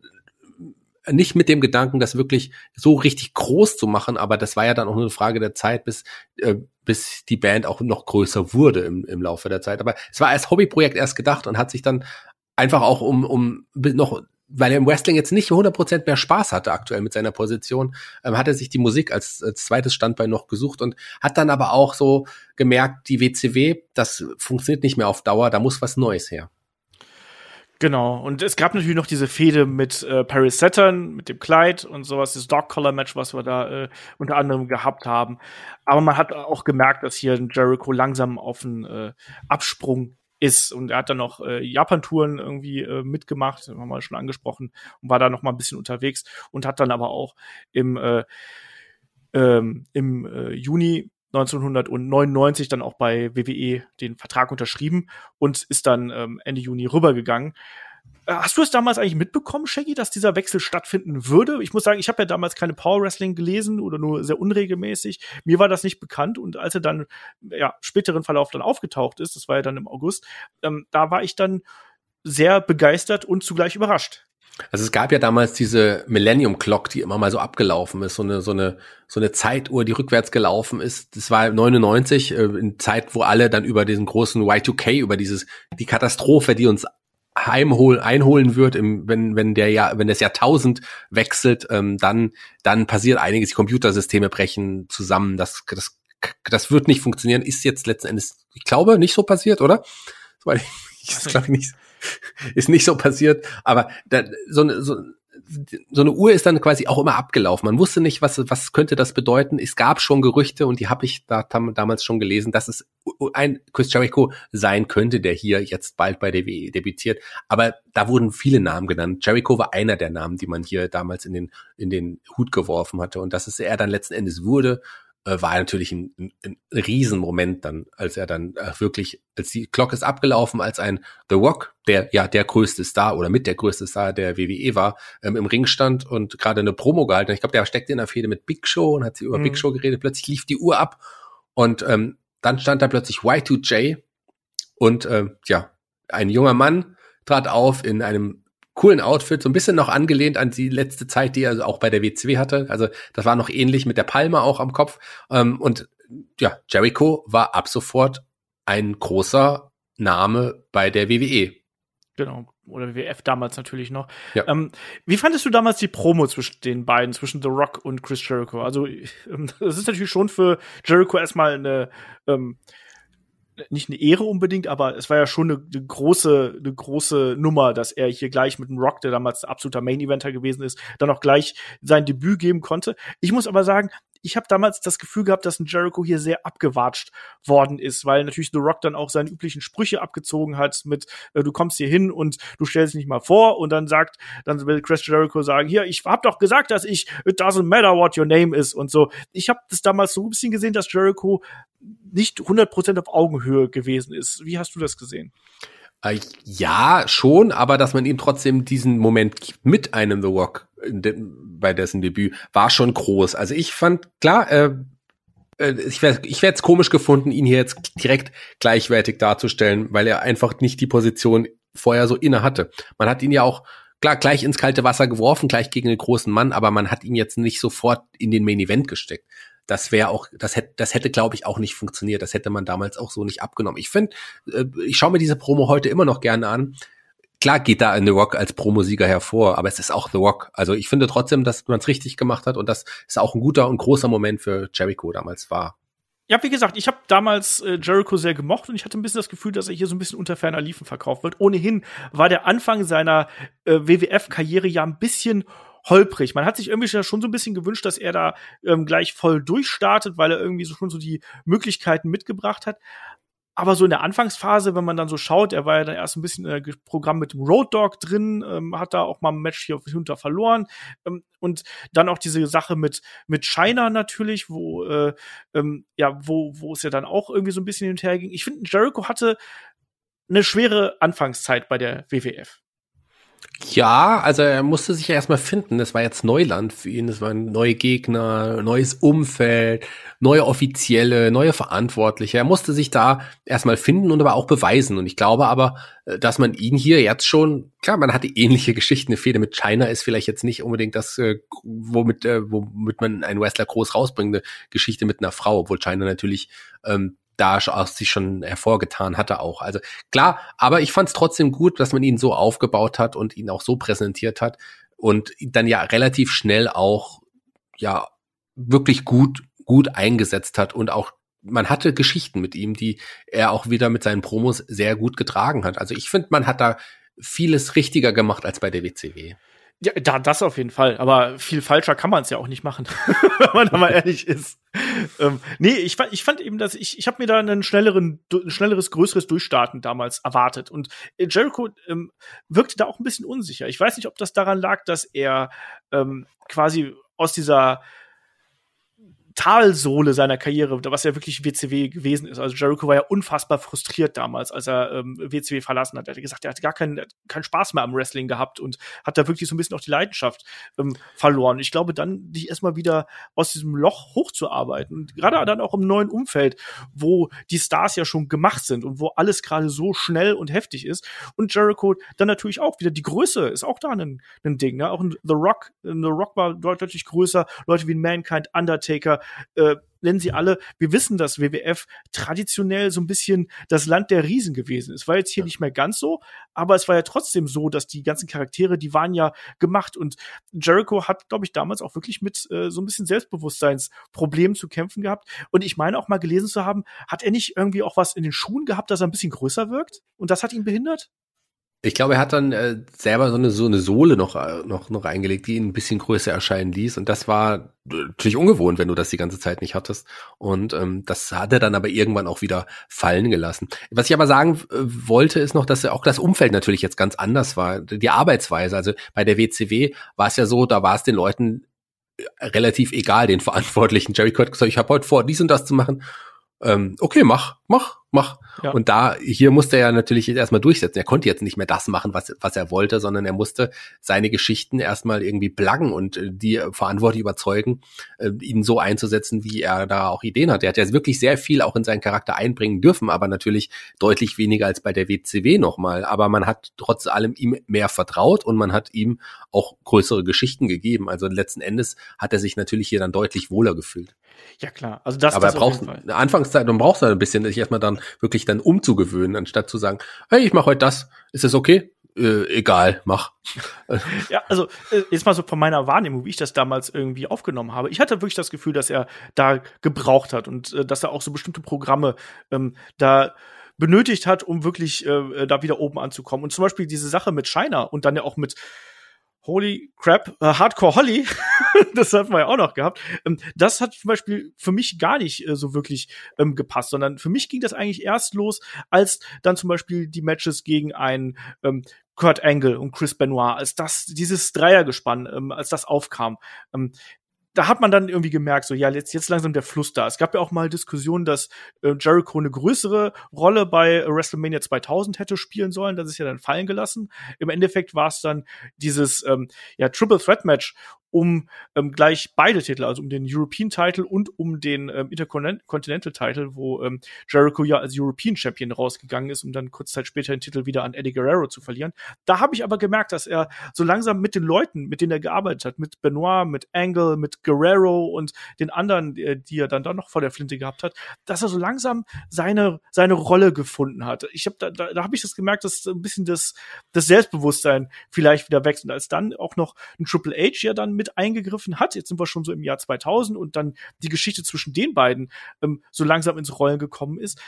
Speaker 3: nicht mit dem Gedanken, das wirklich so richtig groß zu machen, aber das war ja dann auch nur eine Frage der Zeit, bis, äh, bis die Band auch noch größer wurde im, im Laufe der Zeit. Aber es war als Hobbyprojekt erst gedacht und hat sich dann einfach auch um, um noch weil er im Wrestling jetzt nicht 100% mehr Spaß hatte aktuell mit seiner Position, ähm, hat er sich die Musik als, als zweites Standbein noch gesucht und hat dann aber auch so gemerkt, die WCW, das funktioniert nicht mehr auf Dauer, da muss was Neues her.
Speaker 2: Genau, und es gab natürlich noch diese Fehde mit äh, Paris Saturn, mit dem Kleid und sowas, das Dog Collar Match, was wir da äh, unter anderem gehabt haben. Aber man hat auch gemerkt, dass hier Jericho langsam auf einen äh, Absprung ist. Und er hat dann noch äh, Japan-Touren irgendwie äh, mitgemacht, haben wir mal schon angesprochen, und war da noch mal ein bisschen unterwegs und hat dann aber auch im, äh, ähm, im äh, Juni 1999 dann auch bei WWE den Vertrag unterschrieben und ist dann ähm, Ende Juni rübergegangen. Äh, hast du es damals eigentlich mitbekommen, Shaggy, dass dieser Wechsel stattfinden würde? Ich muss sagen, ich habe ja damals keine Power Wrestling gelesen oder nur sehr unregelmäßig. Mir war das nicht bekannt und als er dann ja späteren Verlauf dann aufgetaucht ist, das war ja dann im August, ähm, da war ich dann sehr begeistert und zugleich überrascht.
Speaker 3: Also es gab ja damals diese Millennium Clock, die immer mal so abgelaufen ist, so eine so eine so eine Zeituhr, die rückwärts gelaufen ist. Das war 99 äh, in Zeit, wo alle dann über diesen großen Y2K, über dieses die Katastrophe, die uns heimholen einholen wird, im, wenn wenn der Jahr wenn das Jahrtausend wechselt, ähm, dann dann passiert einiges. Die Computersysteme brechen zusammen. Das das das wird nicht funktionieren. Ist jetzt letzten Endes, ich glaube, nicht so passiert, oder? Weil ich, das glaube ich nicht. ist nicht so passiert, aber da, so, so, so eine Uhr ist dann quasi auch immer abgelaufen. Man wusste nicht, was, was könnte das bedeuten. Es gab schon Gerüchte und die habe ich da damals schon gelesen, dass es ein Chris Jericho sein könnte, der hier jetzt bald bei WWE debütiert. Aber da wurden viele Namen genannt. Jericho war einer der Namen, die man hier damals in den, in den Hut geworfen hatte. Und dass es er dann letzten Endes wurde, war natürlich ein, ein, ein Riesenmoment dann, als er dann äh, wirklich, als die Glocke ist abgelaufen, als ein The Rock, der ja der größte Star oder mit der größte Star der WWE war, ähm, im Ring stand und gerade eine Promo gehalten. Ich glaube, der steckte in der Fehde mit Big Show und hat sie über mhm. Big Show geredet. Plötzlich lief die Uhr ab und ähm, dann stand da plötzlich Y2J und äh, ja, ein junger Mann trat auf in einem coolen Outfit, so ein bisschen noch angelehnt an die letzte Zeit, die er auch bei der WCW hatte. Also das war noch ähnlich mit der Palme auch am Kopf. Ähm, und ja, Jericho war ab sofort ein großer Name bei der WWE.
Speaker 2: Genau. Oder WWF damals natürlich noch. Ja. Ähm, wie fandest du damals die Promo zwischen den beiden, zwischen The Rock und Chris Jericho? Also, ähm, das ist natürlich schon für Jericho erstmal eine, ähm, nicht eine Ehre unbedingt, aber es war ja schon eine, eine, große, eine große Nummer, dass er hier gleich mit dem Rock, der damals absoluter Main-Eventer gewesen ist, dann auch gleich sein Debüt geben konnte. Ich muss aber sagen, ich habe damals das Gefühl gehabt, dass ein Jericho hier sehr abgewatscht worden ist, weil natürlich The Rock dann auch seine üblichen Sprüche abgezogen hat mit äh, du kommst hier hin und du stellst dich nicht mal vor und dann sagt, dann will Chris Jericho sagen, hier, ich hab doch gesagt, dass ich it doesn't matter what your name is und so. Ich habe das damals so ein bisschen gesehen, dass Jericho nicht 100% auf Augenhöhe gewesen ist. Wie hast du das gesehen?
Speaker 3: Äh, ja, schon, aber dass man ihm trotzdem diesen Moment gibt mit einem The Rock bei dessen Debüt, war schon groß. Also ich fand, klar, äh, äh ich wäre ich wär komisch gefunden, ihn hier jetzt direkt gleichwertig darzustellen, weil er einfach nicht die Position vorher so inne hatte. Man hat ihn ja auch klar gleich ins kalte Wasser geworfen, gleich gegen den großen Mann, aber man hat ihn jetzt nicht sofort in den Main Event gesteckt das wäre auch, das hätte, das hätte, glaube ich, auch nicht funktioniert. Das hätte man damals auch so nicht abgenommen. Ich finde, äh, ich schaue mir diese Promo heute immer noch gerne an. Klar geht da The Rock als Promosieger hervor, aber es ist auch The Rock. Also ich finde trotzdem, dass man es richtig gemacht hat und das ist auch ein guter und großer Moment für Jericho damals war.
Speaker 2: Ja, wie gesagt, ich habe damals äh, Jericho sehr gemocht und ich hatte ein bisschen das Gefühl, dass er hier so ein bisschen unter ferner Liefen verkauft wird. Ohnehin war der Anfang seiner äh, WWF-Karriere ja ein bisschen holprig. Man hat sich irgendwie schon so ein bisschen gewünscht, dass er da ähm, gleich voll durchstartet, weil er irgendwie so schon so die Möglichkeiten mitgebracht hat. Aber so in der Anfangsphase, wenn man dann so schaut, er war ja dann erst ein bisschen im Programm mit dem Road Dog drin, ähm, hat da auch mal ein Match hier hinter verloren. Ähm, und dann auch diese Sache mit, mit China natürlich, wo, äh, ähm, ja, wo, wo es ja dann auch irgendwie so ein bisschen hin und her ging. Ich finde, Jericho hatte eine schwere Anfangszeit bei der WWF.
Speaker 3: Ja, also er musste sich ja erstmal finden. Das war jetzt Neuland für ihn. Das waren neue Gegner, neues Umfeld, neue Offizielle, neue Verantwortliche. Er musste sich da erstmal finden und aber auch beweisen. Und ich glaube aber, äh, dass man ihn hier jetzt schon, klar, man hatte ähnliche Geschichten. Eine Fehde mit China ist vielleicht jetzt nicht unbedingt das, äh, womit, äh, womit man einen Wrestler groß rausbringt. Eine Geschichte mit einer Frau, obwohl China natürlich ähm, da sich schon hervorgetan hatte auch. Also klar, aber ich fand es trotzdem gut, dass man ihn so aufgebaut hat und ihn auch so präsentiert hat und dann ja relativ schnell auch ja wirklich gut gut eingesetzt hat und auch man hatte Geschichten mit ihm, die er auch wieder mit seinen Promos sehr gut getragen hat. Also ich finde, man hat da vieles richtiger gemacht als bei der WCW.
Speaker 2: Ja, da, das auf jeden Fall. Aber viel falscher kann man es ja auch nicht machen, wenn man da mal ehrlich ist. Ähm, nee, ich, ich fand eben, dass ich, ich habe mir da einen schnelleren, ein schnelleres, größeres Durchstarten damals erwartet. Und Jericho ähm, wirkte da auch ein bisschen unsicher. Ich weiß nicht, ob das daran lag, dass er ähm, quasi aus dieser Talsohle seiner Karriere, was ja wirklich WCW gewesen ist. Also Jericho war ja unfassbar frustriert damals, als er ähm, WCW verlassen hat. Er hat gesagt, er hat gar keinen, keinen Spaß mehr am Wrestling gehabt und hat da wirklich so ein bisschen auch die Leidenschaft ähm, verloren. Ich glaube, dann dich erstmal wieder aus diesem Loch hochzuarbeiten. Gerade dann auch im neuen Umfeld, wo die Stars ja schon gemacht sind und wo alles gerade so schnell und heftig ist. Und Jericho dann natürlich auch wieder die Größe ist auch da ein, ein Ding. Ne? Auch ein The Rock, The Rock war deutlich größer. Leute wie Mankind, Undertaker, äh, nennen sie alle, wir wissen, dass WWF traditionell so ein bisschen das Land der Riesen gewesen ist. War jetzt hier ja. nicht mehr ganz so, aber es war ja trotzdem so, dass die ganzen Charaktere, die waren ja gemacht und Jericho hat, glaube ich, damals auch wirklich mit äh, so ein bisschen Selbstbewusstseinsproblemen zu kämpfen gehabt. Und ich meine auch mal gelesen zu haben, hat er nicht irgendwie auch was in den Schuhen gehabt, dass er ein bisschen größer wirkt? Und das hat ihn behindert?
Speaker 3: Ich glaube, er hat dann äh, selber so eine so eine Sohle noch äh, noch noch eingelegt, die ihn ein bisschen größer erscheinen ließ und das war natürlich ungewohnt, wenn du das die ganze Zeit nicht hattest und ähm, das hat er dann aber irgendwann auch wieder fallen gelassen. Was ich aber sagen äh, wollte, ist noch, dass auch das Umfeld natürlich jetzt ganz anders war, die Arbeitsweise. Also bei der WCW war es ja so, da war es den Leuten äh, relativ egal, den Verantwortlichen. Jerry Kurt gesagt, ich habe heute vor, dies und das zu machen. Ähm, okay, mach, mach mach. Ja. Und da, hier musste er natürlich erstmal durchsetzen. Er konnte jetzt nicht mehr das machen, was, was er wollte, sondern er musste seine Geschichten erstmal irgendwie pluggen und äh, die verantwortlich überzeugen, äh, ihn so einzusetzen, wie er da auch Ideen hat. Er hat ja wirklich sehr viel auch in seinen Charakter einbringen dürfen, aber natürlich deutlich weniger als bei der WCW nochmal. Aber man hat trotz allem ihm mehr vertraut und man hat ihm auch größere Geschichten gegeben. Also letzten Endes hat er sich natürlich hier dann deutlich wohler gefühlt.
Speaker 2: Ja klar, also das.
Speaker 3: Aber das er braucht eine Anfangszeit und braucht ein bisschen, sich erstmal dann wirklich dann umzugewöhnen, anstatt zu sagen, hey, ich mache heute das, ist das okay? Äh, egal, mach.
Speaker 2: ja, also äh, jetzt mal so von meiner Wahrnehmung, wie ich das damals irgendwie aufgenommen habe. Ich hatte wirklich das Gefühl, dass er da gebraucht hat und äh, dass er auch so bestimmte Programme ähm, da benötigt hat, um wirklich äh, da wieder oben anzukommen. Und zum Beispiel diese Sache mit China und dann ja auch mit Holy Crap, äh, Hardcore Holly, das hat man ja auch noch gehabt. Ähm, das hat zum Beispiel für mich gar nicht äh, so wirklich ähm, gepasst, sondern für mich ging das eigentlich erst los, als dann zum Beispiel die Matches gegen einen ähm, Kurt Angle und Chris Benoit, als das, dieses Dreiergespann, ähm, als das aufkam. Ähm, da hat man dann irgendwie gemerkt, so ja, jetzt, jetzt langsam der Fluss da. Es gab ja auch mal Diskussionen, dass äh, Jericho eine größere Rolle bei WrestleMania 2000 hätte spielen sollen. Das ist ja dann fallen gelassen. Im Endeffekt war es dann dieses ähm, ja, Triple Threat Match um ähm, gleich beide Titel, also um den European Title und um den ähm, Intercontinental Title, wo ähm, Jericho ja als European Champion rausgegangen ist, um dann kurz Zeit später den Titel wieder an Eddie Guerrero zu verlieren. Da habe ich aber gemerkt, dass er so langsam mit den Leuten, mit denen er gearbeitet hat, mit Benoit, mit Angle, mit Guerrero und den anderen, äh, die er dann, dann noch vor der Flinte gehabt hat, dass er so langsam seine seine Rolle gefunden hat. Ich habe da, da, da habe ich das gemerkt, dass ein bisschen das das Selbstbewusstsein vielleicht wieder wächst und als dann auch noch ein Triple H ja dann mit eingegriffen hat. Jetzt sind wir schon so im Jahr 2000 und dann die Geschichte zwischen den beiden ähm, so langsam ins Rollen gekommen ist.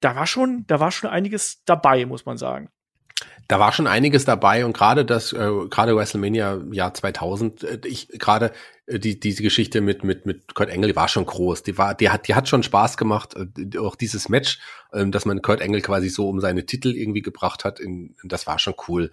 Speaker 2: Da war schon, da war schon einiges dabei, muss man sagen.
Speaker 3: Da war schon einiges dabei und gerade das, äh, gerade WrestleMania Jahr 2000, äh, ich gerade die diese Geschichte mit mit mit Kurt Engel die war schon groß. Die war, die hat die hat schon Spaß gemacht. Äh, auch dieses Match, äh, dass man Kurt Engel quasi so um seine Titel irgendwie gebracht hat, in, das war schon cool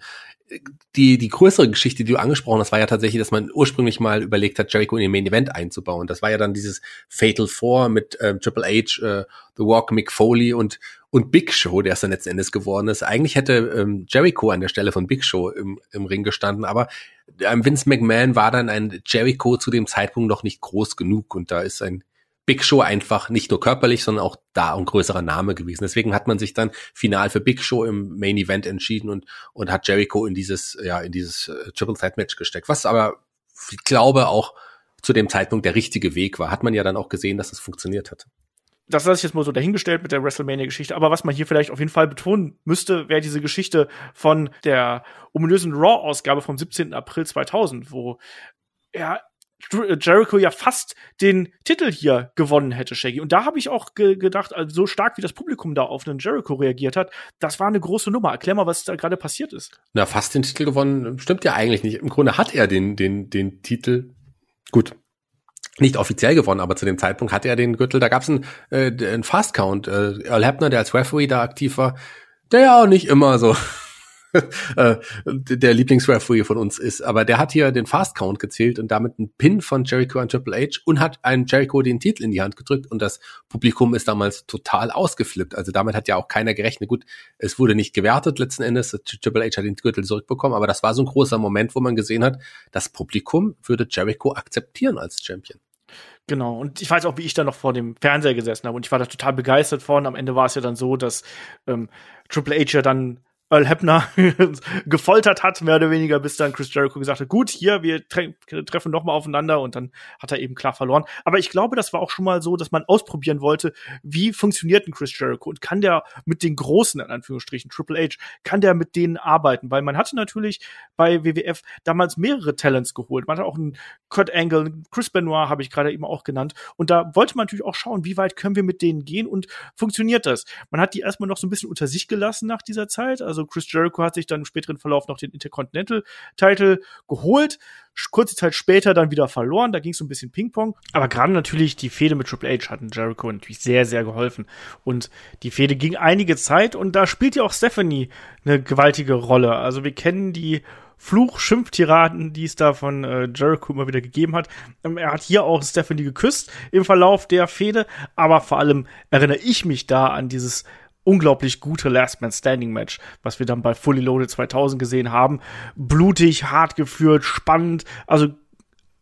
Speaker 3: die, die größere Geschichte, die du angesprochen hast, war ja tatsächlich, dass man ursprünglich mal überlegt hat, Jericho in den Main Event einzubauen. Das war ja dann dieses Fatal Four mit äh, Triple H, äh, The Walk, Mick Foley und, und Big Show, der es dann letzten Endes geworden ist. Eigentlich hätte ähm, Jericho an der Stelle von Big Show im, im Ring gestanden, aber ähm, Vince McMahon war dann ein Jericho zu dem Zeitpunkt noch nicht groß genug und da ist ein Big Show einfach nicht nur körperlich, sondern auch da ein größerer Name gewesen. Deswegen hat man sich dann final für Big Show im Main Event entschieden und, und hat Jericho in dieses, ja, in dieses äh, Triple Threat Match gesteckt. Was aber, ich glaube, auch zu dem Zeitpunkt der richtige Weg war. Hat man ja dann auch gesehen, dass es funktioniert hat.
Speaker 2: Das lasse ich jetzt mal so dahingestellt mit der WrestleMania-Geschichte. Aber was man hier vielleicht auf jeden Fall betonen müsste, wäre diese Geschichte von der ominösen Raw-Ausgabe vom 17. April 2000, wo ja Jericho ja fast den Titel hier gewonnen hätte, Shaggy. Und da habe ich auch ge gedacht, also so stark wie das Publikum da auf einen Jericho reagiert hat, das war eine große Nummer. Erklär mal, was da gerade passiert ist.
Speaker 3: Na, fast den Titel gewonnen stimmt ja eigentlich nicht. Im Grunde hat er den, den, den Titel. Gut, nicht offiziell gewonnen, aber zu dem Zeitpunkt hatte er den Gürtel. Da gab es einen, äh, einen Fast Count. Äh, Earl Hebner, der als Referee da aktiv war, der ja auch nicht immer so äh, der Lieblingsreferee von uns ist. Aber der hat hier den Fast Count gezählt und damit einen Pin von Jericho an Triple H und hat einem Jericho den Titel in die Hand gedrückt und das Publikum ist damals total ausgeflippt. Also damit hat ja auch keiner gerechnet. Gut, es wurde nicht gewertet letzten Endes. Triple H hat den Gürtel zurückbekommen, aber das war so ein großer Moment, wo man gesehen hat, das Publikum würde Jericho akzeptieren als Champion.
Speaker 2: Genau, und ich weiß auch, wie ich da noch vor dem Fernseher gesessen habe und ich war da total begeistert von. Am Ende war es ja dann so, dass ähm, Triple H ja dann Earl Hebner gefoltert hat, mehr oder weniger, bis dann Chris Jericho gesagt hat, gut, hier, wir tre treffen noch mal aufeinander und dann hat er eben klar verloren. Aber ich glaube, das war auch schon mal so, dass man ausprobieren wollte, wie funktioniert ein Chris Jericho und kann der mit den Großen, in Anführungsstrichen, Triple H, kann der mit denen arbeiten? Weil man hatte natürlich bei WWF damals mehrere Talents geholt. Man hatte auch einen Kurt Angle, einen Chris Benoit habe ich gerade eben auch genannt. Und da wollte man natürlich auch schauen, wie weit können wir mit denen gehen und funktioniert das? Man hat die erstmal noch so ein bisschen unter sich gelassen nach dieser Zeit. Also Chris Jericho hat sich dann im späteren Verlauf noch den Intercontinental-Title geholt. Kurze Zeit später dann wieder verloren. Da ging es so ein bisschen Ping-Pong. Aber gerade natürlich die Fehde mit Triple H hatten Jericho natürlich sehr, sehr geholfen. Und die Fehde ging einige Zeit und da spielt ja auch Stephanie eine gewaltige Rolle. Also wir kennen die Fluch-Schimpftiraden, die es da von äh, Jericho immer wieder gegeben hat. Ähm, er hat hier auch Stephanie geküsst im Verlauf der Fehde, aber vor allem erinnere ich mich da an dieses unglaublich gute Last Man Standing Match, was wir dann bei Fully Loaded 2000 gesehen haben. Blutig, hart geführt, spannend, also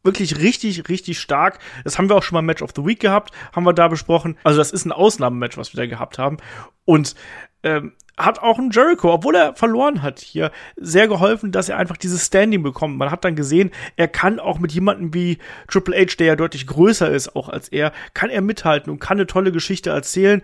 Speaker 2: wirklich richtig, richtig stark. Das haben wir auch schon mal Match of the Week gehabt, haben wir da besprochen. Also das ist ein Ausnahmematch, was wir da gehabt haben. Und ähm, hat auch ein Jericho, obwohl er verloren hat hier, sehr geholfen, dass er einfach dieses Standing bekommt. Man hat dann gesehen, er kann auch mit jemandem wie Triple H, der ja deutlich größer ist, auch als er, kann er mithalten und kann eine tolle Geschichte erzählen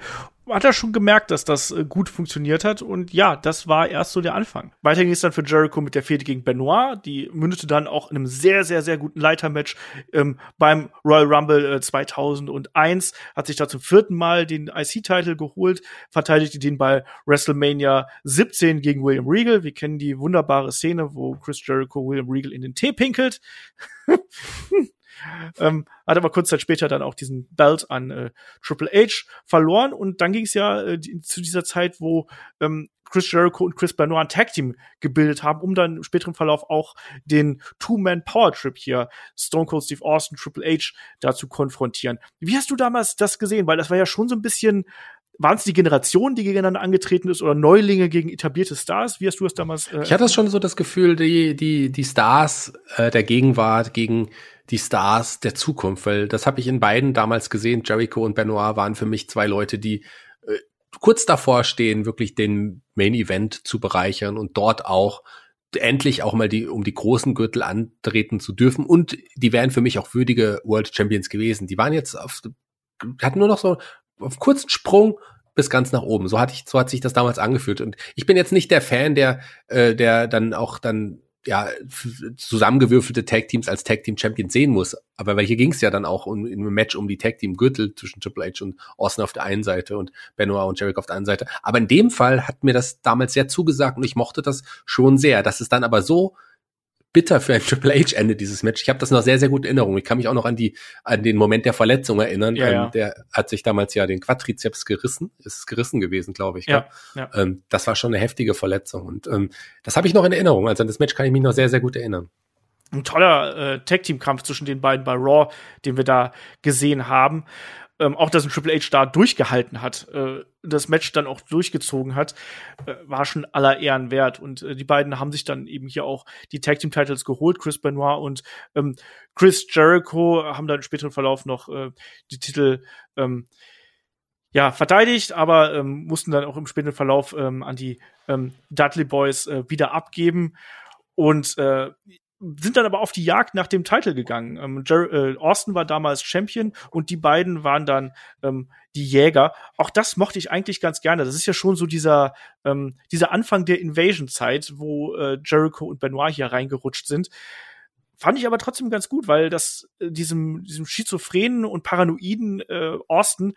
Speaker 2: hat er schon gemerkt, dass das äh, gut funktioniert hat. Und ja, das war erst so der Anfang. Weiter ging es dann für Jericho mit der Fehde gegen Benoit. Die mündete dann auch in einem sehr, sehr, sehr guten Leitermatch ähm, beim Royal Rumble äh, 2001. Hat sich da zum vierten Mal den IC-Titel geholt, verteidigte den bei WrestleMania 17 gegen William Regal. Wir kennen die wunderbare Szene, wo Chris Jericho William Regal in den Tee pinkelt. ähm, hat aber kurz Zeit später dann auch diesen Belt an äh, Triple H verloren und dann ging es ja äh, zu dieser Zeit, wo ähm, Chris Jericho und Chris Benoit ein Tag Team gebildet haben, um dann im späteren Verlauf auch den Two-Man Power Trip hier Stone Cold Steve Austin, Triple H da zu konfrontieren. Wie hast du damals das gesehen? Weil das war ja schon so ein bisschen waren es die Generation, die gegeneinander angetreten ist, oder Neulinge gegen etablierte Stars? Wie hast du das damals?
Speaker 3: Äh, ich hatte schon so das Gefühl, die die die Stars äh, der Gegenwart gegen die Stars der Zukunft, weil das habe ich in beiden damals gesehen. Jericho und Benoit waren für mich zwei Leute, die äh, kurz davor stehen, wirklich den Main Event zu bereichern und dort auch endlich auch mal die um die großen Gürtel antreten zu dürfen und die wären für mich auch würdige World Champions gewesen. Die waren jetzt auf hatten nur noch so auf kurzen Sprung bis ganz nach oben. So hatte ich so hat sich das damals angefühlt und ich bin jetzt nicht der Fan, der äh, der dann auch dann ja, zusammengewürfelte Tag Teams als Tag Team Champions sehen muss. Aber weil hier ging es ja dann auch um, einem Match um die Tag Team Gürtel zwischen Triple H und Austin auf der einen Seite und Benoit und Jericho auf der anderen Seite. Aber in dem Fall hat mir das damals sehr zugesagt und ich mochte das schon sehr. Dass es dann aber so bitter für ein Triple H Ende dieses Match. Ich habe das noch sehr sehr gut in Erinnerung. Ich kann mich auch noch an die an den Moment der Verletzung erinnern. Ja, ähm, ja. Der hat sich damals ja den Quadrizeps gerissen, ist gerissen gewesen, glaube ich. Ja, ja. Ähm, das war schon eine heftige Verletzung und ähm, das habe ich noch in Erinnerung. Also an das Match kann ich mich noch sehr sehr gut erinnern
Speaker 2: ein toller äh, Tag-Team-Kampf zwischen den beiden bei Raw, den wir da gesehen haben ähm, auch dass ein Triple H da durchgehalten hat, äh, das Match dann auch durchgezogen hat, äh, war schon aller Ehren wert. Und äh, die beiden haben sich dann eben hier auch die Tag Team Titles geholt, Chris Benoit und ähm, Chris Jericho haben dann im späteren Verlauf noch äh, die Titel ähm, ja, verteidigt, aber ähm, mussten dann auch im späteren Verlauf ähm, an die ähm, Dudley Boys äh, wieder abgeben. Und äh, sind dann aber auf die Jagd nach dem Titel gegangen. Ähm, Jer äh, Austin war damals Champion und die beiden waren dann ähm, die Jäger. Auch das mochte ich eigentlich ganz gerne. Das ist ja schon so dieser, ähm, dieser Anfang der Invasion-Zeit, wo äh, Jericho und Benoit hier reingerutscht sind. Fand ich aber trotzdem ganz gut, weil das äh, diesem, diesem schizophrenen und paranoiden äh, Austin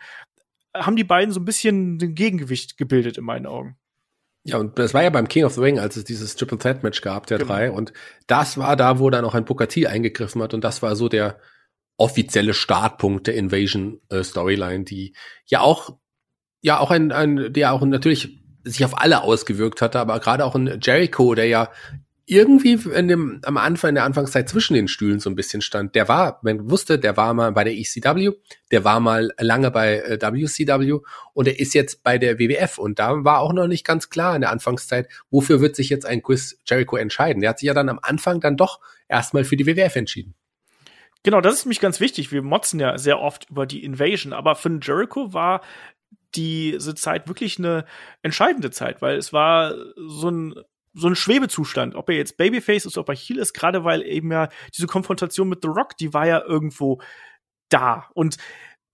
Speaker 2: äh, haben die beiden so ein bisschen ein Gegengewicht gebildet in meinen Augen.
Speaker 3: Ja, und das war ja beim King of the Ring, als es dieses Triple Threat Match gab, der genau. drei. Und das war da, wo dann auch ein Booker T eingegriffen hat. Und das war so der offizielle Startpunkt der Invasion äh, Storyline, die ja auch, ja auch ein, ein, der auch natürlich sich auf alle ausgewirkt hatte, aber gerade auch ein Jericho, der ja irgendwie in dem, am Anfang, in der Anfangszeit zwischen den Stühlen so ein bisschen stand. Der war, man wusste, der war mal bei der ECW, der war mal lange bei äh, WCW und er ist jetzt bei der WWF und da war auch noch nicht ganz klar in der Anfangszeit, wofür wird sich jetzt ein Chris Jericho entscheiden. Der hat sich ja dann am Anfang dann doch erstmal für die WWF entschieden.
Speaker 2: Genau, das ist mich ganz wichtig. Wir motzen ja sehr oft über die Invasion, aber für Jericho war diese Zeit wirklich eine entscheidende Zeit, weil es war so ein so ein Schwebezustand, ob er jetzt Babyface ist, ob er Heel ist, gerade weil eben ja diese Konfrontation mit The Rock, die war ja irgendwo da. Und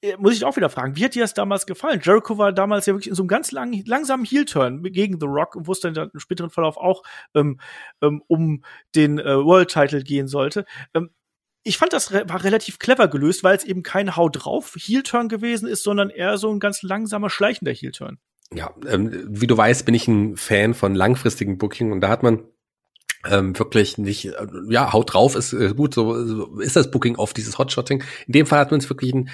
Speaker 2: äh, muss ich auch wieder fragen, wie hat dir das damals gefallen? Jericho war damals ja wirklich in so einem ganz lang, langsamen Heel-Turn gegen The Rock, wo es dann im späteren Verlauf auch ähm, ähm, um den äh, World-Title gehen sollte. Ähm, ich fand das re war relativ clever gelöst, weil es eben kein Hau drauf Heel-Turn gewesen ist, sondern eher so ein ganz langsamer, schleichender Heel-Turn.
Speaker 3: Ja, ähm, wie du weißt, bin ich ein Fan von langfristigen Booking und da hat man ähm, wirklich nicht, äh, ja, haut drauf ist äh, gut, so, so ist das Booking auf dieses Hotshotting. In dem Fall hat man es wirklich ein,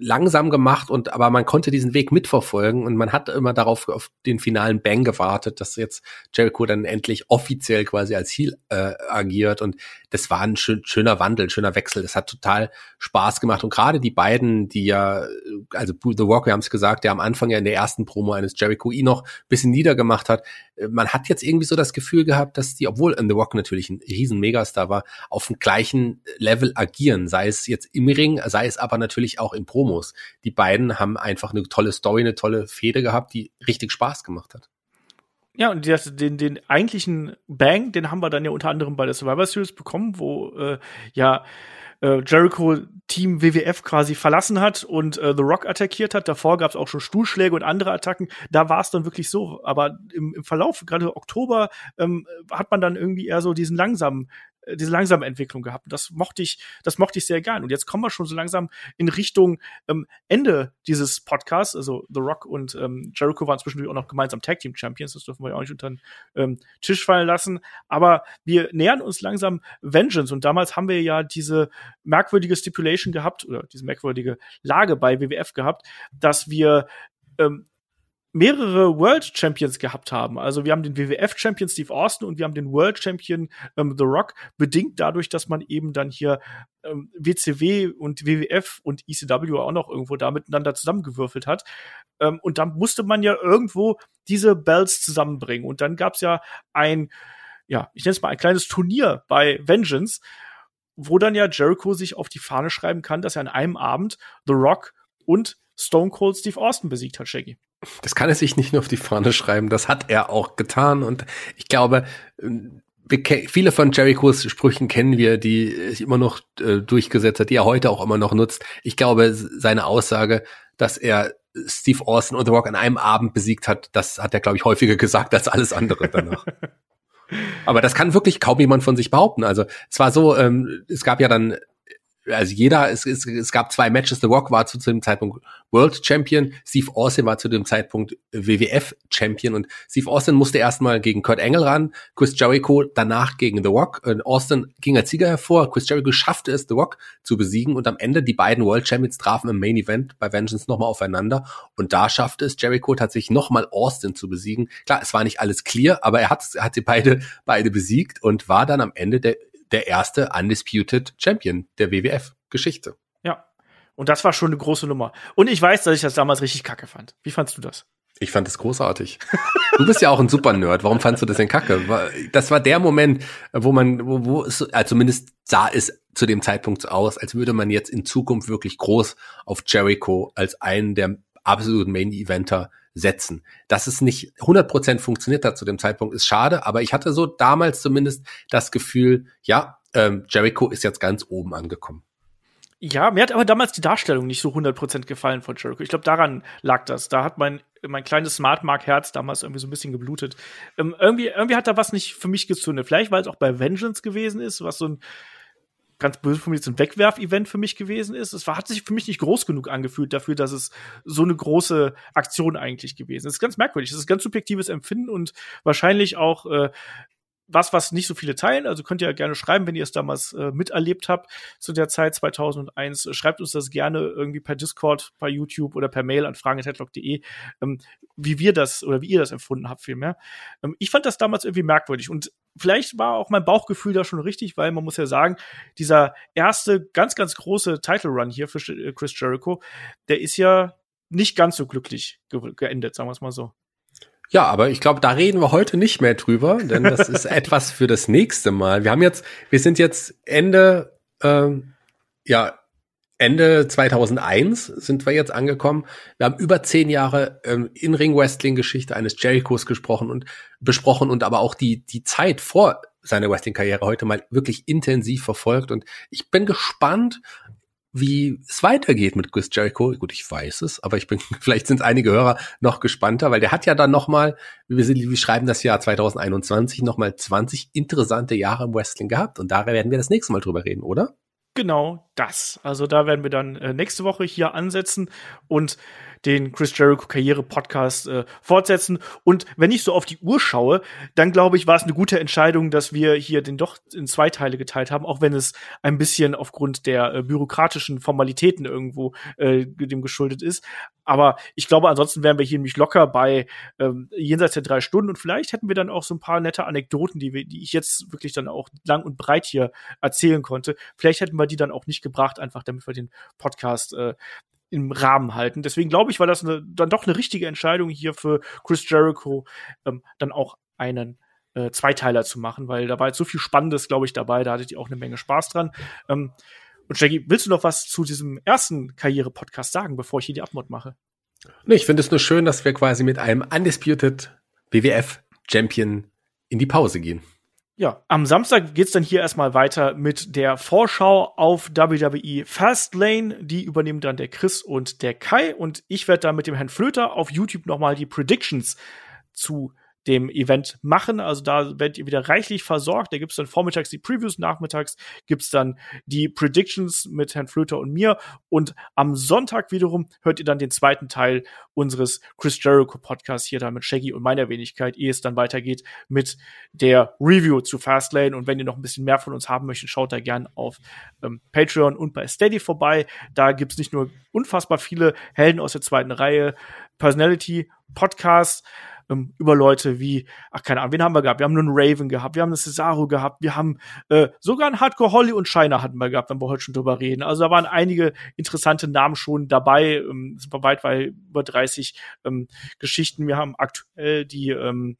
Speaker 3: langsam gemacht und aber man konnte diesen Weg mitverfolgen und man hat immer darauf auf den finalen Bang gewartet, dass jetzt Jericho dann endlich offiziell quasi als Heel äh, agiert und das war ein schön, schöner Wandel, schöner Wechsel. Das hat total Spaß gemacht und gerade die beiden, die ja, also The Walk, wir haben es gesagt, der am Anfang ja in der ersten Promo eines Jericho ihn noch bisschen niedergemacht hat, äh, man hat jetzt irgendwie so das Gefühl gehabt, dass die, obwohl The Rock natürlich ein riesen Megastar war, auf dem gleichen Level agieren, sei es jetzt im Ring, sei es aber natürlich auch in Promos. Die beiden haben einfach eine tolle Story, eine tolle Fehde gehabt, die richtig Spaß gemacht hat.
Speaker 2: Ja, und das, den, den eigentlichen Bang, den haben wir dann ja unter anderem bei der Survivor Series bekommen, wo äh, ja äh, Jericho Team WWF quasi verlassen hat und äh, The Rock attackiert hat. Davor gab es auch schon Stuhlschläge und andere Attacken. Da war es dann wirklich so. Aber im, im Verlauf, gerade Oktober, ähm, hat man dann irgendwie eher so diesen langsamen diese langsame Entwicklung gehabt. Und das mochte ich, das mochte ich sehr gern. Und jetzt kommen wir schon so langsam in Richtung ähm, Ende dieses Podcasts. Also The Rock und ähm, Jericho waren zwischendurch auch noch gemeinsam Tag Team Champions. Das dürfen wir ja auch nicht unter den ähm, Tisch fallen lassen. Aber wir nähern uns langsam Vengeance. Und damals haben wir ja diese merkwürdige Stipulation gehabt oder diese merkwürdige Lage bei WWF gehabt, dass wir ähm, mehrere World Champions gehabt haben. Also wir haben den WWF Champion Steve Austin und wir haben den World Champion ähm, The Rock, bedingt dadurch, dass man eben dann hier ähm, WCW und WWF und ECW auch noch irgendwo da miteinander zusammengewürfelt hat. Ähm, und dann musste man ja irgendwo diese Bells zusammenbringen. Und dann gab's ja ein, ja, ich nenne es mal ein kleines Turnier bei Vengeance, wo dann ja Jericho sich auf die Fahne schreiben kann, dass er an einem Abend The Rock und Stone Cold Steve Austin besiegt hat, Shaggy.
Speaker 3: Das kann er sich nicht nur auf die Fahne schreiben, das hat er auch getan. Und ich glaube, viele von Jerichos Sprüchen kennen wir, die sich immer noch äh, durchgesetzt hat, die er heute auch immer noch nutzt. Ich glaube, seine Aussage, dass er Steve Austin und The Rock an einem Abend besiegt hat, das hat er, glaube ich, häufiger gesagt als alles andere danach. Aber das kann wirklich kaum jemand von sich behaupten. Also es war so, ähm, es gab ja dann also jeder, es, es, es gab zwei Matches. The Rock war zu, zu dem Zeitpunkt World Champion, Steve Austin war zu dem Zeitpunkt WWF Champion und Steve Austin musste erstmal gegen Kurt Angle ran, Chris Jericho danach gegen The Rock. Und Austin ging als Sieger hervor, Chris Jericho schaffte es, The Rock zu besiegen und am Ende die beiden World Champions trafen im Main Event bei Vengeance nochmal aufeinander und da schaffte es Jericho tatsächlich nochmal Austin zu besiegen. Klar, es war nicht alles clear, aber er hat, hat sie beide, beide besiegt und war dann am Ende der der erste Undisputed Champion der WWF-Geschichte.
Speaker 2: Ja. Und das war schon eine große Nummer. Und ich weiß, dass ich das damals richtig kacke fand. Wie fandst du das?
Speaker 3: Ich fand das großartig. Du bist ja auch ein Super-Nerd. Warum fandst du das denn kacke? Das war der Moment, wo man, wo, wo es, also zumindest sah es zu dem Zeitpunkt aus, als würde man jetzt in Zukunft wirklich groß auf Jericho als einen der absoluten Main-Eventer setzen. Dass es nicht 100% funktioniert hat zu dem Zeitpunkt, ist schade, aber ich hatte so damals zumindest das Gefühl, ja, ähm, Jericho ist jetzt ganz oben angekommen.
Speaker 2: Ja, mir hat aber damals die Darstellung nicht so 100% gefallen von Jericho. Ich glaube, daran lag das. Da hat mein, mein kleines Smart Mark Herz damals irgendwie so ein bisschen geblutet. Ähm, irgendwie, irgendwie hat da was nicht für mich gezündet. Vielleicht, weil es auch bei Vengeance gewesen ist, was so ein ganz böse mir so ein Wegwerf-Event für mich gewesen ist. Es war, hat sich für mich nicht groß genug angefühlt dafür, dass es so eine große Aktion eigentlich gewesen ist. Das ist ganz merkwürdig. Das ist ganz subjektives Empfinden und wahrscheinlich auch äh, was, was nicht so viele teilen. Also könnt ihr ja gerne schreiben, wenn ihr es damals äh, miterlebt habt zu der Zeit 2001. Schreibt uns das gerne irgendwie per Discord, bei YouTube oder per Mail an fragen.headlock.de, ähm, wie wir das oder wie ihr das empfunden habt vielmehr. Ähm, ich fand das damals irgendwie merkwürdig und vielleicht war auch mein Bauchgefühl da schon richtig, weil man muss ja sagen, dieser erste ganz, ganz große Title Run hier für äh, Chris Jericho, der ist ja nicht ganz so glücklich ge geendet, sagen wir es mal so.
Speaker 3: Ja, aber ich glaube, da reden wir heute nicht mehr drüber, denn das ist etwas für das nächste Mal. Wir haben jetzt, wir sind jetzt Ende, ähm, ja, Ende 2001 sind wir jetzt angekommen. Wir haben über zehn Jahre ähm, In-Ring-Wrestling-Geschichte eines Jerichos gesprochen und besprochen und aber auch die, die Zeit vor seiner Wrestling-Karriere heute mal wirklich intensiv verfolgt. Und ich bin gespannt, wie es weitergeht mit Chris Jericho. Gut, ich weiß es, aber ich bin, vielleicht sind einige Hörer noch gespannter, weil der hat ja dann nochmal, wir, wir schreiben das Jahr 2021, nochmal 20 interessante Jahre im Wrestling gehabt. Und da werden wir das nächste Mal drüber reden, oder?
Speaker 2: Genau das. Also da werden wir dann äh, nächste Woche hier ansetzen und den Chris Jericho Karriere Podcast äh, fortsetzen. Und wenn ich so auf die Uhr schaue, dann glaube ich, war es eine gute Entscheidung, dass wir hier den doch in zwei Teile geteilt haben, auch wenn es ein bisschen aufgrund der äh, bürokratischen Formalitäten irgendwo äh, dem geschuldet ist. Aber ich glaube, ansonsten wären wir hier nämlich locker bei ähm, jenseits der drei Stunden und vielleicht hätten wir dann auch so ein paar nette Anekdoten, die, wir, die ich jetzt wirklich dann auch lang und breit hier erzählen konnte. Vielleicht hätten wir die dann auch nicht gebracht, einfach damit wir den Podcast äh, im Rahmen halten. Deswegen glaube ich, war das eine, dann doch eine richtige Entscheidung hier für Chris Jericho, ähm, dann auch einen äh, Zweiteiler zu machen, weil da war jetzt so viel Spannendes, glaube ich, dabei. Da hattet ihr auch eine Menge Spaß dran. Ähm, und Shaggy, willst du noch was zu diesem ersten Karriere-Podcast sagen, bevor ich hier die Abmod mache?
Speaker 3: Nee, ich finde es nur schön, dass wir quasi mit einem Undisputed WWF Champion in die Pause gehen.
Speaker 2: Ja, am Samstag geht's dann hier erstmal weiter mit der Vorschau auf WWE Fastlane. Die übernehmen dann der Chris und der Kai. Und ich werde dann mit dem Herrn Flöter auf YouTube nochmal die Predictions zu dem Event machen. Also da werdet ihr wieder reichlich versorgt. Da gibt's dann vormittags die Previews, nachmittags gibt's dann die Predictions mit Herrn Flöter und mir. Und am Sonntag wiederum hört ihr dann den zweiten Teil unseres Chris Jericho Podcasts hier da mit Shaggy und meiner Wenigkeit, ehe es dann weitergeht mit der Review zu Fastlane. Und wenn ihr noch ein bisschen mehr von uns haben möchtet, schaut da gern auf ähm, Patreon und bei Steady vorbei. Da gibt's nicht nur unfassbar viele Helden aus der zweiten Reihe, Personality, Podcasts, ähm, über Leute wie, ach keine Ahnung, wen haben wir gehabt? Wir haben einen Raven gehabt, wir haben einen Cesaro gehabt, wir haben äh, sogar einen Hardcore Holly und Shiner hatten wir gehabt, wenn wir heute schon drüber reden. Also da waren einige interessante Namen schon dabei, ähm, sind wir weit bei über 30 ähm, Geschichten. Wir haben aktuell die ähm,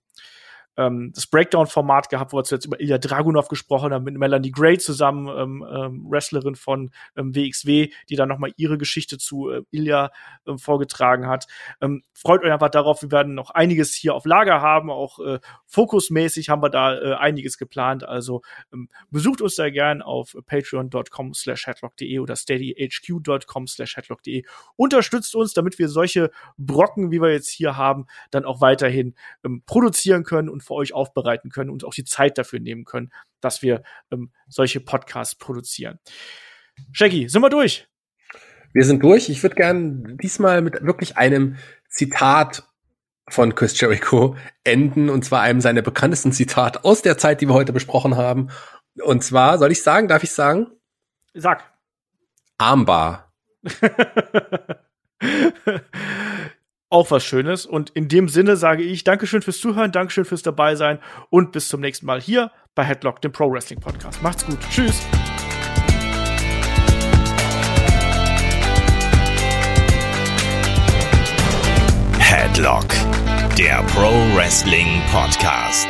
Speaker 2: ähm, das Breakdown-Format gehabt, wo wir zuletzt über Ilya Dragunov gesprochen haben, mit Melanie Gray zusammen, ähm, ähm, Wrestlerin von ähm, WXW, die dann nochmal ihre Geschichte zu äh, Ilya äh, vorgetragen hat. Ähm, freut euch einfach darauf, wir werden noch einiges hier auf Lager haben, auch äh, fokusmäßig haben wir da äh, einiges geplant, also ähm, besucht uns da gern auf patreon.com slash headlock.de oder steadyhq.com slash headlock.de. Unterstützt uns, damit wir solche Brocken, wie wir jetzt hier haben, dann auch weiterhin ähm, produzieren können und für euch aufbereiten können und auch die Zeit dafür nehmen können, dass wir ähm, solche Podcasts produzieren. Shaggy, sind wir durch?
Speaker 3: Wir sind durch. Ich würde gern diesmal mit wirklich einem Zitat von Chris Jericho enden, und zwar einem seiner bekanntesten Zitat aus der Zeit, die wir heute besprochen haben. Und zwar, soll ich sagen, darf ich sagen?
Speaker 2: Sag.
Speaker 3: Armbar.
Speaker 2: auch was Schönes. Und in dem Sinne sage ich Dankeschön fürs Zuhören, Dankeschön fürs dabei sein und bis zum nächsten Mal hier bei Headlock, dem Pro Wrestling Podcast. Macht's gut. Tschüss.
Speaker 1: Headlock, der Pro Wrestling Podcast.